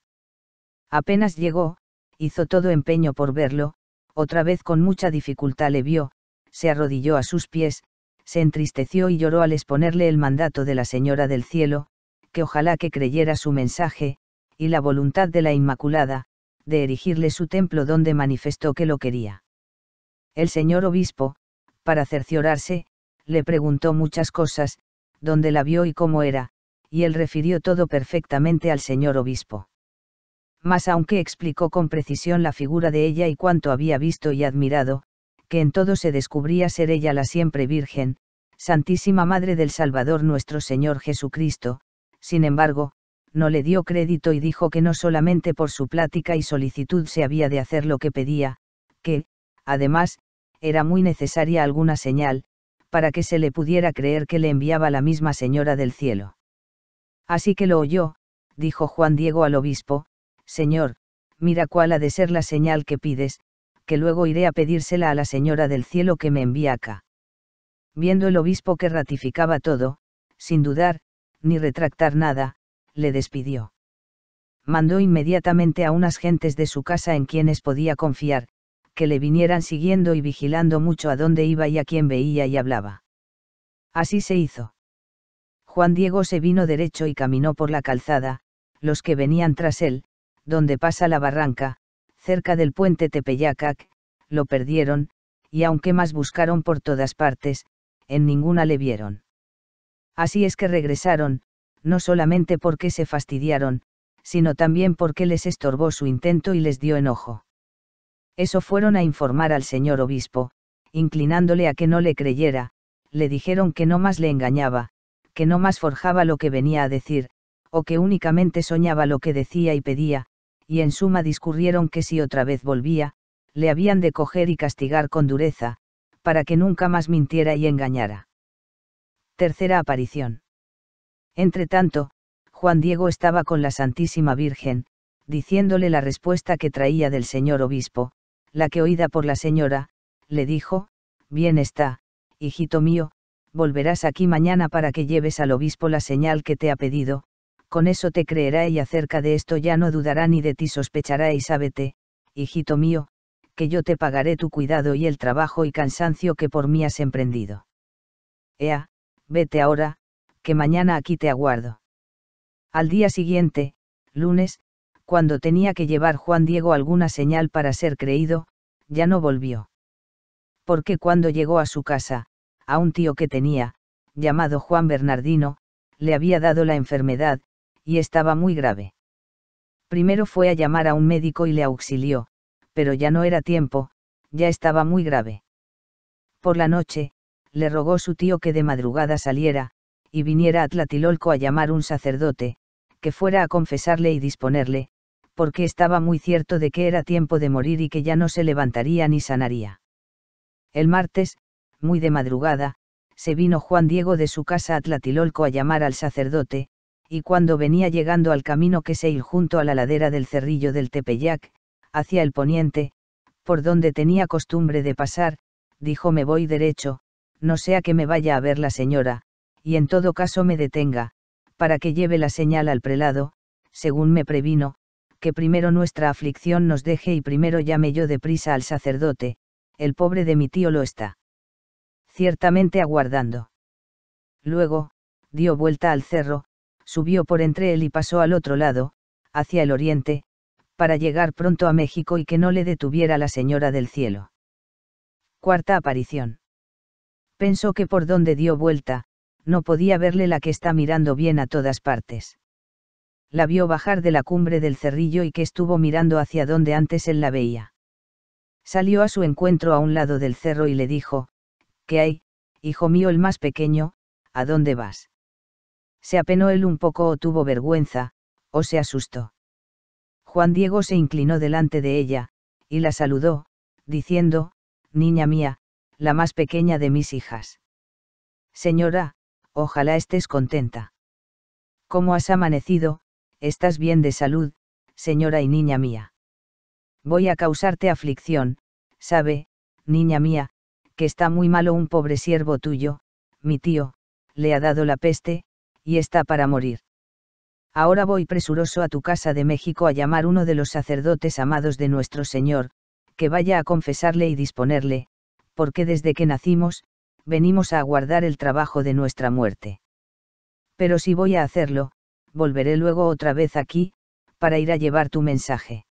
Apenas llegó, hizo todo empeño por verlo, otra vez con mucha dificultad le vio, se arrodilló a sus pies, se entristeció y lloró al exponerle el mandato de la Señora del Cielo, que ojalá que creyera su mensaje, y la voluntad de la Inmaculada, de erigirle su templo donde manifestó que lo quería. El señor obispo, para cerciorarse, le preguntó muchas cosas, dónde la vio y cómo era, y él refirió todo perfectamente al señor obispo. Mas aunque explicó con precisión la figura de ella y cuánto había visto y admirado, que en todo se descubría ser ella la siempre Virgen, Santísima Madre del Salvador nuestro Señor Jesucristo, sin embargo, no le dio crédito y dijo que no solamente por su plática y solicitud se había de hacer lo que pedía, que, además, era muy necesaria alguna señal, para que se le pudiera creer que le enviaba la misma Señora del cielo. Así que lo oyó, dijo Juan Diego al obispo, Señor, mira cuál ha de ser la señal que pides, que luego iré a pedírsela a la Señora del cielo que me envía acá. Viendo el obispo que ratificaba todo, sin dudar, ni retractar nada, le despidió. Mandó inmediatamente a unas gentes de su casa en quienes podía confiar, que le vinieran siguiendo y vigilando mucho a dónde iba y a quién veía y hablaba. Así se hizo. Juan Diego se vino derecho y caminó por la calzada, los que venían tras él, donde pasa la barranca, cerca del puente Tepeyacac, lo perdieron, y aunque más buscaron por todas partes, en ninguna le vieron. Así es que regresaron, no solamente porque se fastidiaron, sino también porque les estorbó su intento y les dio enojo. Eso fueron a informar al señor obispo, inclinándole a que no le creyera, le dijeron que no más le engañaba, que no más forjaba lo que venía a decir, o que únicamente soñaba lo que decía y pedía, y en suma discurrieron que si otra vez volvía, le habían de coger y castigar con dureza, para que nunca más mintiera y engañara. Tercera aparición. Entre tanto, Juan Diego estaba con la Santísima Virgen, diciéndole la respuesta que traía del señor obispo, la que oída por la señora, le dijo, Bien está, hijito mío, volverás aquí mañana para que lleves al obispo la señal que te ha pedido, con eso te creerá y acerca de esto ya no dudará ni de ti sospechará y sábete, hijito mío, que yo te pagaré tu cuidado y el trabajo y cansancio que por mí has emprendido. Ea, vete ahora, que mañana aquí te aguardo. Al día siguiente, lunes, cuando tenía que llevar Juan Diego alguna señal para ser creído, ya no volvió. Porque cuando llegó a su casa, a un tío que tenía, llamado Juan Bernardino, le había dado la enfermedad, y estaba muy grave. Primero fue a llamar a un médico y le auxilió, pero ya no era tiempo, ya estaba muy grave. Por la noche, le rogó su tío que de madrugada saliera, y viniera a Tlatilolco a llamar un sacerdote, que fuera a confesarle y disponerle, porque estaba muy cierto de que era tiempo de morir y que ya no se levantaría ni sanaría. El martes, muy de madrugada, se vino Juan Diego de su casa a Tlatilolco a llamar al sacerdote, y cuando venía llegando al camino que se ir junto a la ladera del cerrillo del Tepeyac, hacia el poniente, por donde tenía costumbre de pasar, dijo me voy derecho, no sea que me vaya a ver la señora, y en todo caso me detenga, para que lleve la señal al prelado, según me previno, que primero nuestra aflicción nos deje y primero llame yo deprisa al sacerdote, el pobre de mi tío lo está. Ciertamente aguardando. Luego, dio vuelta al cerro, subió por entre él y pasó al otro lado, hacia el oriente, para llegar pronto a México y que no le detuviera la Señora del Cielo. Cuarta aparición. Pensó que por donde dio vuelta, no podía verle la que está mirando bien a todas partes. La vio bajar de la cumbre del cerrillo y que estuvo mirando hacia donde antes él la veía. Salió a su encuentro a un lado del cerro y le dijo, ¿Qué hay, hijo mío el más pequeño, a dónde vas? Se apenó él un poco o tuvo vergüenza, o se asustó. Juan Diego se inclinó delante de ella, y la saludó, diciendo, Niña mía, la más pequeña de mis hijas. Señora, ojalá estés contenta. ¿Cómo has amanecido? ¿Estás bien de salud, señora y niña mía? Voy a causarte aflicción, sabe, niña mía, que está muy malo un pobre siervo tuyo, mi tío, le ha dado la peste, y está para morir. Ahora voy presuroso a tu casa de México a llamar uno de los sacerdotes amados de nuestro Señor, que vaya a confesarle y disponerle, porque desde que nacimos, venimos a aguardar el trabajo de nuestra muerte. Pero si voy a hacerlo, volveré luego otra vez aquí, para ir a llevar tu mensaje.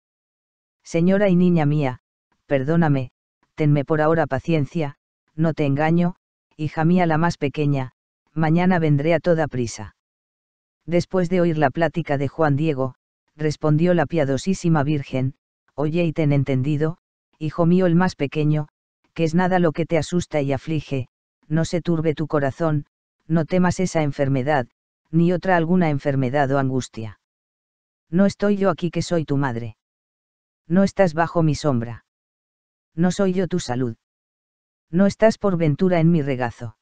Señora y niña mía, perdóname, tenme por ahora paciencia, no te engaño, hija mía la más pequeña, mañana vendré a toda prisa. Después de oír la plática de Juan Diego, respondió la piadosísima Virgen, Oye y ten entendido, hijo mío el más pequeño, que es nada lo que te asusta y aflige, no se turbe tu corazón, no temas esa enfermedad, ni otra alguna enfermedad o angustia. No estoy yo aquí que soy tu madre. No estás bajo mi sombra. No soy yo tu salud. No estás por ventura en mi regazo.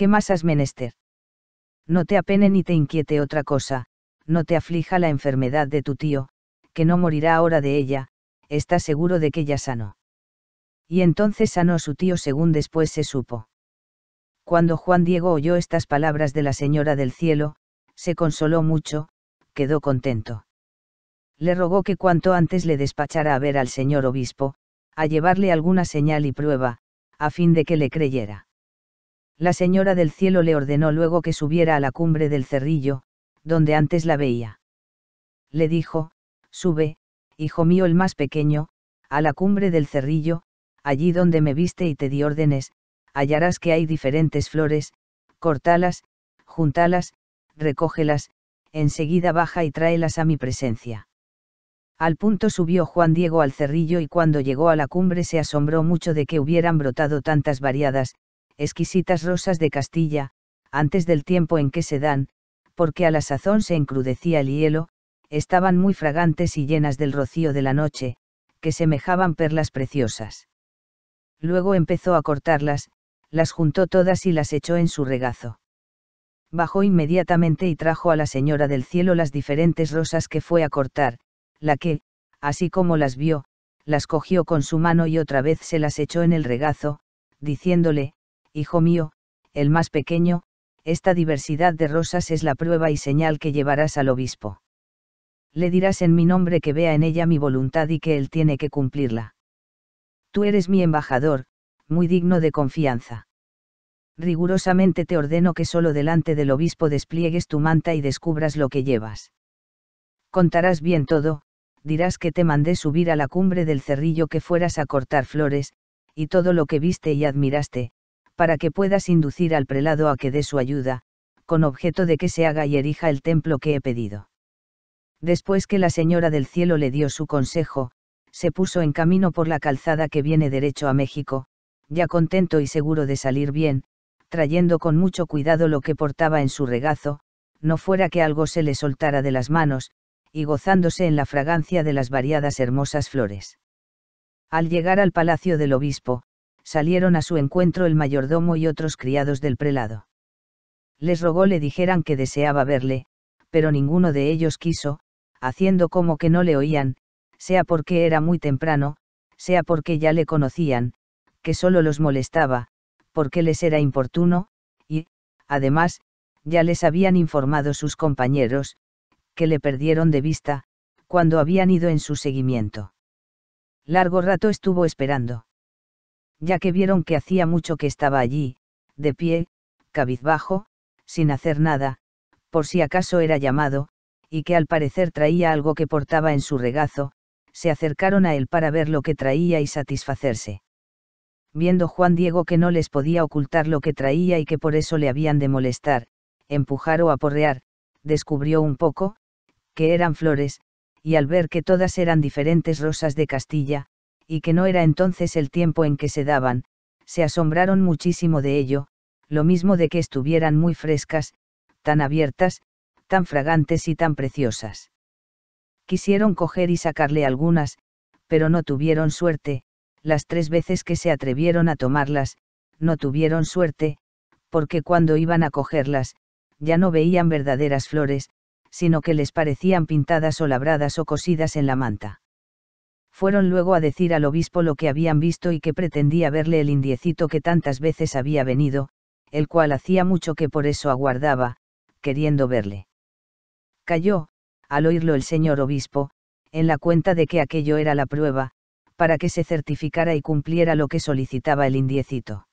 ¿Qué más has menester? No te apene ni te inquiete otra cosa, no te aflija la enfermedad de tu tío, que no morirá ahora de ella, estás seguro de que ya sanó. Y entonces sanó su tío según después se supo. Cuando Juan Diego oyó estas palabras de la Señora del Cielo, se consoló mucho, quedó contento. Le rogó que cuanto antes le despachara a ver al señor obispo, a llevarle alguna señal y prueba, a fin de que le creyera La señora del cielo le ordenó luego que subiera a la cumbre del cerrillo, donde antes la veía. Le dijo, sube, hijo mío el más pequeño, a la cumbre del cerrillo, allí donde me viste y te di órdenes, hallarás que hay diferentes flores, cortalas, juntalas, recógelas, enseguida baja y tráelas a mi presencia. Al punto subió Juan Diego al cerrillo y cuando llegó a la cumbre se asombró mucho de que hubieran brotado tantas variadas, exquisitas rosas de Castilla, antes del tiempo en que se dan, porque a la sazón se encrudecía el hielo, estaban muy fragantes y llenas del rocío de la noche, que semejaban perlas preciosas. Luego empezó a cortarlas, las juntó todas y las echó en su regazo. Bajó inmediatamente y trajo a la señora del cielo las diferentes rosas que fue a cortar, la que, así como las vio, las cogió con su mano y otra vez se las echó en el regazo, diciéndole, Hijo mío, el más pequeño, esta diversidad de rosas es la prueba y señal que llevarás al obispo. Le dirás en mi nombre que vea en ella mi voluntad y que él tiene que cumplirla. Tú eres mi embajador, muy digno de confianza. Rigurosamente te ordeno que solo delante del obispo despliegues tu manta y descubras lo que llevas. Contarás bien todo, dirás que te mandé subir a la cumbre del cerrillo que fueras a cortar flores, y todo lo que viste y admiraste, para que puedas inducir al prelado a que dé su ayuda, con objeto de que se haga y erija el templo que he pedido. Después que la señora del cielo le dio su consejo, se puso en camino por la calzada que viene derecho a México, ya contento y seguro de salir bien, trayendo con mucho cuidado lo que portaba en su regazo, no fuera que algo se le soltara de las manos, y gozándose en la fragancia de las variadas hermosas flores. Al llegar al palacio del obispo, salieron a su encuentro el mayordomo y otros criados del prelado. Les rogó le dijeran que deseaba verle, pero ninguno de ellos quiso, haciendo como que no le oían, sea porque era muy temprano, sea porque ya le conocían, que solo los molestaba, porque les era importuno, y, además, ya les habían informado sus compañeros, que le perdieron de vista, cuando habían ido en su seguimiento. Largo rato estuvo esperando. Ya que vieron que hacía mucho que estaba allí, de pie, cabizbajo, sin hacer nada, por si acaso era llamado, y que al parecer traía algo que portaba en su regazo, se acercaron a él para ver lo que traía y satisfacerse. Viendo Juan Diego que no les podía ocultar lo que traía y que por eso le habían de molestar, empujar o aporrear, descubrió un poco, que eran flores, y al ver que todas eran diferentes rosas de Castilla, y que no era entonces el tiempo en que se daban, se asombraron muchísimo de ello, lo mismo de que estuvieran muy frescas, tan abiertas, tan fragantes y tan preciosas. Quisieron coger y sacarle algunas, pero no tuvieron suerte, las tres veces que se atrevieron a tomarlas, no tuvieron suerte, porque cuando iban a cogerlas, ya no veían verdaderas flores, sino que les parecían pintadas o labradas o cosidas en la manta. Fueron luego a decir al obispo lo que habían visto y que pretendía verle el indiecito que tantas veces había venido, el cual hacía mucho que por eso aguardaba, queriendo verle. Cayó, al oírlo el señor obispo, en la cuenta de que aquello era la prueba, para que se certificara y cumpliera lo que solicitaba el indiecito.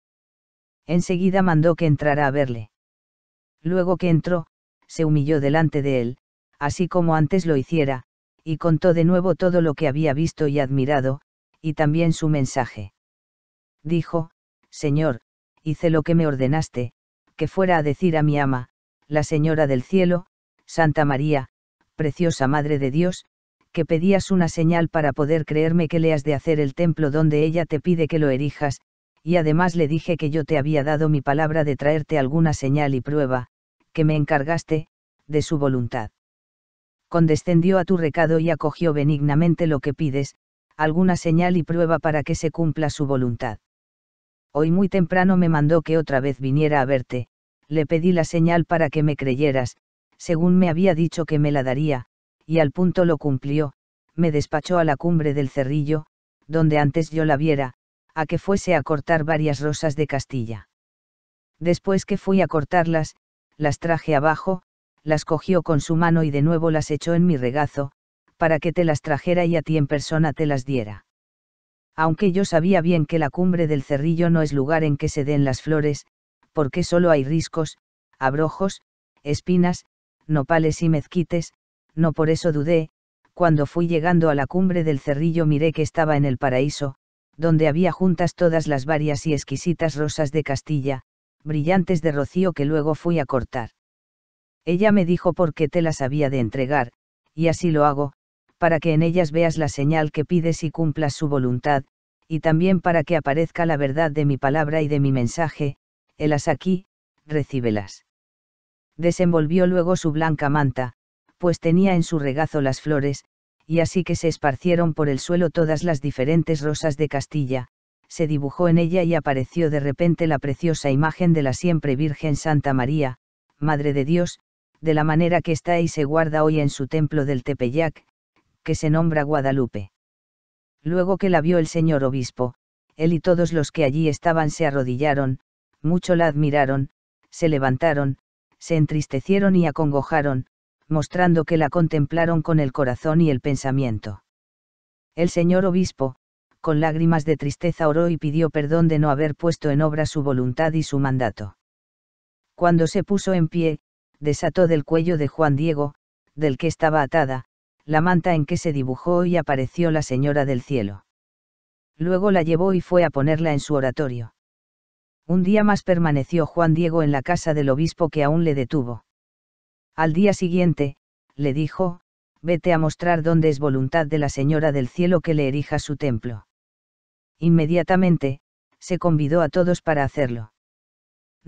Enseguida mandó que entrara a verle. Luego que entró, se humilló delante de él, así como antes lo hiciera, y contó de nuevo todo lo que había visto y admirado, y también su mensaje. Dijo, Señor, hice lo que me ordenaste, que fuera a decir a mi ama, la Señora del Cielo, Santa María, preciosa Madre de Dios, que pedías una señal para poder creerme que le has de hacer el templo donde ella te pide que lo erijas, y además le dije que yo te había dado mi palabra de traerte alguna señal y prueba, que me encargaste, de su voluntad. Condescendió a tu recado y acogió benignamente lo que pides, alguna señal y prueba para que se cumpla su voluntad. Hoy muy temprano me mandó que otra vez viniera a verte, le pedí la señal para que me creyeras, según me había dicho que me la daría, y al punto lo cumplió, me despachó a la cumbre del cerrillo, donde antes yo la viera, a que fuese a cortar varias rosas de Castilla. Después que fui a cortarlas, las traje abajo, las cogió con su mano y de nuevo las echó en mi regazo, para que te las trajera y a ti en persona te las diera. Aunque yo sabía bien que la cumbre del cerrillo no es lugar en que se den las flores, porque solo hay riscos, abrojos, espinas, nopales y mezquites, no por eso dudé, cuando fui llegando a la cumbre del cerrillo miré que estaba en el paraíso, donde había juntas todas las varias y exquisitas rosas de Castilla, brillantes de rocío que luego fui a cortar. Ella me dijo por qué te las había de entregar, y así lo hago, para que en ellas veas la señal que pides y cumplas su voluntad, y también para que aparezca la verdad de mi palabra y de mi mensaje, helas aquí, recíbelas. Desenvolvió luego su blanca manta, pues tenía en su regazo las flores, y así que se esparcieron por el suelo todas las diferentes rosas de Castilla, se dibujó en ella y apareció de repente la preciosa imagen de la siempre Virgen Santa María, Madre de Dios, de la manera que está y se guarda hoy en su templo del Tepeyac, que se nombra Guadalupe. Luego que la vio el señor obispo, él y todos los que allí estaban se arrodillaron, mucho la admiraron, se levantaron, se entristecieron y acongojaron, mostrando que la contemplaron con el corazón y el pensamiento. El señor obispo, con lágrimas de tristeza oró y pidió perdón de no haber puesto en obra su voluntad y su mandato. Cuando se puso en pie, desató del cuello de Juan Diego, del que estaba atada, la manta en que se dibujó y apareció la Señora del Cielo. Luego la llevó y fue a ponerla en su oratorio. Un día más permaneció Juan Diego en la casa del obispo que aún le detuvo. Al día siguiente, le dijo, vete a mostrar dónde es voluntad de la Señora del Cielo que le erija su templo. Inmediatamente, se convidó a todos para hacerlo.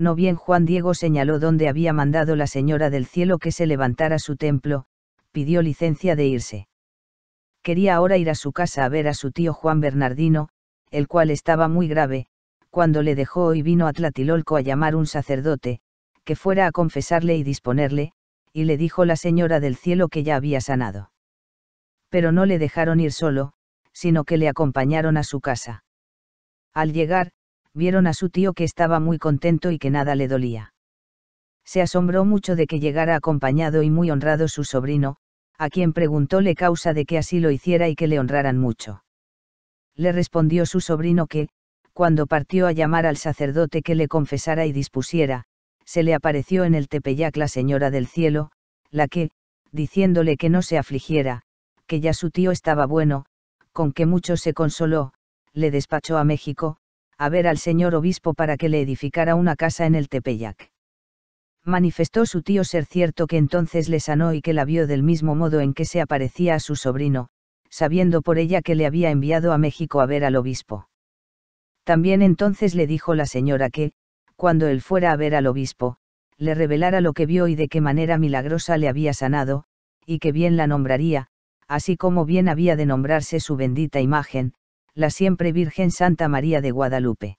No bien Juan Diego señaló dónde había mandado la Señora del Cielo que se levantara su templo, pidió licencia de irse. Quería ahora ir a su casa a ver a su tío Juan Bernardino, el cual estaba muy grave, cuando le dejó y vino a Tlatilolco a llamar un sacerdote, que fuera a confesarle y disponerle, y le dijo la señora del cielo que ya había sanado. Pero no le dejaron ir solo, sino que le acompañaron a su casa. Al llegar, vieron a su tío que estaba muy contento y que nada le dolía. Se asombró mucho de que llegara acompañado y muy honrado su sobrino, a quien preguntóle causa de que así lo hiciera y que le honraran mucho. Le respondió su sobrino que, cuando partió a llamar al sacerdote que le confesara y dispusiera, se le apareció en el Tepeyac la Señora del Cielo, la que, diciéndole que no se afligiera, que ya su tío estaba bueno, con que mucho se consoló, le despachó a México, a ver al señor obispo para que le edificara una casa en el Tepeyac. Manifestó su tío ser cierto que entonces le sanó y que la vio del mismo modo en que se aparecía a su sobrino, sabiendo por ella que le había enviado a México a ver al obispo. También entonces le dijo la señora que, cuando él fuera a ver al obispo, le revelara lo que vio y de qué manera milagrosa le había sanado, y que bien la nombraría, así como bien había de nombrarse su bendita imagen, la siempre Virgen Santa María de Guadalupe.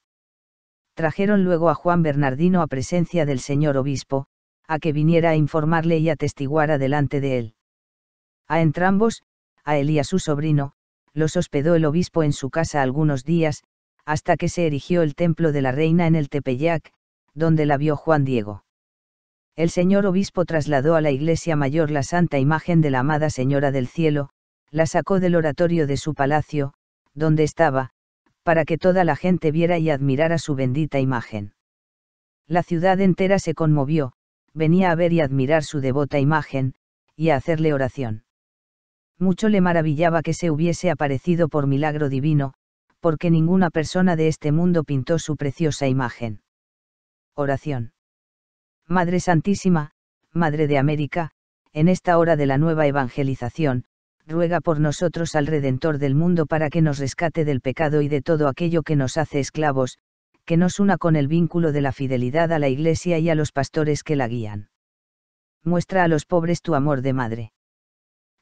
Trajeron luego a Juan Bernardino a presencia del señor obispo, a que viniera a informarle y atestiguara delante de él. A entrambos, a él y a su sobrino, los hospedó el obispo en su casa algunos días, hasta que se erigió el templo de la reina en el Tepeyac, donde la vio Juan Diego. El señor obispo trasladó a la iglesia mayor la santa imagen de la amada Señora del Cielo, la sacó del oratorio de su palacio, donde estaba, para que toda la gente viera y admirara su bendita imagen. La ciudad entera se conmovió, venía a ver y admirar su devota imagen, y a hacerle oración. Mucho le maravillaba que se hubiese aparecido por milagro divino, porque ninguna persona de este mundo pintó su preciosa imagen. Oración. Madre Santísima, Madre de América, en esta hora de la nueva evangelización, ruega por nosotros al Redentor del mundo para que nos rescate del pecado y de todo aquello que nos hace esclavos, que nos una con el vínculo de la fidelidad a la Iglesia y a los pastores que la guían. Muestra a los pobres tu amor de madre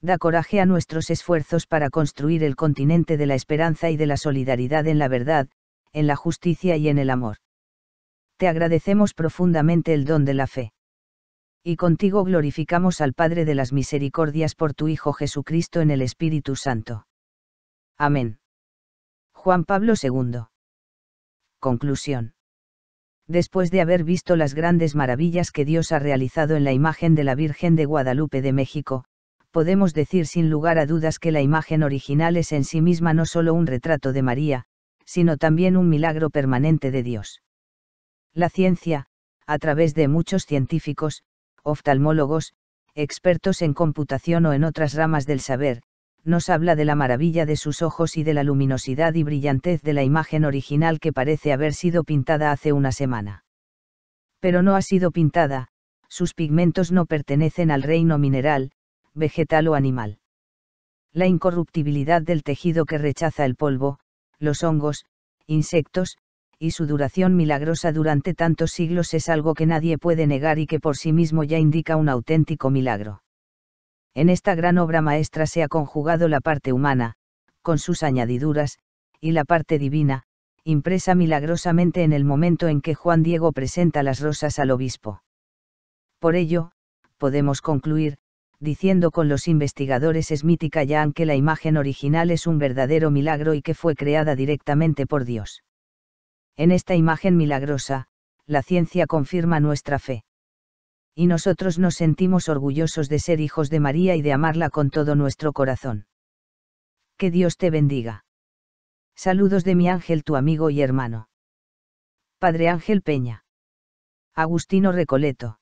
da coraje a nuestros esfuerzos para construir el continente de la esperanza y de la solidaridad en la verdad, en la justicia y en el amor. Te agradecemos profundamente el don de la fe. Y contigo glorificamos al Padre de las Misericordias por tu Hijo Jesucristo en el Espíritu Santo. Amén. Juan Pablo II. Conclusión. Después de haber visto las grandes maravillas que Dios ha realizado en la imagen de la Virgen de Guadalupe de México, podemos decir sin lugar a dudas que la imagen original es en sí misma no solo un retrato de María, sino también un milagro permanente de Dios. La ciencia, a través de muchos científicos, oftalmólogos, expertos en computación o en otras ramas del saber, nos habla de la maravilla de sus ojos y de la luminosidad y brillantez de la imagen original que parece haber sido pintada hace una semana. Pero no ha sido pintada, sus pigmentos no pertenecen al reino mineral, vegetal o animal. La incorruptibilidad del tejido que rechaza el polvo, los hongos, insectos, y su duración milagrosa durante tantos siglos es algo que nadie puede negar y que por sí mismo ya indica un auténtico milagro. En esta gran obra maestra se ha conjugado la parte humana, con sus añadiduras, y la parte divina, impresa milagrosamente en el momento en que Juan Diego presenta las rosas al obispo. Por ello, podemos concluir, diciendo con los investigadores Smith y Callan que la imagen original es un verdadero milagro y que fue creada directamente por Dios. En esta imagen milagrosa, la ciencia confirma nuestra fe. Y nosotros nos sentimos orgullosos de ser hijos de María y de amarla con todo nuestro corazón. Que Dios te bendiga. Saludos de mi ángel tu amigo y hermano. Padre Ángel Peña. Agustino Recoleto.